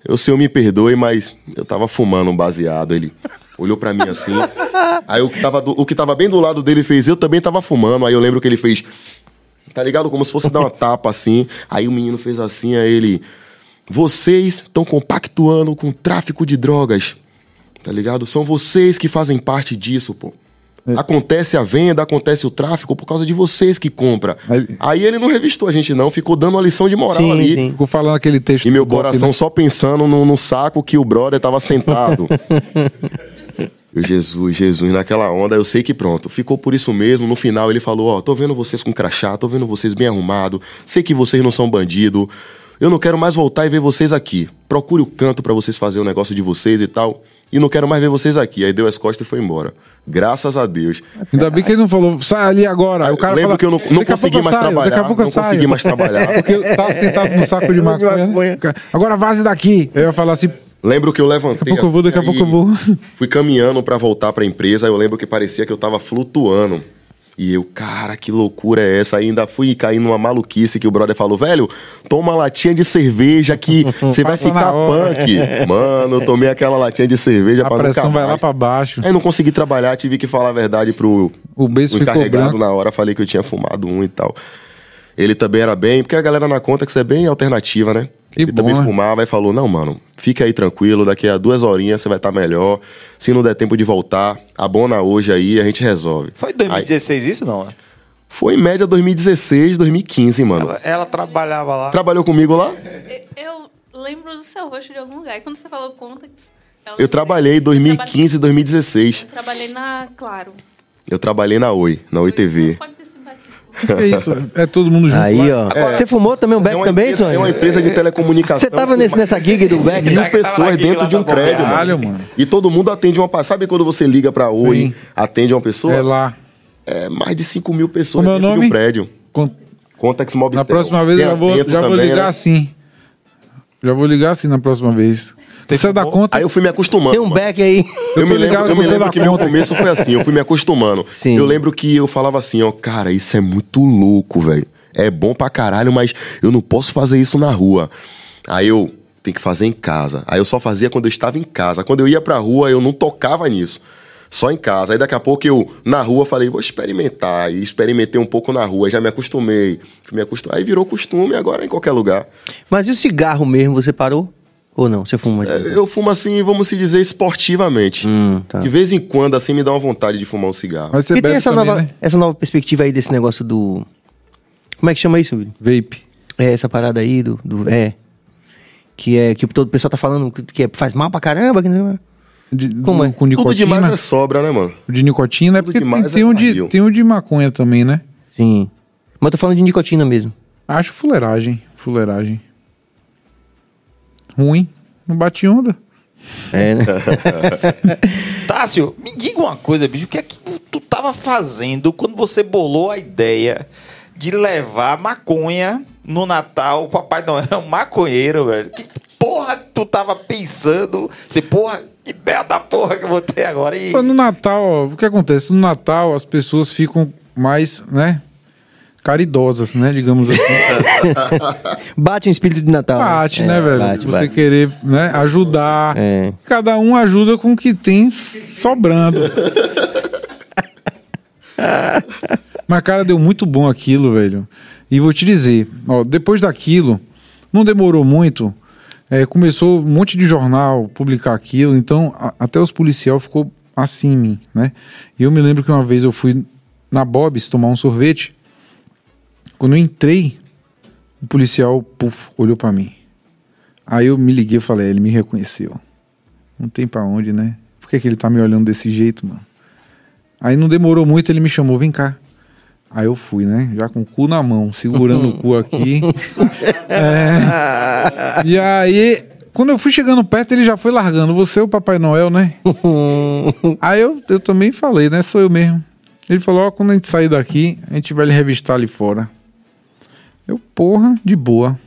Eu sei, eu me perdoe, mas eu tava fumando um baseado. Ele olhou pra mim assim. Aí o que, tava do- o que tava bem do lado dele fez, eu também tava fumando. Aí eu lembro que ele fez. Tá ligado? Como se fosse dar uma tapa assim. Aí o menino fez assim, aí ele. Vocês estão compactuando com o tráfico de drogas. Tá ligado? São vocês que fazem parte disso, pô. Acontece a venda, acontece o tráfico por causa de vocês que compram. Aí- Aí ele não revistou a gente, não, ficou dando uma lição de moral Sim, ali. sim. Ficou falando aquele texto. E meu coração né? só pensando no, no saco que o brother tava sentado. Eu, Jesus, Jesus, naquela onda, eu sei que pronto, ficou por isso mesmo. No final ele falou: Ó, tô vendo vocês com crachá, tô vendo vocês bem arrumados, sei que vocês não são bandido. Eu não quero mais voltar e ver vocês aqui. Procure o canto pra vocês fazerem o negócio de vocês e tal. E não quero mais ver vocês aqui. Aí deu as costas e foi embora. Graças a Deus. Ainda bem que ele não falou, sai ali agora. Aí o cara Lembro fala, que eu não, não "Daqui a consegui mais saio, trabalhar. Daqui a pouco eu não saio. consegui mais trabalhar. Porque eu tava sentado no saco de maconha. Agora vaze daqui. Eu ia falar assim, Lembro que eu levantei. Daqui a pouco eu vou, assim, daqui a pouco eu vou. Fui caminhando pra voltar pra empresa. Eu lembro que parecia que eu tava flutuando. E eu, cara, que loucura é essa? Ainda fui cair numa maluquice que o brother falou, velho, toma uma latinha de cerveja que você vai ficar punk. Mano, eu tomei aquela latinha de cerveja a pra pressão vai lá pra baixo. Aí não consegui trabalhar, tive que falar a verdade pro O beijo o ficou encarregado na hora, falei que eu tinha fumado um e tal. Ele também era bem, porque a galera na conta que você é bem alternativa, né? Que ele bom, também né? fumava e falou: Não, mano, fica aí tranquilo, daqui a duas horinhas você vai estar melhor. Se não der tempo de voltar, abona hoje aí, a gente resolve. Foi em 2016 isso, não? né? Foi em média 2016, 2015, mano. Ela, ela trabalhava lá. Trabalhou comigo lá? Eu lembro do seu rosto de algum lugar. E quando você falou Contax... Eu trabalhei em 2015 e 2016. Eu trabalhei na Claro. Eu trabalhei na Oi, na Oi TV. Pode batido. É isso, é todo mundo junto. Aí, lá. ó. Você fumou também o Beck É uma também, empresa, Sonho? é uma empresa de telecomunicação. Você tava nesse, nessa gig do Beck? mil pessoas dentro de um prédio, mano. Caralho, mano. E todo mundo atende uma. Sabe quando você liga pra Oi, atende uma pessoa? É lá. É mais de 5 mil pessoas Como é dentro de nome? um prédio. Com- Contax Mobitel. Na próxima vez eu já vou, já vou ligar né? assim. Já vou ligar assim na próxima vez. Você dá conta? Aí eu fui me acostumando. Tem um. Beck aí. Eu, Eu me lembro, eu que me lembro que meu começo foi assim, eu fui me acostumando. Sim. Eu lembro que eu falava assim, ó, cara, isso é muito louco, velho. É bom pra caralho, mas eu não posso fazer isso na rua. Aí eu tenho que fazer em casa. Aí eu só fazia quando eu estava em casa. Quando eu ia pra rua, eu não tocava nisso. Só em casa. Aí daqui a pouco eu, na rua, falei, vou experimentar. E experimentei um pouco na rua, já me acostumei. Fui me acostum... Aí virou costume agora em qualquer lugar. Mas e o cigarro mesmo, você parou? Ou não? Você fuma? É, Eu fumo assim, vamos se dizer, esportivamente. Hum, tá. De vez em quando, assim, me dá uma vontade de fumar um cigarro. Mas você E tem essa também, nova, né? essa nova perspectiva aí desse negócio do... Como é que chama isso, William? Vape. É essa parada aí do... do é. Que é... Que todo o pessoal tá falando que, é- faz mal pra caramba. Que não... De, Como do- é? Com Tudo nicotina. demais é sobra, né, mano? De nicotina, é Tudo porque tem, tem é um de, tem um de maconha também, né? Sim. Mas eu tô falando de nicotina mesmo. Acho fuleiragem. Fuleiragem. Ruim. Não bate onda. É, né? Tássio, me diga uma coisa, bicho. O que é que tu, tava fazendo quando você bolou a ideia de levar maconha no Natal? O Papai Noel é um maconheiro, velho. Que porra que tu tava pensando? Você, porra, que ideia da porra que eu vou ter agora? E... No Natal, ó, o que acontece? No Natal as pessoas ficam mais, né? Caridosas, né? Digamos assim. Bate um espírito de Natal. Bate, É, né, velho? Bate, Você bate. querer né, ajudar. É. Cada um ajuda com o que tem sobrando. Mas, cara, deu muito bom aquilo, velho. E vou te dizer, ó, depois daquilo, não demorou muito. É, começou um monte de jornal publicar aquilo, então a- até os policial ficou assim né? E eu me lembro que uma vez eu fui na Bob's tomar um sorvete. Quando eu entrei, o policial, puf, olhou pra mim. Aí eu me liguei e falei, "É, ele me reconheceu. Não tem pra onde, né? Por que, que ele tá me olhando desse jeito, mano? Aí não demorou muito, ele me chamou, vem cá. Aí eu fui, né? Já com o cu na mão, segurando o cu aqui. É. E aí, quando eu fui chegando perto, ele já foi largando. Você é o Papai Noel, né? aí eu, eu também falei, né? Sou eu mesmo. Ele falou: Ó, quando a gente sair daqui, a gente vai lhe revistar ali fora. Eu, porra, de boa.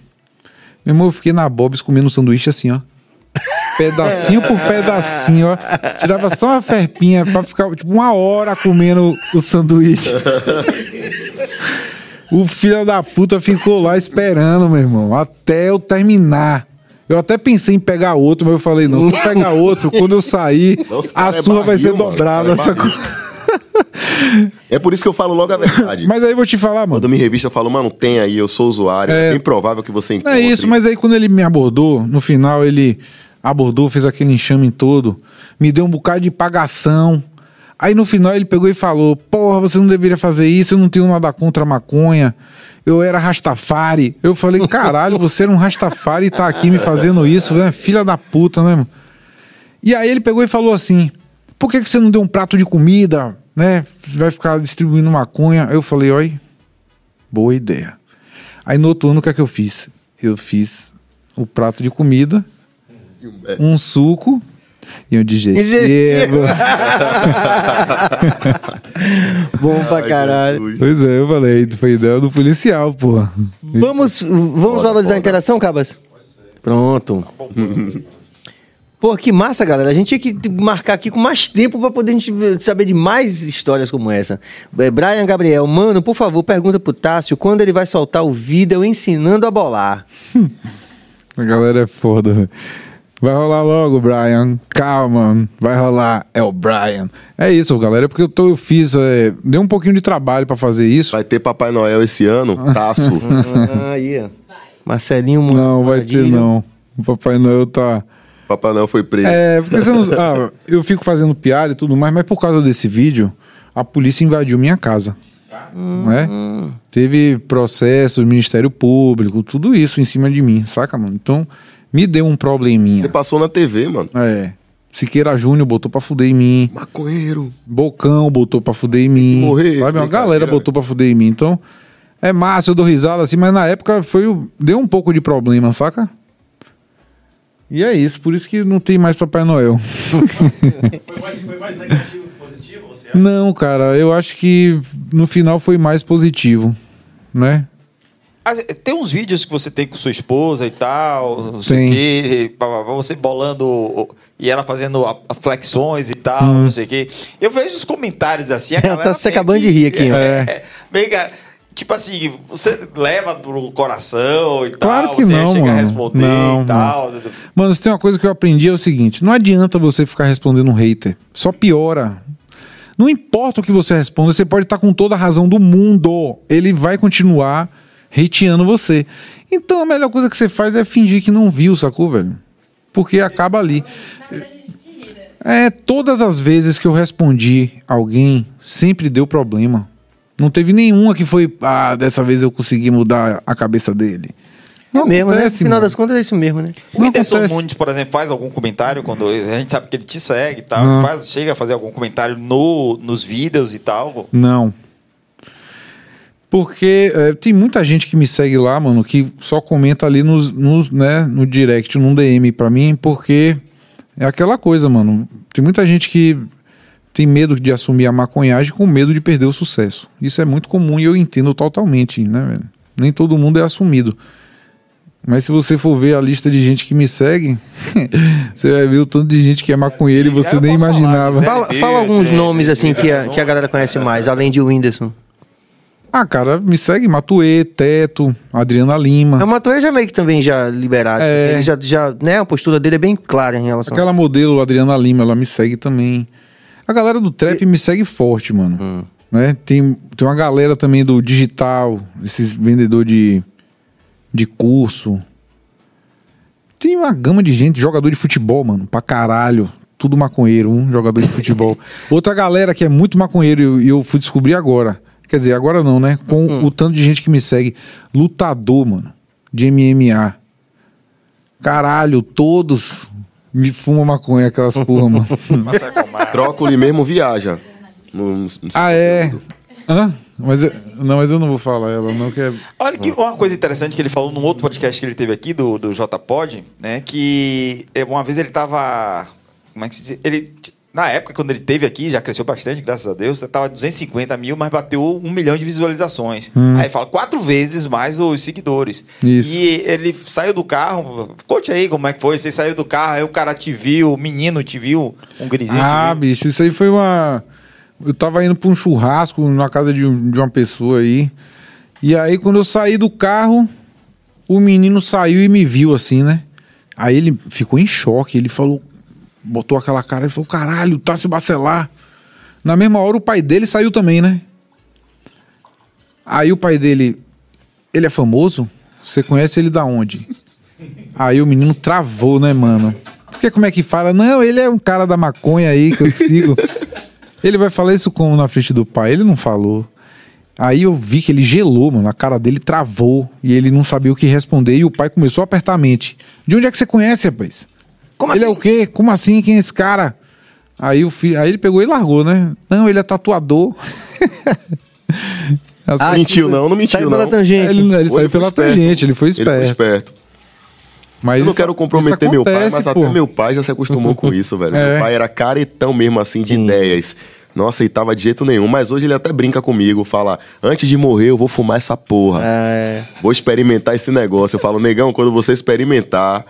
Meu irmão, eu fiquei na Bob's comendo sanduíche assim, ó. Pedacinho por pedacinho, ó. Tirava só uma ferpinha pra ficar, tipo, uma hora comendo o sanduíche. O filho da puta ficou lá esperando, meu irmão, até eu terminar. Eu até pensei em pegar outro, mas eu falei, não, se eu pegar outro, quando eu sair, Nossa, a é sua vai barril, ser dobrada. Esse cara é? É por isso que eu falo logo a verdade. Mas aí eu vou te falar, mano. Quando me revista, eu falo, mano, tem aí, eu sou usuário. É. É bem provável que você Não encontre. é isso, mas aí quando ele me abordou, no final ele abordou, fez aquele enxame todo, me deu um bocado de pagação. Aí no final ele pegou e falou: Porra, você não deveria fazer isso, eu não tenho nada contra a maconha. Eu era Rastafari. Eu falei: Caralho, você era um Rastafari e tá aqui me fazendo isso, né? Filha da puta, né, mano? E aí ele pegou e falou assim: Por que, que você não deu um prato de comida, né? Vai ficar distribuindo maconha. Aí eu falei: Oi, boa ideia. Aí no outro ano, o que é que eu fiz? Eu fiz o prato de comida, um suco e um digestivo. Digestivo. Bom pra caralho. Pois é, eu falei, foi ideia do policial, porra. Vamos, vamos valorizar a interação, Cabas? Pronto. Pô, que massa, galera. A gente tinha que marcar aqui com mais tempo pra poder a gente saber de mais histórias como essa. É, Brian Gabriel, mano, por favor, pergunta pro Tássio quando ele vai soltar o vídeo ensinando a bolar. A galera é foda, velho. Vai rolar logo, Brian. Calma, vai rolar. É o Brian. É isso, galera. É porque eu, tô, eu fiz. É, deu um pouquinho de trabalho pra fazer isso. Vai ter Papai Noel esse ano, taço. Aí, ó. Marcelinho Não, vai ter não. O Papai Noel tá. Papai Noel foi preso. É, porque você não. Ah, eu fico fazendo piada e tudo mais, mas por causa desse vídeo, a polícia invadiu minha casa. Né? Teve processo, Ministério Público, tudo isso em cima de mim, saca, mano? Então, me deu um Você probleminha. passou na TV, mano. É. Siqueira Júnior botou pra fuder em mim. Maconheiro. Bocão botou pra fuder em mim. morrer, Sabe? Uma galera velho. botou pra fuder em mim. Então, é massa, eu dou risada assim, mas na época foi deu um pouco de problema, saca? E é isso, por isso que não tem mais Papai Noel. Foi mais, foi mais negativo que positivo, você acha? Não, cara, eu acho que no final foi mais positivo, né? Ah, Tem uns vídeos que você tem com sua esposa e tal, não sei o quê, você bolando e ela fazendo flexões e tal, Uhum. não sei o quê. Eu vejo os comentários assim, a galera tá se meio acabando que- de rir aqui, ó. É. Meio que- Tipo assim, você leva pro coração e Claro tal, que você não, chega a mano. responder Não, e tal. Mano, se tem uma coisa que eu aprendi é o seguinte: não adianta você ficar respondendo um hater. Só piora. Não importa o que você responda, você pode estar com toda a razão do mundo. Ele vai continuar hateando você. Então a melhor coisa que você faz é fingir que não viu, sacou, velho? Porque acaba ali. É, todas as vezes que eu respondi alguém, sempre deu problema. Não teve nenhuma que foi, ah, dessa vez eu consegui mudar a cabeça dele. É mesmo, né? No acontece, final mano. das contas é isso mesmo, né? O Não Whindersson. Nunes, por exemplo, faz algum comentário quando a gente sabe que ele te segue e tal, Não. faz, chega a fazer algum comentário no, nos vídeos e tal. Não. Porque é, tem muita gente que me segue lá, mano, que só comenta ali no, no, né, no direct, no DM pra mim, porque é aquela coisa, mano. Tem muita gente que tem medo de assumir a maconhagem com medo de perder o sucesso. Isso é muito comum e eu entendo totalmente, né, velho? Nem todo mundo é assumido. Mas se você for ver a lista de gente que me segue, você vai ver o tanto de gente que é maconheiro e você nem falar, imaginava. Gisele. Fala, fala alguns é, nomes assim que a, que a galera conhece mais, além de Whindersson. Ah, cara, me segue Matuê, Teto, Adriana Lima. O Matoê já meio que também já liberado. É. assim, Ele já, já, né, a postura dele é bem clara em relação Aquela modelo, Adriana Lima, ela me segue também. A galera do trap me segue forte, mano. Né? Tem, tem uma galera também do digital, esses vendedor de, de curso. tem uma gama de gente, jogador de futebol, mano, pra caralho. Tudo maconheiro, um jogador de futebol. Outra galera que é muito maconheiro e eu, eu fui descobrir agora. Quer dizer, agora não, né? Com o tanto de gente que me segue. Lutador, mano, de MMA. Caralho, todos me fumam maconha, aquelas porra, mano. É é. Trócoli mesmo viaja. No- no- no- ah, é? Hã? Mas eu- não, mas eu não vou falar ela, não, que é. Olha que uma coisa interessante que ele falou num outro podcast que ele teve aqui, do, do JPod, né? Que eh, uma vez ele tava. Como é que se diz? Ele. Na época, quando ele teve aqui, já cresceu bastante, graças a Deus, tava 250 mil, mas bateu um milhão de visualizações. Aí fala quatro vezes mais os seguidores. Isso. E ele saiu do carro. Conte aí como é que foi. Você saiu do carro, aí o cara te viu, o menino te viu, um grisinho Ah, te viu. bicho, isso aí foi uma. Eu tava indo pra um churrasco na casa de, um- de uma pessoa aí. E aí, quando eu saí do carro, o menino saiu e me viu assim, né? Aí ele ficou em choque. Ele falou, botou aquela cara e falou: caralho, Tássio Bacelar. Na mesma hora, o pai dele saiu também, né? Aí o pai dele, ele é famoso? Você conhece ele da onde? Aí o menino travou, né, mano? Porque como é que fala? Não, ele é um cara da maconha aí que eu sigo. ele vai falar isso como na frente do pai? Ele não falou. Aí eu vi que ele gelou, mano. A cara dele travou e ele não sabia o que responder. E o pai começou a apertar a mente. De onde é que você conhece, rapaz? Como ele é assim? o quê? Como assim? Quem é esse cara? Aí, o filho, aí ele pegou e largou, né? Não, ele é tatuador. As Ah, mentiu não, não mentiu Saiu pela não. tangente. Ele, ele saiu pela esperto. tangente, ele foi Ele esperto. foi esperto. Mas Eu não isso- quero comprometer isso meu pai, acontece, mas pô. até meu pai já se acostumou com isso, velho. É. Meu pai era caretão mesmo, assim, de ideias. Não aceitava de jeito nenhum, mas hoje ele até brinca comigo, fala: antes de morrer, eu vou fumar essa porra. É. Vou experimentar esse negócio. Eu falo, negão, quando você experimentar,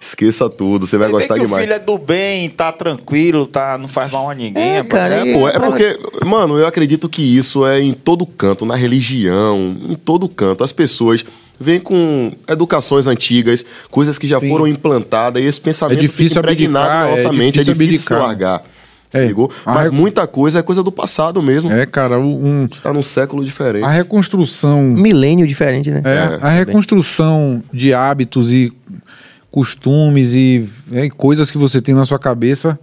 esqueça tudo, você vai gostar que o demais. filho é do bem, tá tranquilo, tá, não faz mal a ninguém. É, cara, É, pô, é pra- porque, mano, eu acredito que isso é em todo canto, na religião, em todo canto. As pessoas vêm com educações antigas, coisas que já Sim. foram implantadas, e esse pensamento É difícil fica impregnado abdicar, na é nossa mente, é difícil difícil abdicar. largar. É. A Mas muita coisa é coisa do passado mesmo. É, cara, o- um, Tá num século diferente. a reconstrução. Milênio diferente, né? É, a reconstrução de hábitos e costumes e é, coisas que você tem na sua cabeça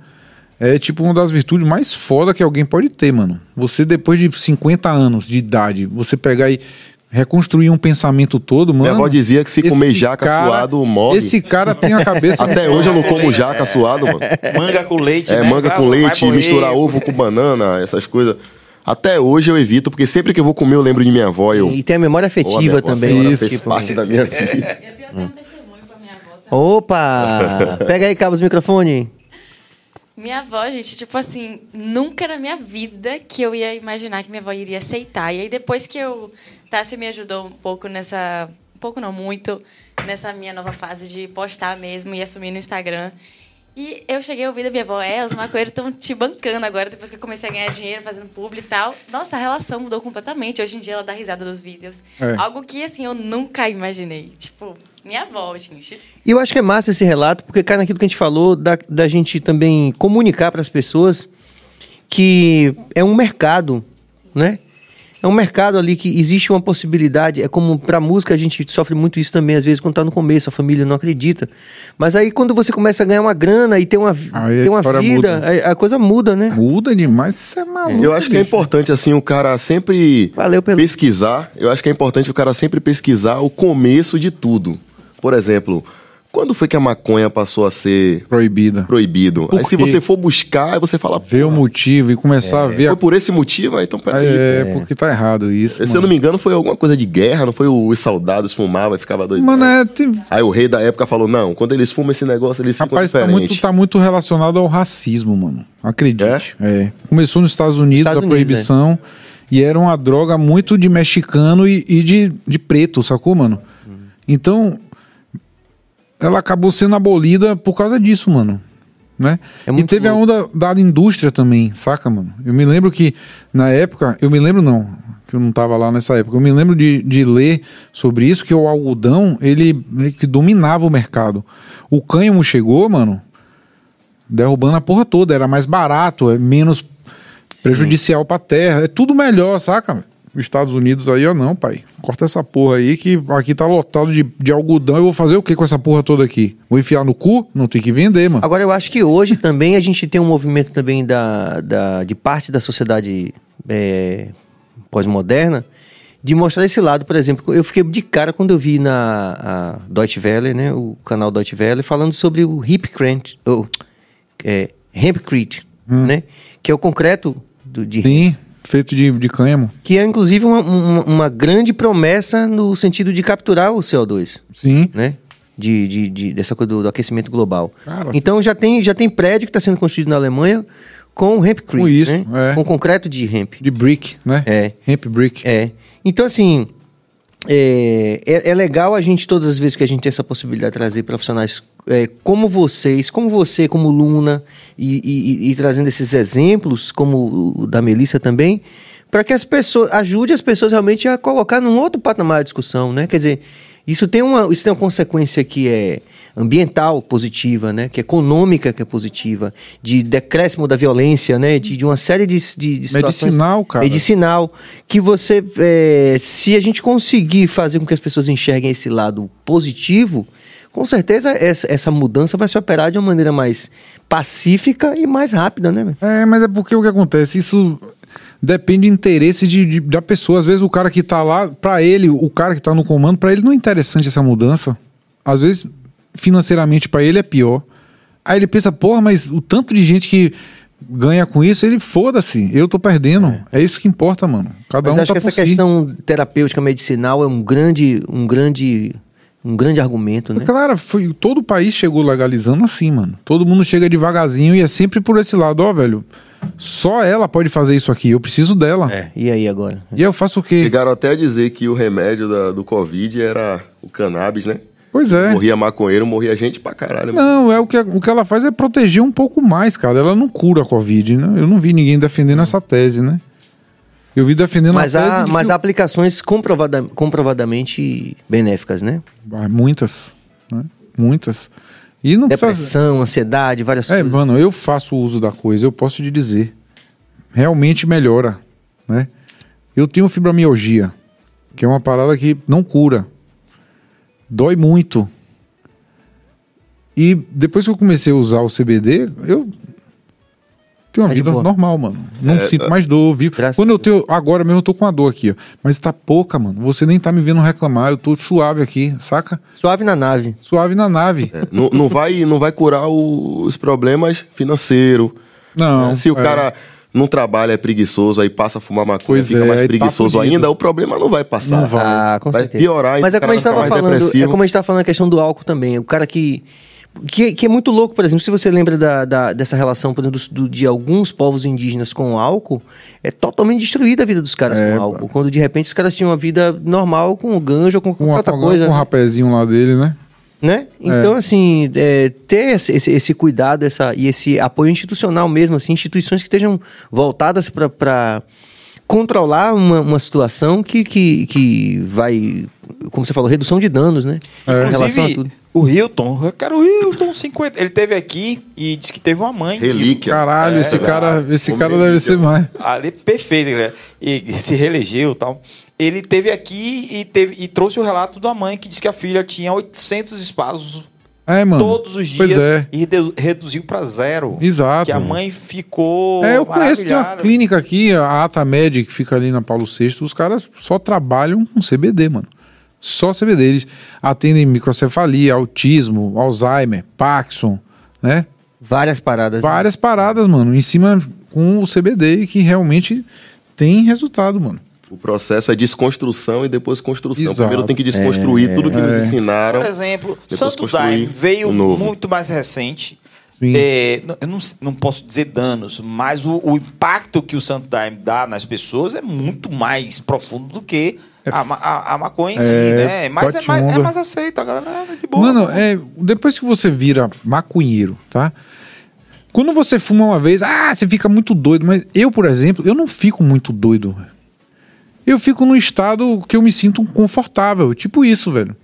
é tipo uma das virtudes mais foda que alguém pode ter, mano. Você, depois de 50 anos de idade, você pegar e reconstruir um pensamento todo, mano. Minha avó dizia que se comer jaca cara- suado, morre. Esse cara tem a cabeça. Até hoje eu não como jaca suado, mano. Manga com leite, É, né? manga com leite, morrer. misturar ovo com banana, essas coisas. Até hoje eu evito, porque sempre que eu vou comer eu lembro de minha avó. Eu, E tem a memória Pô, a minha afetiva avó, a também. senhora né? fez Tipo, parte da minha vida. Eu tenho até um testemunho pra minha avó. também. Opa! Pega aí, Cabos, o microfone. Minha avó, gente, tipo assim, nunca na minha vida que eu ia imaginar que minha avó iria aceitar. E aí depois que eu. Tassi me ajudou um pouco nessa. Um pouco não, muito. Nessa minha nova fase de postar mesmo e assumir no Instagram. E eu cheguei a ouvir da minha avó, é, os maconheiros estão te bancando agora, depois que eu comecei a ganhar dinheiro fazendo publi e tal. Nossa, a relação mudou completamente. Hoje em dia ela dá risada dos vídeos. É. Algo que, assim, eu nunca imaginei. Tipo, minha avó, gente. E eu acho que é massa esse relato, porque cai naquilo que a gente falou, da, da gente também comunicar para as pessoas que é um mercado, né? É um mercado ali que existe uma possibilidade. É como para música a gente sofre muito isso também, às vezes, quando tá no começo, a família não acredita. Mas aí quando você começa a ganhar uma grana e ter uma, Aí ter uma vida, a, a coisa muda, né? Muda demais, isso é maluco. Eu acho que é importante, assim, o cara sempre Valeu pelo- pesquisar. Eu acho que é importante o cara sempre pesquisar o começo de tudo. Por exemplo, quando foi que a maconha passou a ser Proibida. proibido? Por Aí se você for buscar, aí você fala, Ver o "Porra, motivo e começar a ver. foi por esse motivo? Aí, então peraí. É, porque tá errado isso. Se eu mano. não me engano, foi alguma coisa de guerra, não foi os soldados fumavam e ficava doido. Mano, é. tem- Aí o rei da época falou: não, quando eles fumam esse negócio, eles ficam Rapaz, tá diferentes. muito, tá muito relacionado ao racismo, mano. Acredite. É? Começou nos Estados Unidos, Estados a Unidos, proibição. E era uma droga muito de mexicano e, e de, de preto, sacou, mano? Então, ela acabou sendo abolida por causa disso, mano. Né? É e teve a onda da indústria também, saca, mano? Eu me lembro que, na época, eu me lembro não, que eu não tava lá nessa época, eu me lembro de, de ler sobre isso, que o algodão, ele meio que dominava o mercado. O cânhamo chegou, mano, derrubando a porra toda, era mais barato, é menos prejudicial pra terra, é tudo melhor, saca? Os Estados Unidos aí, ó, não, pai. Corta essa porra aí que aqui tá lotado de, de algodão. Eu vou fazer o que com essa porra toda aqui? Vou enfiar no cu? Não tem que vender, mano. Agora, eu acho que hoje também a gente tem um movimento também da, da, de parte da sociedade é, pós-moderna de mostrar esse lado, por exemplo. Eu fiquei de cara quando eu vi na Deutsche Welle, né, o canal Deutsche Welle, falando sobre o hipcrete, ou é, hempcrete, né, que é o concreto do, de Sim, feito de, de cânhamo. que é inclusive uma, uma, uma grande promessa no sentido de capturar o CO2 Sim. né? De, de, de- dessa coisa do, do aquecimento global. Cara, então já tem, já tem prédio que está sendo construído na Alemanha com hempcrete, Com isso, né? é. Com concreto de hemp. De brick, né? É. Hemp brick. É. Então, assim, é, é, é legal a gente, todas as vezes que a gente tem essa possibilidade de trazer profissionais é, como vocês, como você, como Luna, e, e- e- trazendo esses exemplos, como o da Melissa também, para que as pessoas, ajude as pessoas realmente a colocar num outro patamar de discussão, né? Quer dizer, isso tem uma, isso tem uma consequência que é ambiental positiva, né? Que é econômica que é positiva, de decréscimo da violência, né? De, de uma série de, de, de situações- Medicinal, cara. Medicinal, que você, é, se a gente conseguir fazer com que as pessoas enxerguem esse lado positivo, com certeza essa, essa mudança vai se operar de uma maneira mais pacífica e mais rápida, né? É, mas é porque o que acontece? Isso depende do interesse de, de- da pessoa. Às vezes o cara que tá lá, pra ele, o cara que tá no comando, pra ele não é interessante essa mudança. Às vezes, financeiramente, pra ele é pior. Aí ele pensa, porra, mas o tanto de gente que ganha com isso, ele foda-se, eu tô perdendo. É. isso que importa, mano. Cada Mas um acho tá que essa si. questão terapêutica medicinal é um grande, um grande, um grande argumento, né? Claro, foi, todo o país chegou legalizando assim, mano. Todo mundo chega devagarzinho e é sempre por esse lado, ó, velho. Só ela pode fazer isso aqui, eu preciso dela. É. E aí agora? E eu faço o quê? Chegaram até a dizer que o remédio da- do Covid era o cannabis, né? Pois é. Morria maconheiro, morria gente pra caralho. Não, é o que, o que ela faz é proteger um pouco mais, cara. Ela não cura a Covid, né? Eu não vi ninguém defendendo essa tese, né? Eu vi defendendo Mas a tese há, mas há aplicações comprovada, comprovadamente benéficas, né? Ah, Muitas, né? Muitas. E não precisa... Depressão, ansiedade, várias É, coisas. mano, eu faço uso da coisa, eu posso te dizer. Realmente melhora, né? Eu tenho fibromialgia, que é uma parada que não cura. Dói muito. E depois que eu comecei a usar o CBD, eu tenho uma Tá vida normal, mano. Não sinto mais dor, viu? Quando eu tenho. Agora mesmo eu tô com a dor aqui, ó. Mas tá pouca, mano. Você nem tá me vendo reclamar. Eu tô suave aqui, saca? Suave na nave. Suave na nave. É, não, não vai, não vai curar o- os problemas financeiros. Não. Se o é. cara não trabalha, é preguiçoso, aí passa a fumar maconha, Pois fica é, mais tá preguiçoso fudido. ainda, o problema não vai passar. Não vai. Ah, com Vai certeza. piorar, Mas é como a gente mais falando, é como a gente estava falando a questão do álcool também. O cara que que, que é muito louco, por exemplo, se você lembra da, da- dessa relação por exemplo, do- do- de alguns povos indígenas com o álcool, é totalmente destruída a vida dos caras É, com o álcool. Quando de repente os caras tinham uma vida normal com o ganjo ou com Com, qualquer outra com coisa. um rapezinho lá dele, né? né? Então, assim, é, ter esse, esse- esse cuidado essa, e esse apoio institucional mesmo, assim, instituições que estejam voltadas para controlar uma, uma situação que, que, que vai, como você falou, redução de danos, né? É. Em relação a tudo. o Hilton, eu quero o Hilton 50. Ele teve aqui e disse que teve uma mãe. Relíquia. Caralho, É, esse cara, esse cara ele deve ser mais. Ali, perfeito, né? E se reelegeu e tal. Ele teve aqui e, teve, e trouxe o relato da mãe que disse que a filha tinha 800 espaços É, mano. todos os dias é. e redu- reduziu para zero. Exato. Que a mãe ficou. É, eu conheço, tem uma clínica aqui, a Ata Med, que fica ali na Paulo VI, os caras só trabalham com CBD, mano. Só CBD. Eles atendem microcefalia, autismo, Alzheimer, Parkinson, né? Várias paradas. né? Várias paradas, mano, em cima com o CBD que realmente tem resultado, mano. O processo é desconstrução e depois construção. Exato. Primeiro tem que desconstruir tudo que nos É. ensinaram. Por exemplo, Santo Daime veio novo. muito mais recente. É, eu não, não posso dizer danos, mas o, o impacto que o Santo Daime dá nas pessoas é muito mais profundo do que a, ma- a- a maconha em si, É, né? Mas é mais, é mais aceito, a galera é de boa. Mano, é, depois que você vira maconheiro, tá? Quando você fuma uma vez, ah, você fica muito doido. Mas eu, por exemplo, eu não fico muito doido. Eu fico num estado que eu me sinto confortável. Tipo isso, velho.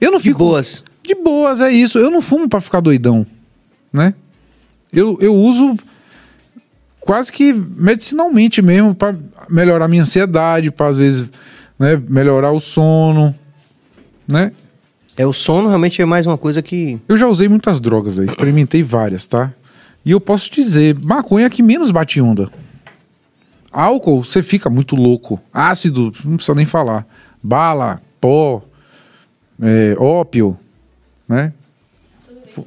Eu não De fico. boas. De boas, é isso. Eu não fumo pra ficar doidão, né? Eu, eu uso quase que medicinalmente mesmo, para melhorar minha ansiedade, para às vezes né, melhorar o sono, né? É, o sono realmente é mais uma coisa que. Eu já usei muitas drogas, velho. Experimentei várias, tá? E eu posso dizer, maconha é que menos bate onda. Álcool, você fica muito louco. Ácido, não precisa nem falar. Bala, pó, é, ópio, né? Fo-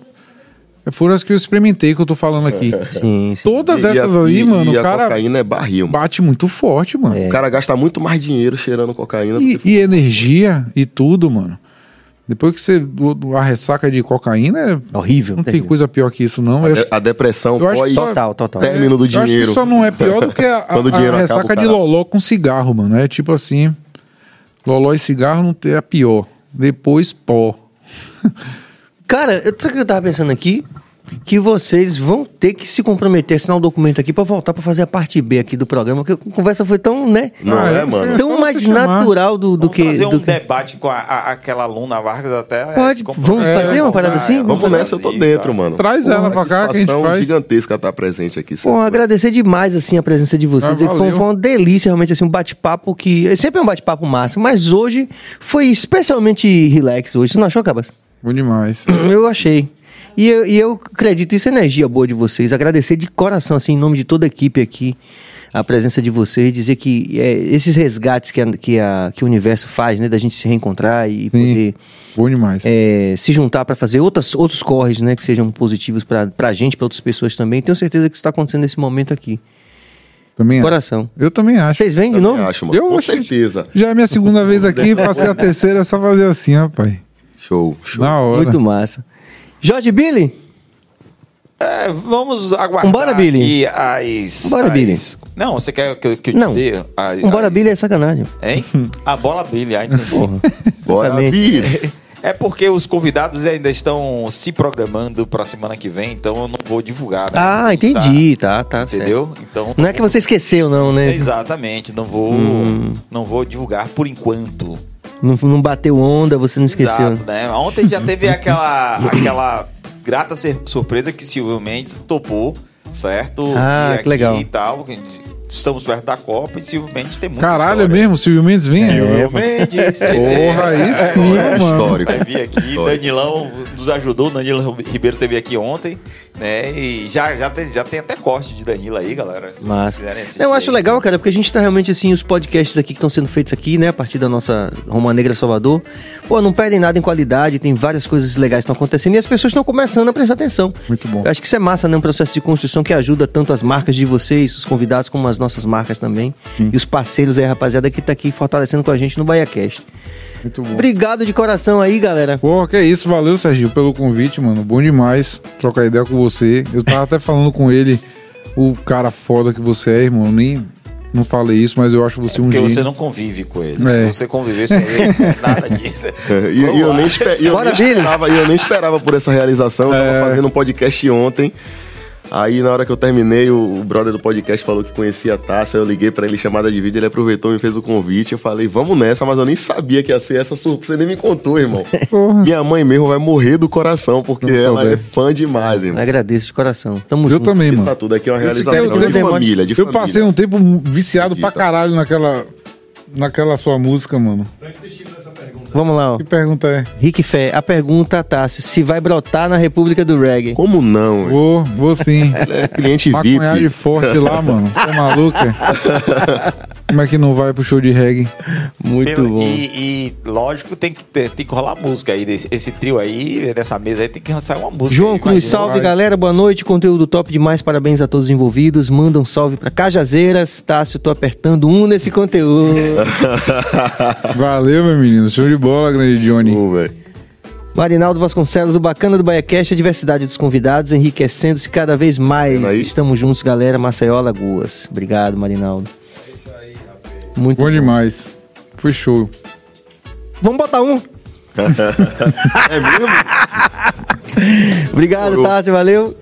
Foram as que eu experimentei que eu tô falando aqui. Sim, sim. Todas E- e essas aí, e- mano, e o cara cocaína é barril, mano. bate muito forte, mano. É. O cara gasta muito mais dinheiro cheirando cocaína do E, e energia e tudo, mano. Depois que você. A ressaca de cocaína, é- Horrível. não tem terrível. coisa pior que isso, não. Acho- a depressão pós Total, total. término do Eu acho que dinheiro. só não é pior do que a, a- a dinheiro acaba, ressaca de loló com cigarro, mano. É tipo assim, loló e cigarro não tem a pior. Depois pó. Cara, eu, sabe o que eu tava pensando aqui? Que vocês vão ter que se comprometer, assinar um documento aqui pra voltar pra fazer a parte B aqui do programa, porque a conversa foi tão, né? Não Ah, é, é, mano? É Tão mais natural do, do Vamos que. fazer um do que- debate com a, a- aquela aluna Vargas até. Pode, vamos fazer uma parada assim? Vamos nessa, eu tô dentro, tá? mano. Traz ela pra cá que a gente faz. gigantesca estar presente aqui. Pô, sempre. agradecer demais, assim, a presença de vocês. Ah, foi, foi uma delícia, realmente, assim, um bate-papo que... é Sempre um bate-papo massa, mas hoje foi especialmente relax hoje. Você não achou, Cabas? Bom demais. Eu achei. E eu, e eu acredito, isso é energia boa de vocês. Agradecer de coração, assim, em nome de toda a equipe aqui, a presença de vocês. Dizer que é, esses resgates que, a- que, a- que o universo faz, né? Da gente se reencontrar e Sim. poder Bom demais. é, se juntar para fazer outras, outros corres, né? Que sejam positivos para a gente, para outras pessoas também. Tenho certeza que isso está acontecendo nesse momento aqui. também acho. Coração. Eu também acho. Vocês vêm de novo? acho, mano. Eu Com acho certeza. Já é minha segunda vez aqui, passei a terceira, é só fazer assim, rapaz. Show, show. Na hora. Muito massa. Jorge Billy? É, vamos aguardar Vambora, Billy. aqui as... Vambora, as- Billy. Não, você quer que eu, que eu Não. te dê? as- Um bora as- Billy é sacanagem. Hein? A bola Billy, ah, entendi. Bora, Exatamente. Billy. É porque os convidados ainda estão se programando pra semana que vem, então eu não vou divulgar. né? Ah, entendi. Tá, tá. certo. Entendeu? Então. Não é que você esqueceu, não, né? Exatamente, não vou, Hum. não vou divulgar por enquanto. Não, não bateu onda, você não esqueceu. Exato, né? Ontem já teve aquela, aquela grata surpresa que Silvio Mendes topou, certo? Ah, Vir que legal. aqui E tal, que estamos perto da Copa e Silvio Mendes tem muita Caralho, é história. mesmo? Silvio Mendes vem? Silvio Mendes. Porra, aí sim, É mano. histórico. Vai vir aqui, Histórico. Danilão nos ajudou, Danilo Ribeiro teve aqui ontem, né? E já, já, tem, já tem até corte de Danilo aí, galera. Se vocês Massa. quiserem assistir. Eu acho aí. legal, cara, porque a gente tá realmente assim, os podcasts aqui que estão sendo feitos aqui, né, a partir da nossa Roma Negra Salvador, pô, não perdem nada em qualidade, tem várias coisas legais que estão acontecendo e as pessoas estão começando a prestar atenção. Muito bom. Eu acho que isso é massa, né, um processo de construção que ajuda tanto as marcas de vocês, os convidados, como as nossas marcas também, e os parceiros aí, rapaziada, que tá aqui fortalecendo com a gente no BaiaCast. Muito bom. Obrigado de coração aí, galera. Pô, que isso, valeu, Serginho, pelo convite, mano. Bom demais trocar ideia com você. Eu tava até falando com ele, o cara foda que você é, irmão. Nem não falei isso, mas eu acho você um Porque gênio. você não convive com ele. É. Se você convivesse com ele, é nada disso. É, E, e eu, nem espe- e eu nem esperava, e eu nem esperava por essa realização. Eu tava É. fazendo um podcast ontem. Aí, na hora que eu terminei, o, o brother do podcast falou que conhecia a Tássia. Eu liguei pra ele chamada de vídeo, ele aproveitou e me fez o convite. Eu falei, vamos nessa, mas eu nem sabia que ia ser essa surpresa. Você nem me contou, irmão. Porra. Minha mãe mesmo vai morrer do coração, porque Não ela souber. é fã demais, irmão. Agradeço de coração. Tamo Eu junto. também, Isso mano. tudo aqui é uma Eu- realização eu- de eu- família, de Eu família. passei um tempo viciado pra Acredita. caralho naquela, naquela sua música, mano. Vamos lá, ó. Que pergunta é? Rick Fé, a pergunta, Tássio, se vai brotar na República do Reggae? Como não? Vou, vou sim. É cliente Maconhagem VIP. forte lá, mano. Você é maluco? é? Como é que não vai pro show de reggae? Muito Pelo- bom. E, e, lógico, tem que, ter, tem que rolar música aí. Desse, esse trio aí, dessa mesa aí, tem que sair uma música. João aí, Cruz, imagina. salve galera, boa noite, conteúdo top demais, parabéns a todos os envolvidos. Manda um salve pra Cajazeiras, Tássio, tô apertando um nesse conteúdo. Valeu, meu menino. Show de bola, grande Johnny. Pô. Marinaldo Vasconcelos, o bacana do BaiaCast, a diversidade dos convidados, enriquecendo-se cada vez mais. Estamos juntos, galera, Maceió, Alagoas. Obrigado, Marinaldo. Muito Bom demais. Foi show. Vamos botar um. É mesmo? Obrigado, Demorou. Tássio, valeu.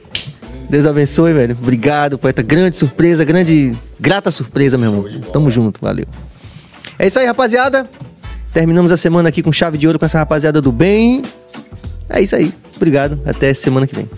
Deus abençoe, velho. Obrigado, poeta. Grande surpresa, grande, grata surpresa, meu irmão. Tamo junto, valeu. É isso aí, rapaziada. Terminamos a semana aqui com chave de ouro com essa rapaziada do bem. É isso aí. Obrigado. Até semana que vem.